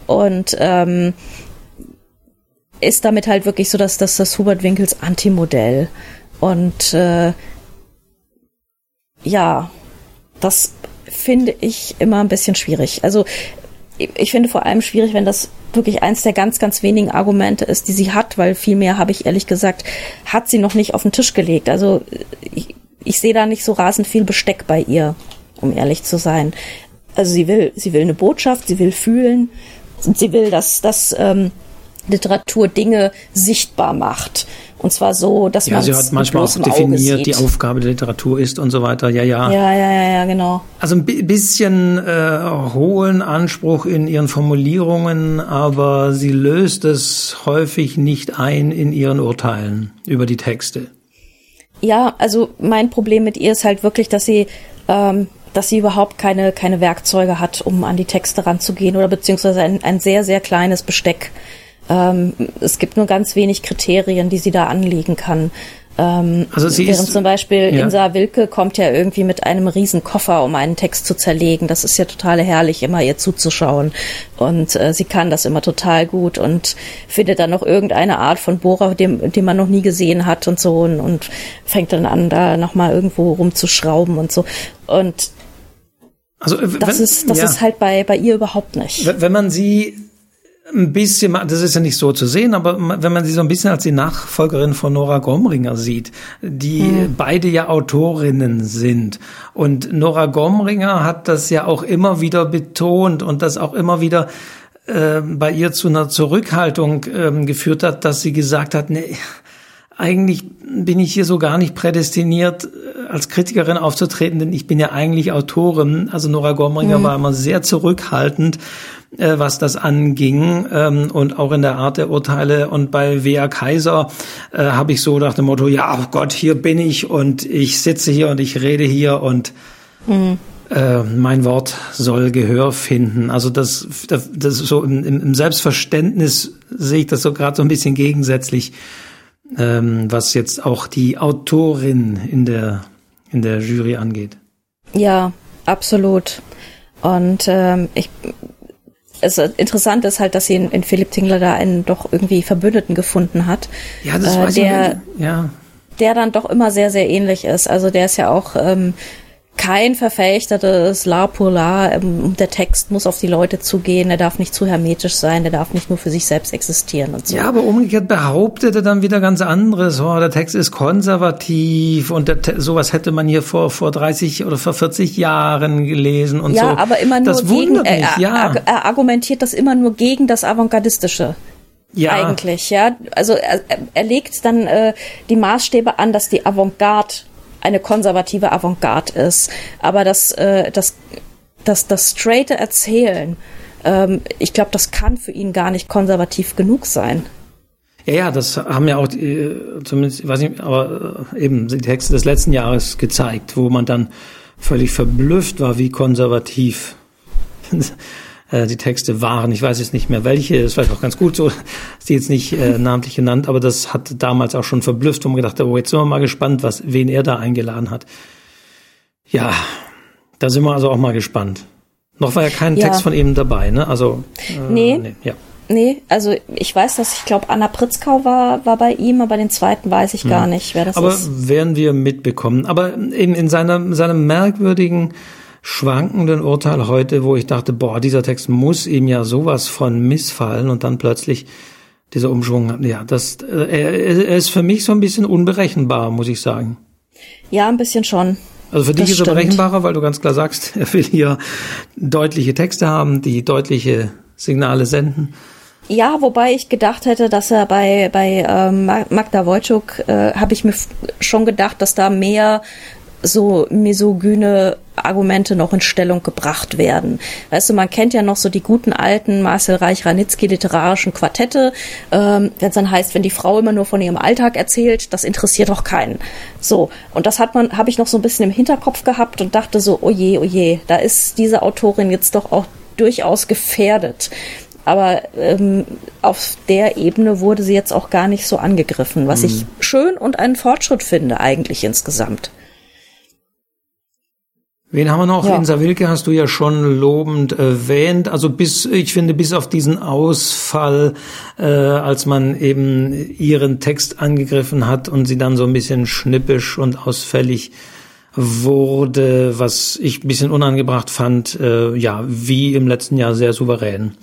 und ähm, ist damit halt wirklich so, dass das das Hubert Winkels Antimodell. Und äh, ja, das finde ich immer ein bisschen schwierig. Also ich finde vor allem schwierig, wenn das wirklich eins der ganz, ganz wenigen Argumente ist, die sie hat, weil viel mehr habe ich ehrlich gesagt, hat sie noch nicht auf den Tisch gelegt. Also ich, ich sehe da nicht so rasend viel Besteck bei ihr, um ehrlich zu sein. Also sie will, sie will eine Botschaft, sie will fühlen sie will, dass, dass ähm, Literatur Dinge sichtbar macht. Und zwar so, dass ja, man sie hat manchmal auch definiert, die Aufgabe der Literatur ist und so weiter. Ja, ja. Ja, ja, ja, ja genau. Also ein bisschen äh, hohen Anspruch in ihren Formulierungen, aber sie löst es häufig nicht ein in ihren Urteilen über die Texte. Ja, also mein Problem mit ihr ist halt wirklich, dass sie ähm, dass sie überhaupt keine, keine Werkzeuge hat, um an die Texte ranzugehen oder beziehungsweise ein, ein sehr, sehr kleines Besteck. Ähm, es gibt nur ganz wenig Kriterien, die sie da anlegen kann. Ähm, also sie während ist, zum Beispiel ja. Insa Wilke kommt ja irgendwie mit einem riesen Koffer, um einen Text zu zerlegen. Das ist ja total herrlich, immer ihr zuzuschauen. Und äh, sie kann das immer total gut und findet dann noch irgendeine Art von Bohrer, den, den man noch nie gesehen hat und so und, und fängt dann an, da nochmal irgendwo rumzuschrauben und so. Und also, wenn, das ist das ja. ist halt bei bei ihr überhaupt nicht. Wenn man sie ein bisschen, das ist ja nicht so zu sehen, aber wenn man sie so ein bisschen als die Nachfolgerin von Nora Gomringer sieht, die mhm. beide ja Autorinnen sind. Und Nora Gomringer hat das ja auch immer wieder betont und das auch immer wieder äh, bei ihr zu einer Zurückhaltung äh, geführt hat, dass sie gesagt hat, nee, eigentlich bin ich hier so gar nicht prädestiniert, äh, als Kritikerin aufzutreten, denn ich bin ja eigentlich Autorin. Also Nora Gomringer mhm. war immer sehr zurückhaltend äh, was das anging ähm, und auch in der Art der Urteile. Und bei Wea Kaiser äh, habe ich so nach dem Motto, ja, oh Gott, hier bin ich und ich sitze hier und ich rede hier und mhm. äh, mein Wort soll Gehör finden. Also das, das, das so im, im Selbstverständnis sehe ich das so gerade so ein bisschen gegensätzlich, ähm, was jetzt auch die Autorin in der in der Jury angeht. Ja, absolut. Und ähm, ich es interessant ist halt, dass sie in, in Philipp Tingler da einen doch irgendwie Verbündeten gefunden hat. Ja, das äh, weiß der, ich. Ja. Der dann doch immer sehr, sehr ähnlich ist. Also der ist ja auch ähm, kein Verfechter des La pour La. Ähm, der Text muss auf die Leute zugehen, er darf nicht zu hermetisch sein, der darf nicht nur für sich selbst existieren und so. Ja, aber umgekehrt behauptet er dann wieder ganz anderes. Oh, der Text ist konservativ und der, sowas hätte man hier vor, vor 30 oder vor 40 Jahren gelesen und ja, so. Ja, aber immer nur das gegen, er, ja. er argumentiert das immer nur gegen das Avantgardistische. Ja. Eigentlich, ja. Also er, er legt dann äh, die Maßstäbe an, dass die Avantgarde eine konservative Avantgarde ist. Aber das, äh, das, das, das straighte Erzählen, ähm, ich glaube, das kann für ihn gar nicht konservativ genug sein. Ja, ja, das haben ja auch die, zumindest, ich weiß nicht, aber äh, eben die Texte des letzten Jahres gezeigt, wo man dann völlig verblüfft war, wie konservativ äh, die Texte waren. Ich weiß jetzt nicht mehr welche, ist vielleicht auch ganz gut so, (laughs) ist die jetzt nicht äh, namentlich genannt, aber das hat damals auch schon verblüfft, wo man gedacht hat, oh, jetzt sind wir mal gespannt, was, wen er da eingeladen hat. Ja, da sind wir also auch mal gespannt. Noch war ja kein ja. Text von ihm dabei, ne? Also äh, nee. nee. Ja. Nee, also ich weiß, dass ich glaube, Anna Pritzkau war, war bei ihm, aber den zweiten weiß ich gar hm. nicht, wer das aber ist. Aber werden wir mitbekommen. Aber eben in seiner, seinem merkwürdigen, schwankenden Urteil heute, wo ich dachte, boah, dieser Text muss ihm ja sowas von missfallen und dann plötzlich dieser Umschwung, ja, das, äh, er, er ist für mich so ein bisschen unberechenbar, muss ich sagen. Ja, ein bisschen schon. Also für dich ist er berechenbarer, weil du ganz klar sagst, (laughs) er will hier deutliche Texte haben, die deutliche Signale senden. Ja, wobei ich gedacht hätte, dass er bei, bei ähm, Magda Wojcik, äh, habe ich mir schon gedacht, dass da mehr so misogyne Argumente noch in Stellung gebracht werden. Weißt du, man kennt ja noch so die guten alten Marcel Reich-Ranitzky literarischen Quartette, ähm, wenn es dann heißt, wenn die Frau immer nur von ihrem Alltag erzählt, das interessiert doch keinen. So, und das hat man, habe ich noch so ein bisschen im Hinterkopf gehabt und dachte so, oh je, oh je, da ist diese Autorin jetzt doch auch durchaus gefährdet. Aber ähm, auf der Ebene wurde sie jetzt auch gar nicht so angegriffen, was mhm. ich schön und einen Fortschritt finde eigentlich insgesamt. Wen haben wir noch? Ja. Insa Wilke hast du ja schon lobend erwähnt. Also bis, ich finde, bis auf diesen Ausfall, äh, als man eben ihren Text angegriffen hat und sie dann so ein bisschen schnippisch und ausfällig wurde, was ich ein bisschen unangebracht fand, äh, ja, wie im letzten Jahr sehr souverän.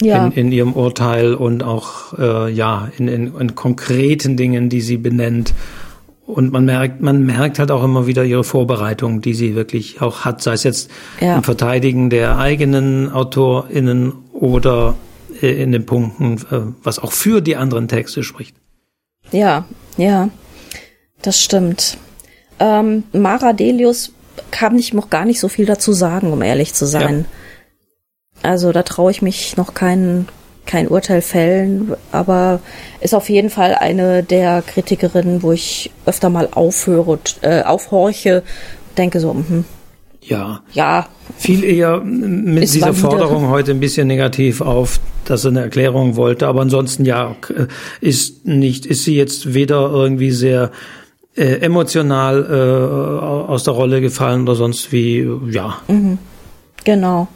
Ja. In, in ihrem Urteil und auch äh, ja in, in, in konkreten Dingen, die sie benennt. Und man merkt, man merkt halt auch immer wieder ihre Vorbereitung, die sie wirklich auch hat, sei es jetzt ja. im Verteidigen der eigenen AutorInnen oder äh, in den Punkten, äh, was auch für die anderen Texte spricht. Ja, ja, das stimmt. Ähm, Mara Delius kann ich noch gar nicht so viel dazu sagen, um ehrlich zu sein. Ja. Also da traue ich mich noch kein, kein Urteil fällen, aber ist auf jeden Fall eine der Kritikerinnen, wo ich öfter mal aufhöre, äh, aufhorche, denke so, mh, ja. Ja. Viel eher mit ist dieser Forderung heute ein bisschen negativ auf, dass er eine Erklärung wollte. Aber ansonsten ja, ist nicht, ist sie jetzt weder irgendwie sehr äh, emotional äh, aus der Rolle gefallen oder sonst wie, ja. Mhm. Genau.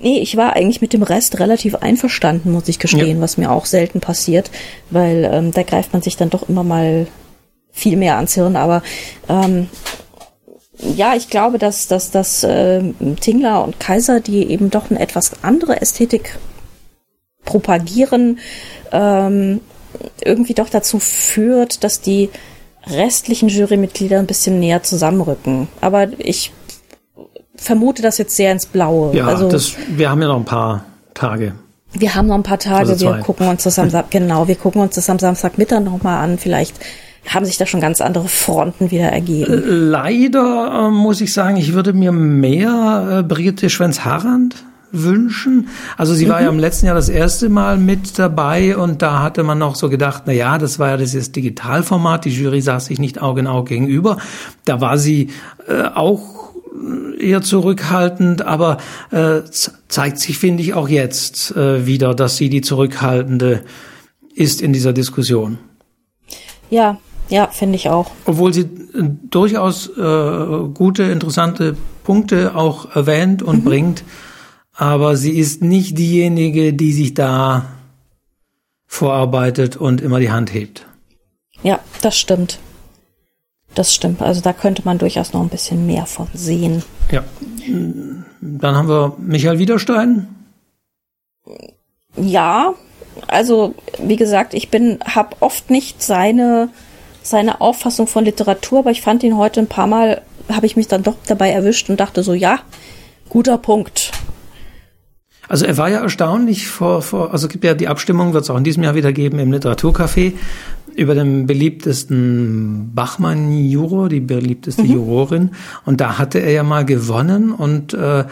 Nee, ich war eigentlich mit dem Rest relativ einverstanden, muss ich gestehen, ja. was mir auch selten passiert, weil ähm, da greift man sich dann doch immer mal viel mehr ans Hirn. Aber ähm, ja, ich glaube, dass, dass, dass äh, Tingler und Kaiser, die eben doch eine etwas andere Ästhetik propagieren, ähm, irgendwie doch dazu führt, dass die restlichen Jurymitglieder ein bisschen näher zusammenrücken. Aber ich vermute das jetzt sehr ins Blaue. Ja, also, das, wir haben ja noch ein paar Tage. Wir haben noch ein paar Tage. Also wir gucken uns das am Samstag, (laughs) genau, wir gucken uns das am Samstagmittag nochmal an. Vielleicht haben sich da schon ganz andere Fronten wieder ergeben. Leider äh, muss ich sagen, ich würde mir mehr äh, Brigitte Schwenz-Harrand wünschen. Also sie mhm. war ja im letzten Jahr das erste Mal mit dabei und da hatte man noch so gedacht, na ja, das war ja dieses Digitalformat, die Jury saß sich nicht Auge in Auge gegenüber. Da war sie äh, auch eher zurückhaltend, aber äh, zeigt sich, finde ich, auch jetzt äh, wieder, dass sie die zurückhaltende ist in dieser Diskussion. Ja, ja, finde ich auch. Obwohl sie äh, durchaus äh, gute, interessante Punkte auch erwähnt und mhm. bringt, aber sie ist nicht diejenige, die sich da vorarbeitet und immer die Hand hebt. Ja, das stimmt. Das stimmt. Also da könnte man durchaus noch ein bisschen mehr von sehen. Ja. Dann haben wir Michael Widerstein. Ja, also wie gesagt, ich bin habe oft nicht seine seine Auffassung von Literatur, aber ich fand ihn heute ein paar Mal habe ich mich dann doch dabei erwischt und dachte so, ja, guter Punkt. Also er war ja erstaunlich vor, vor also es gibt ja die Abstimmung, wird es auch in diesem Jahr wieder geben im Literaturcafé über den beliebtesten Bachmann-Juror, die beliebteste mhm. Jurorin. Und da hatte er ja mal gewonnen und äh, äh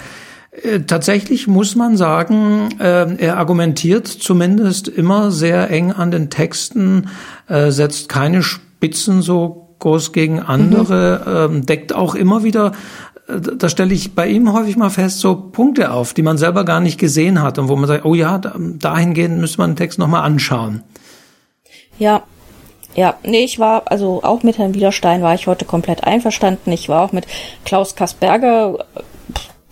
Tatsächlich muss man sagen, äh, er argumentiert zumindest immer sehr eng an den Texten, äh, setzt keine Spitzen so groß gegen andere, mhm. deckt auch immer wieder da stelle ich bei ihm häufig mal fest, so Punkte auf, die man selber gar nicht gesehen hat und wo man sagt, oh ja, dahingehend müsste man den Text nochmal anschauen. Ja, ja, nee, ich war, also auch mit Herrn Widerstein war ich heute komplett einverstanden. Ich war auch mit Klaus Kasperger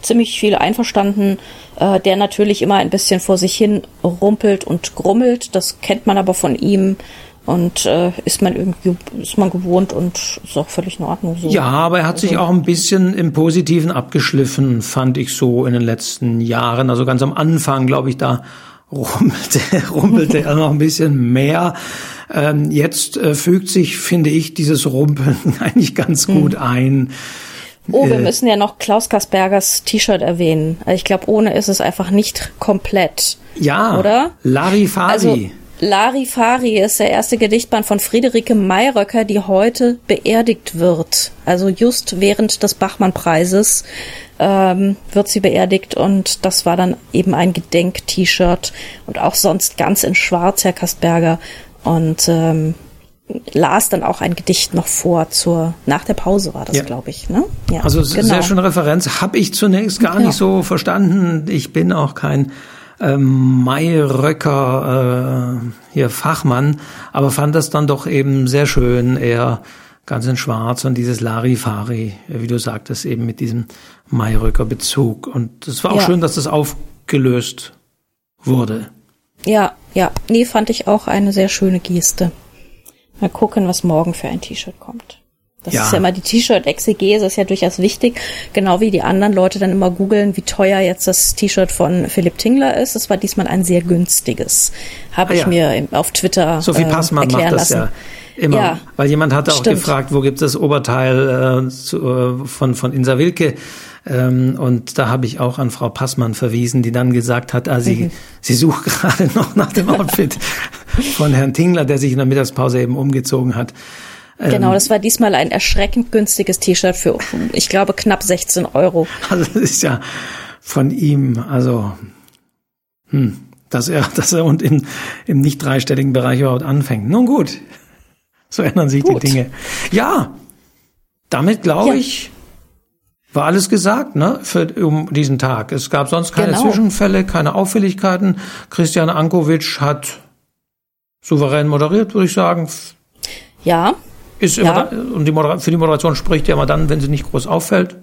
ziemlich viel einverstanden, äh, der natürlich immer ein bisschen vor sich hin rumpelt und grummelt. Das kennt man aber von ihm und äh, ist man irgendwie ist man gewohnt und ist auch völlig in Ordnung so. Ja, aber er hat also, sich auch ein bisschen im Positiven abgeschliffen, fand ich so in den letzten Jahren. Also ganz am Anfang, glaube ich, da rumpelte, (laughs) rumpelte er noch ein bisschen mehr. Ähm, jetzt äh, fügt sich, finde ich, dieses Rumpeln (laughs) eigentlich ganz hm. gut ein. Oh, wir äh, müssen ja noch Klaus Kaspergers T-Shirt erwähnen. Also ich glaube, ohne ist es einfach nicht komplett. Ja, oder? Larifari. Also, Larifari ist der erste Gedichtband von Friederike Mayröcker, die heute beerdigt wird. Also just während des Bachmann-Preises ähm, wird sie beerdigt und das war dann eben ein Gedenk-T-Shirt und auch sonst ganz in Schwarz, Herr Kastberger. Und ähm, las dann auch ein Gedicht noch vor zur nach der Pause war das ja. glaube ich ne ja, also genau. sehr schöne Referenz habe ich zunächst gar ja. nicht so verstanden ich bin auch kein ähm, Mayröcker äh, hier Fachmann aber fand das dann doch eben sehr schön er ganz in Schwarz und dieses Larifari, wie du sagtest, eben mit diesem Mayröcker Bezug. Und es war auch ja. schön, dass das aufgelöst wurde. Ja, ja. Nee, fand ich auch eine sehr schöne Geste. Mal gucken, was morgen für ein T-Shirt kommt. Das ja. ist ja immer die T-Shirt-Exegese, ist ja durchaus wichtig. Genau wie die anderen Leute dann immer googeln, wie teuer jetzt das T-Shirt von Philipp Tingler ist. Das war diesmal ein sehr günstiges. Habe ah, ich ja. mir auf Twitter Sophie Passmann äh, erklären macht das lassen. Ja Immer. Ja, Weil jemand hatte auch stimmt. gefragt, wo gibt es das Oberteil äh, zu, äh, von, von Insa Wilke? Ähm, und da habe ich auch an Frau Passmann verwiesen, die dann gesagt hat, ah, sie, mhm. sie sucht (laughs) gerade noch nach dem Outfit (laughs) von Herrn Tingler, der sich in der Mittagspause eben umgezogen hat. Genau, ähm, das war diesmal ein erschreckend günstiges T-Shirt für, ich glaube, knapp 16 Euro. (laughs) Also das ist ja von ihm, also hm, dass er, (laughs) dass er und im, im nicht dreistelligen Bereich überhaupt anfängt. Nun gut, so ändern sich Gut. die Dinge. Ja, damit glaube ja. ich, war alles gesagt, ne, für, um diesen Tag. Es gab sonst keine genau. Zwischenfälle, keine Auffälligkeiten. Christian Ankovic hat souverän moderiert, würde ich sagen. Ja. Ist immer ja. Da, und die für die Moderation spricht ja immer dann, wenn sie nicht groß auffällt.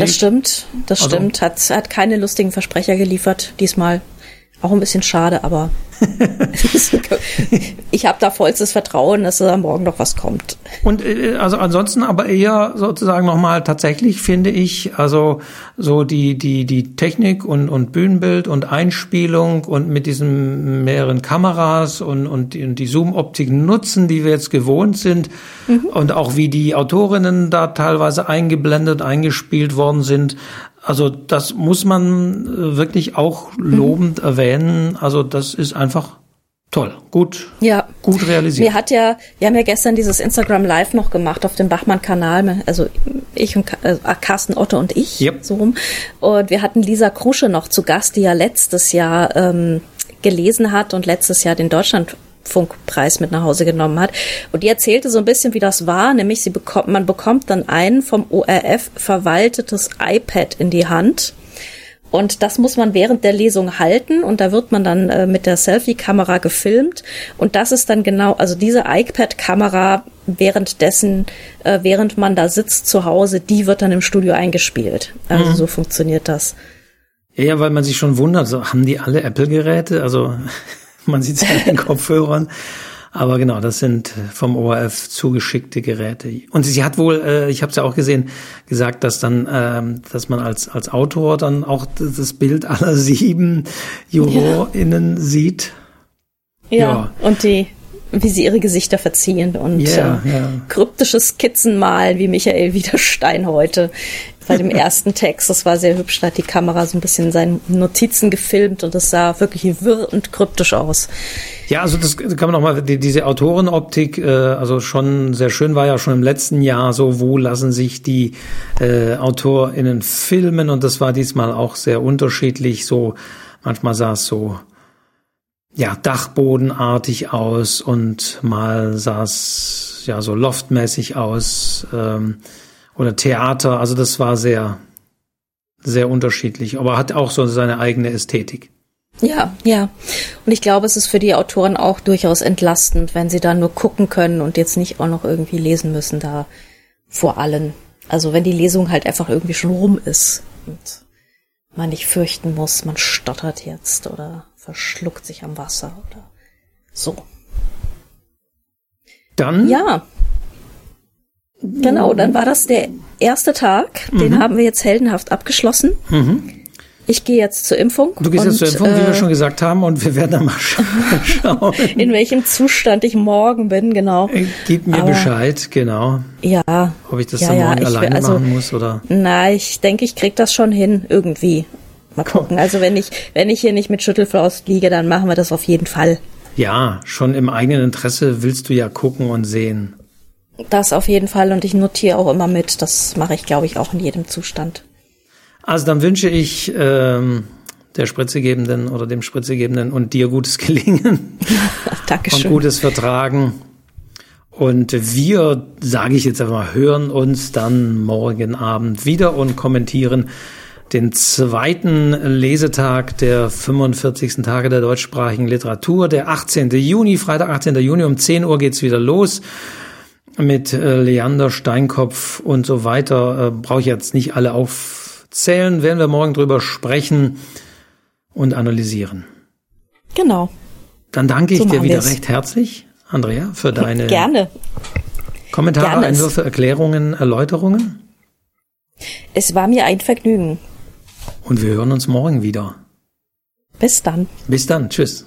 das ich. stimmt, das also, stimmt. Hat, hat keine lustigen Versprecher geliefert diesmal. Auch ein bisschen schade, aber (laughs) ich habe da vollstes Vertrauen, dass da morgen noch was kommt. Und äh, also ansonsten aber eher sozusagen nochmal tatsächlich finde ich, also so die, die, die Technik und, und Bühnenbild und Einspielung und mit diesen mehreren Kameras und, und die, und die Zoom-Optik nutzen, die wir jetzt gewohnt sind mhm. und auch wie die Autorinnen da teilweise eingeblendet, eingespielt worden sind. Also das muss man äh, wirklich auch lobend mhm. erwähnen. Also das ist einfach toll, gut, ja. gut realisiert. Mir hat ja, wir haben ja gestern dieses Instagram Live noch gemacht auf dem Bachmann-Kanal, also ich und äh, Carsten Otto und ich, yep. so rum. Und wir hatten Lisa Krusche noch zu Gast, die ja letztes Jahr ähm, gelesen hat und letztes Jahr den Deutschland Funkpreis mit nach Hause genommen hat. Und die erzählte so ein bisschen, wie das war, nämlich sie bekommt, man bekommt dann ein vom ORF verwaltetes iPad in die Hand. Und das muss man während der Lesung halten und da wird man dann äh, mit der Selfie-Kamera gefilmt. Und das ist dann genau, also diese iPad-Kamera währenddessen, äh, während man da sitzt zu Hause, die wird dann im Studio eingespielt. Also mhm. so funktioniert das. Ja, weil man sich schon wundert, so, haben die alle Apple-Geräte? Also (laughs) Man sieht es an den (laughs) Kopfhörern. Aber genau, das sind vom ORF zugeschickte Geräte. Und sie hat wohl, äh, ich habe es ja auch gesehen, gesagt, dass dann, ähm, dass man als als Autor dann auch das Bild aller (laughs) sieben JurorInnen ja. sieht. Ja, ja, und die, wie sie ihre Gesichter verziehen und yeah, äh, ja. kryptische Skizzen malen, wie Michael Wiederstein heute. Bei dem ersten Text. Das war sehr hübsch. Da hat die Kamera so ein bisschen seine Notizen gefilmt und es sah wirklich wirr und kryptisch aus. Ja, also das kann man nochmal, die, diese Autorenoptik, äh, also schon sehr schön war ja schon im letzten Jahr so, wo lassen sich die äh, AutorInnen filmen und das war diesmal auch sehr unterschiedlich. So, manchmal sah es so ja, dachbodenartig aus und mal sah es ja so loftmäßig aus. Ähm, oder Theater. Also das war sehr, sehr unterschiedlich, aber hat auch so seine eigene Ästhetik. Ja, ja. Und ich glaube, es ist für die Autoren auch durchaus entlastend, wenn sie da nur gucken können und jetzt nicht auch noch irgendwie lesen müssen da vor allen. Also wenn die Lesung halt einfach irgendwie schon rum ist und man nicht fürchten muss, man stottert jetzt oder verschluckt sich am Wasser oder so. Dann ja. Genau, dann war das der erste Tag. Den mhm. haben wir jetzt heldenhaft abgeschlossen. Mhm. Ich gehe jetzt zur Impfung. Du gehst und, jetzt zur Impfung, äh, wie wir äh, schon gesagt haben, und wir werden dann mal (laughs) schauen. In welchem Zustand ich morgen bin, genau. Äh, gib mir Aber, Bescheid, genau. Ja. Ob ich das ja, dann morgen ja, alleine also, machen muss, oder? Na, ich denke, ich krieg das schon hin, irgendwie. Mal gucken. Also wenn ich, wenn ich hier nicht mit Schüttelfrost liege, dann machen wir das auf jeden Fall. Ja, schon im eigenen Interesse willst du ja gucken und sehen. Das auf jeden Fall und ich notiere auch immer mit. Das mache ich, glaube ich, auch in jedem Zustand. Also dann wünsche ich ähm, der Spritzegebenden oder dem Spritzegebenden und dir gutes Gelingen. (laughs) Dankeschön. Und gutes Vertragen. Und wir, sage ich jetzt einfach mal, hören uns dann morgen Abend wieder und kommentieren den zweiten Lesetag der 45. Tage der deutschsprachigen Literatur, der 18. Juni, Freitag 18. Juni um 10 Uhr geht's wieder los mit äh, Leander, Steinkopf und so weiter. Äh, Brauche ich jetzt nicht alle aufzählen, werden wir morgen drüber sprechen und analysieren. Genau. Dann danke ich so dir wieder wir's. recht herzlich, Andrea, für deine Gerne. Kommentare, Gerne. Einwürfe, Erklärungen, Erläuterungen. Es war mir ein Vergnügen. Und wir hören uns morgen wieder. Bis dann. Bis dann. Tschüss.